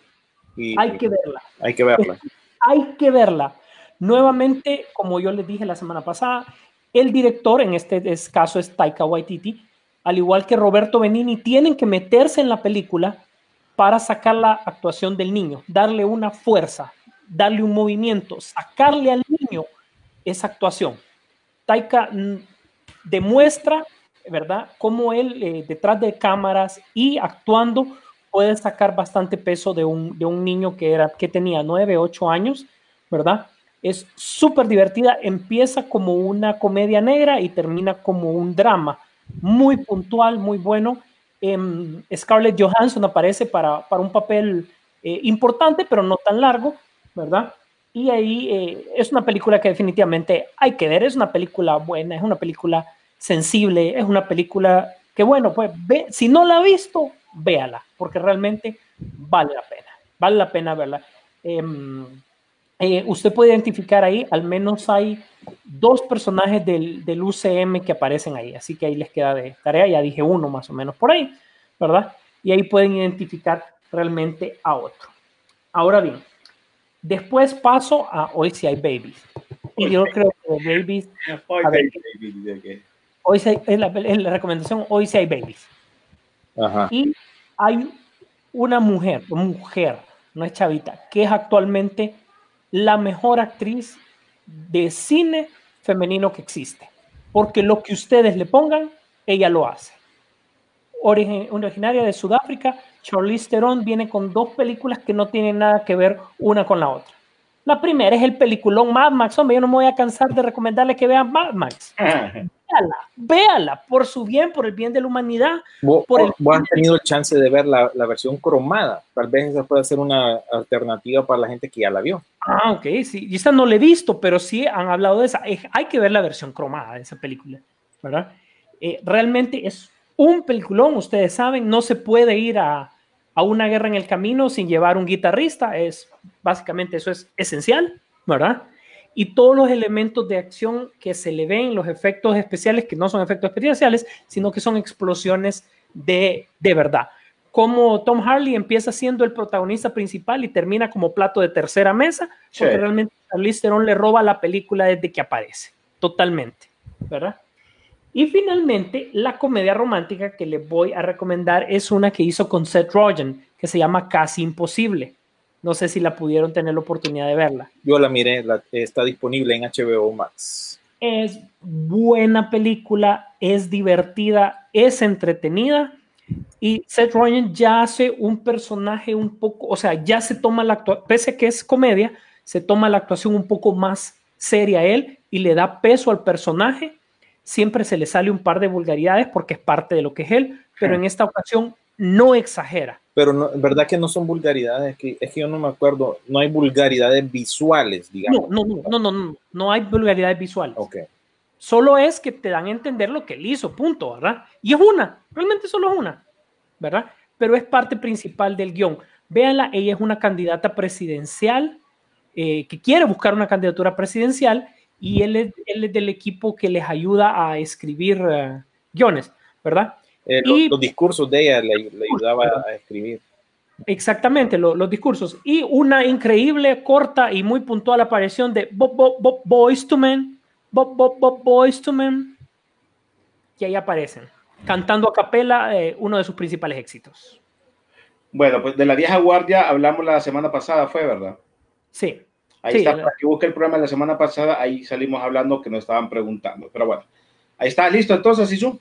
Y Hay que verla. hay que verla. hay que verla. Nuevamente, como yo les dije la semana pasada, el director, en este es- caso es Taika Waititi, al igual que Roberto Benini, tienen que meterse en la película para sacar la actuación del niño, darle una fuerza, darle un movimiento, sacarle al niño esa actuación. Taika demuestra, ¿verdad?, cómo él eh, detrás de cámaras y actuando puede sacar bastante peso de un, de un niño que, era, que tenía 9, 8 años, ¿verdad? Es súper divertida, empieza como una comedia negra y termina como un drama, muy puntual, muy bueno. Em, Scarlett Johansson aparece para, para un papel eh, importante, pero no tan largo, ¿verdad? Y ahí eh, es una película que definitivamente hay que ver, es una película buena, es una película sensible, es una película que, bueno, pues ve, si no la ha visto, véala, porque realmente vale la pena, vale la pena verla. Eh, usted puede identificar ahí, al menos hay dos personajes del, del UCM que aparecen ahí, así que ahí les queda de tarea, ya dije uno más o menos por ahí, ¿verdad? Y ahí pueden identificar realmente a otro. Ahora bien, después paso a Hoy si hay babies. Y yo creo que babies, a ver, hoy sí hay- es la, es la recomendación, hoy si hay babies. Ajá. Y hay una mujer, mujer, no es chavita, que es actualmente la mejor actriz de cine femenino que existe. Porque lo que ustedes le pongan, ella lo hace. Origi- originaria de Sudáfrica, Charlize Theron viene con dos películas que no tienen nada que ver una con la otra. La primera es el peliculón Mad Max. Hombre, yo no me voy a cansar de recomendarle que vean Mad Max. Véala, véala, por su bien, por el bien de la humanidad. ¿Vos, Por el- vos has tenido el chance de ver la, la versión cromada. Tal vez esa puede ser una alternativa para la gente que ya la vio. Ah, ok, sí. Y esta no la he visto, pero sí han hablado de esa. Eh, Hay que ver la versión cromada de esa película, ¿verdad? Eh, realmente es un peliculón, ustedes saben, no se puede ir a, a una guerra en el camino sin llevar un guitarrista, es básicamente eso es esencial, ¿verdad? Y todos los elementos de acción que se le ven, los efectos especiales, que no son efectos especiales, sino que son explosiones de, de verdad. Como Tom Harley empieza siendo el protagonista principal y termina como plato de tercera mesa, porque Sí. realmente Charlize Theron le roba la película desde que aparece, totalmente, ¿verdad? Y finalmente, la comedia romántica que les voy a recomendar es una que hizo con Seth Rogen, que se llama Casi Imposible. No sé si la pudieron tener la oportunidad de verla. Yo la miré, la- está disponible en HBO Max. Es buena película, es divertida, es entretenida y Seth Rogen ya hace un personaje un poco, o sea, ya se toma la actuación, pese a que es comedia, se toma la actuación un poco más seria a él y le da peso al personaje. Siempre se le sale un par de vulgaridades porque es parte de lo que es él, pero en esta ocasión no exagera. Pero no, verdad que no son vulgaridades, es que, es que yo no me acuerdo, no hay vulgaridades visuales, digamos. No, no, no, no, no, no, no hay vulgaridades visuales. Ok. Solo es que te dan a entender lo que él hizo, punto, ¿verdad? Y es una, realmente solo es una, ¿verdad? Pero es parte principal del guion. Véanla, ella es una candidata presidencial eh, que quiere buscar una candidatura presidencial y él es, él es del equipo que les ayuda a escribir eh, guiones, ¿verdad? Eh, Y- los, discursos de ella le, le ayudaba a escribir. Exactamente, lo- los discursos. Y una increíble, corta y muy puntual aparición de Bob, Bob, Bob Boyz II Men, Bob, Bob, Bob Boyz II Men, que ahí aparecen, cantando a capela eh, uno de sus principales éxitos. Bueno, pues de la vieja guardia hablamos la semana pasada, fue verdad. Sí. Ahí Sí, está, para que busque el programa de la semana pasada, ahí salimos hablando que nos estaban preguntando. Pero bueno, ahí está, listo entonces, Isu.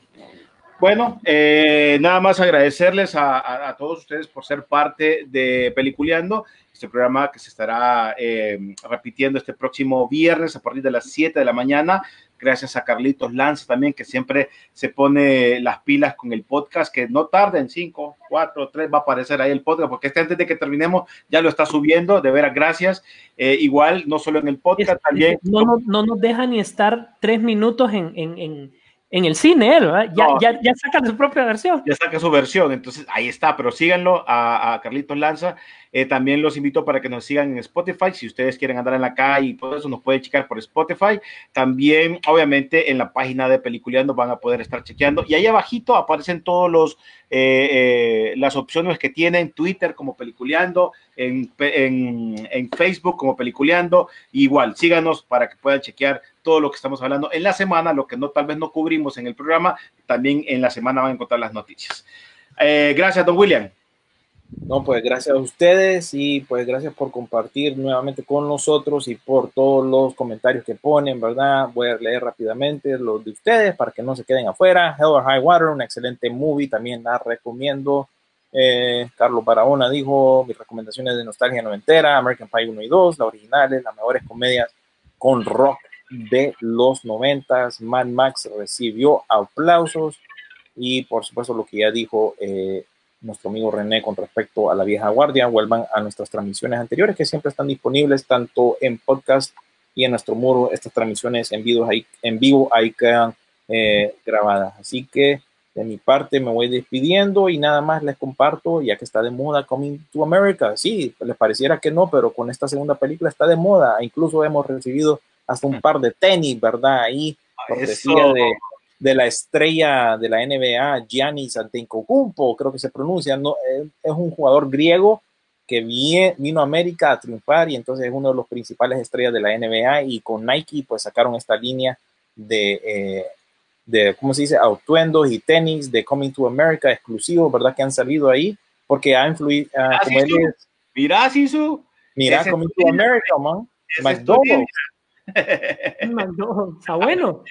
Bueno, eh, nada más agradecerles a, a- a todos ustedes por ser parte de Peliculeando, este programa que se estará eh, repitiendo este próximo viernes a partir de las 7 de la mañana. Gracias a Carlitos Lanza también, que siempre se pone las pilas con el podcast, que no tarda en 5, 4, 3, va a aparecer ahí el podcast, porque este antes de que terminemos ya lo está subiendo, de veras, gracias. Eh, igual, no solo en el podcast, Es- también. no, no, no nos deja ni estar tres minutos en, en- en- en el cine, él, ¿verdad? Ya, No. ya, ya saca su propia versión. ya saca su versión, entonces ahí está, pero síganlo a, a Carlitos Lanza. Eh, también los invito para que nos sigan en Spotify. Si ustedes quieren andar en la calle y todo eso, nos pueden checar por Spotify. También, obviamente, en la página de Peliculeando van a poder estar chequeando. Y ahí abajito aparecen todos los eh, eh, las opciones que tienen Twitter como Peliculeando, en, en, Facebook como Peliculeando. Igual, síganos para que puedan chequear todo lo que estamos hablando en la semana, lo que no tal vez no cubrimos en el programa, también en la semana van a encontrar las noticias. Gracias, don William. No, pues gracias a ustedes y pues gracias por compartir nuevamente con nosotros y por todos los comentarios que ponen, ¿verdad? Voy a leer rápidamente los de ustedes para que no se queden afuera. Hell or High Water, una excelente movie, también la recomiendo. Eh, Carlos Barahona dijo, mis recomendaciones de nostalgia noventera, American Pie 1 y 2, las originales, las mejores comedias con rock de los noventas. Mad Max recibió aplausos y por supuesto lo que ya dijo eh, nuestro amigo René con respecto a la vieja guardia. Vuelvan a nuestras transmisiones anteriores que siempre están disponibles tanto en podcast y en nuestro muro. Estas transmisiones en vivo ahí, en vivo, ahí quedan eh, grabadas. Así que de mi parte me voy despidiendo y nada más les comparto, ya que está de moda Coming to America. Sí, les pareciera que no, pero con esta segunda película está de moda. Incluso hemos recibido hasta un par de tenis, ¿verdad? Ahí, cortesía de, de la estrella de la NBA, Giannis Antetokounmpo, creo que se pronuncia, no, es, un jugador griego que vino a América a triunfar y entonces es uno de los principales estrellas de la NBA y con Nike pues sacaron esta línea de, eh, de ¿cómo se dice? Atuendos y tenis de Coming to America exclusivos, ¿verdad? Que han salido ahí porque ha influido, ah, Ah, sí. es, Mira, Sisu. mira, Ese Coming to America, man. McDonald's. Está bueno.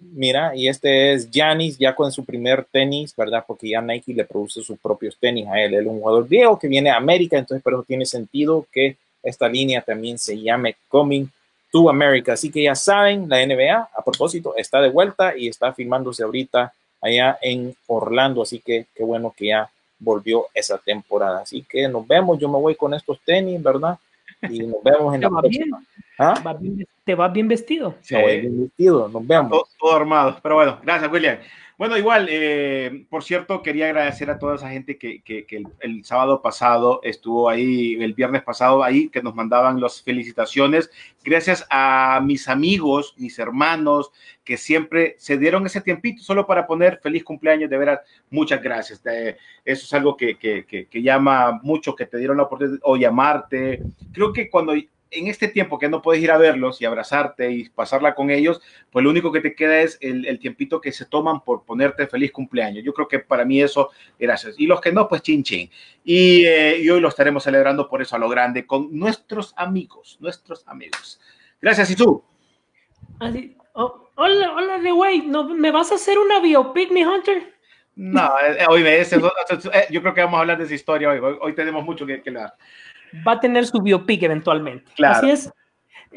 Mira, y este es Giannis ya con su primer tenis, ¿verdad? Porque ya Nike le produce sus propios tenis a él. Él es un jugador griego que viene a América, entonces por eso tiene sentido que esta línea también se llame Coming to America. Así que ya saben, la NBA, a propósito, está de vuelta y está filmándose ahorita allá en Orlando. Así que qué bueno que ya volvió esa temporada. Así que nos vemos. Yo me voy con estos tenis, ¿verdad? Y nos vemos en la próxima. bien, ¿Ah? va bien- te vas bien vestido. Sí. Voy bien vestido. Nos vemos. todo, todo armado. Pero bueno, gracias, William. Bueno, igual, eh, por cierto, quería agradecer a toda esa gente que, que- que el, el sábado pasado estuvo ahí, el viernes pasado ahí, que nos mandaban las felicitaciones. Gracias a mis amigos, mis hermanos, que siempre se dieron ese tiempito solo para poner feliz cumpleaños. De veras, muchas gracias. De- eso es algo que, que- que- que llama mucho, que te dieron la oportunidad o llamarte. Creo que cuando en este tiempo que no puedes ir a verlos y abrazarte y pasarla con ellos, pues lo único que te queda es el, el tiempito que se toman por ponerte feliz cumpleaños. Yo creo que para mí eso, gracias. Y los que no, pues chin chin. Y, eh, y hoy lo estaremos celebrando por eso a lo grande con nuestros amigos, nuestros amigos. Gracias, Isu. Así, oh, hola, hola, de güey, ¿no, ¿me vas a hacer una biopic, mi Hunter? No, eh, hoy me- ese- eh, yo creo que vamos a hablar de esa historia hoy. Hoy, hoy tenemos mucho que, que hablar. Va a tener su biopic eventualmente. Claro. Así es.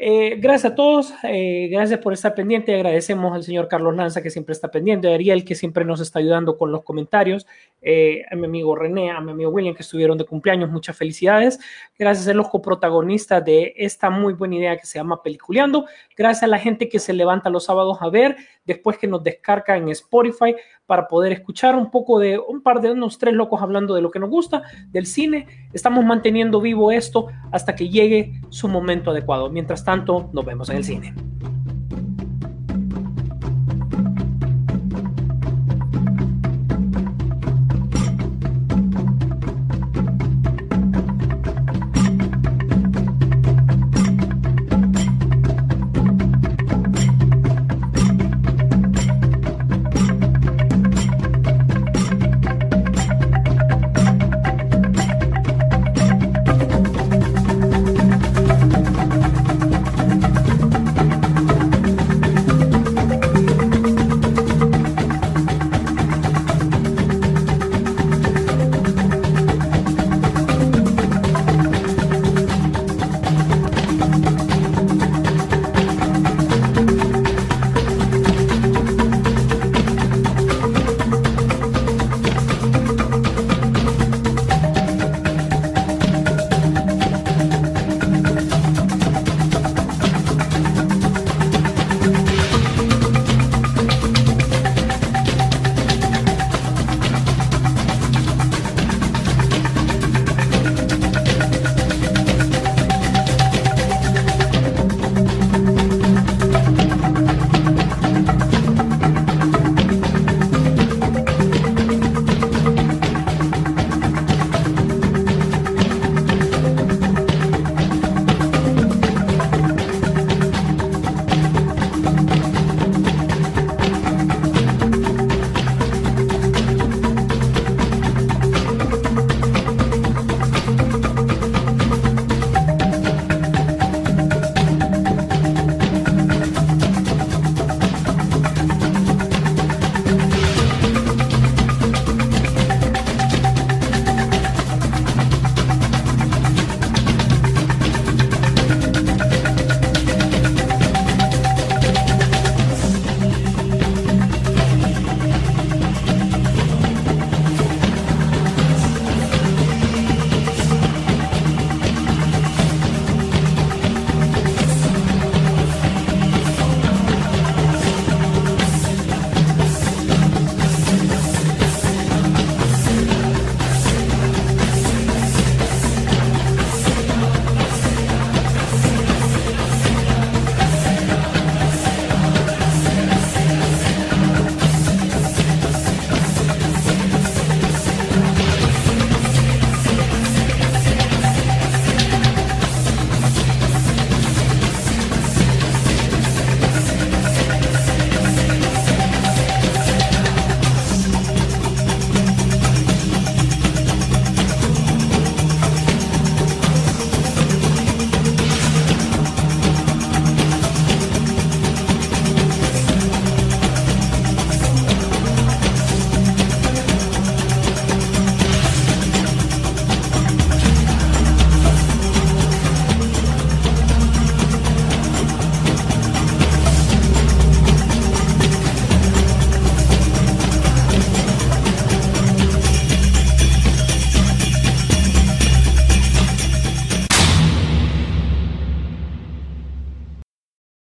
Eh, gracias a todos, eh, gracias por estar pendiente. Agradecemos al señor Carlos Lanza que siempre está pendiente, a Ariel que siempre nos está ayudando con los comentarios, eh, a mi amigo René, a mi amigo William que estuvieron de cumpleaños, muchas felicidades. Gracias a los coprotagonistas de esta muy buena idea que se llama Peliculeando. Gracias a la gente que se levanta los sábados a ver, después que nos descarga en Spotify para poder escuchar un poco de un par de unos tres locos hablando de lo que nos gusta, del cine. Estamos manteniendo vivo esto hasta que llegue su momento adecuado. Mientras tanto, nos vemos en el cine.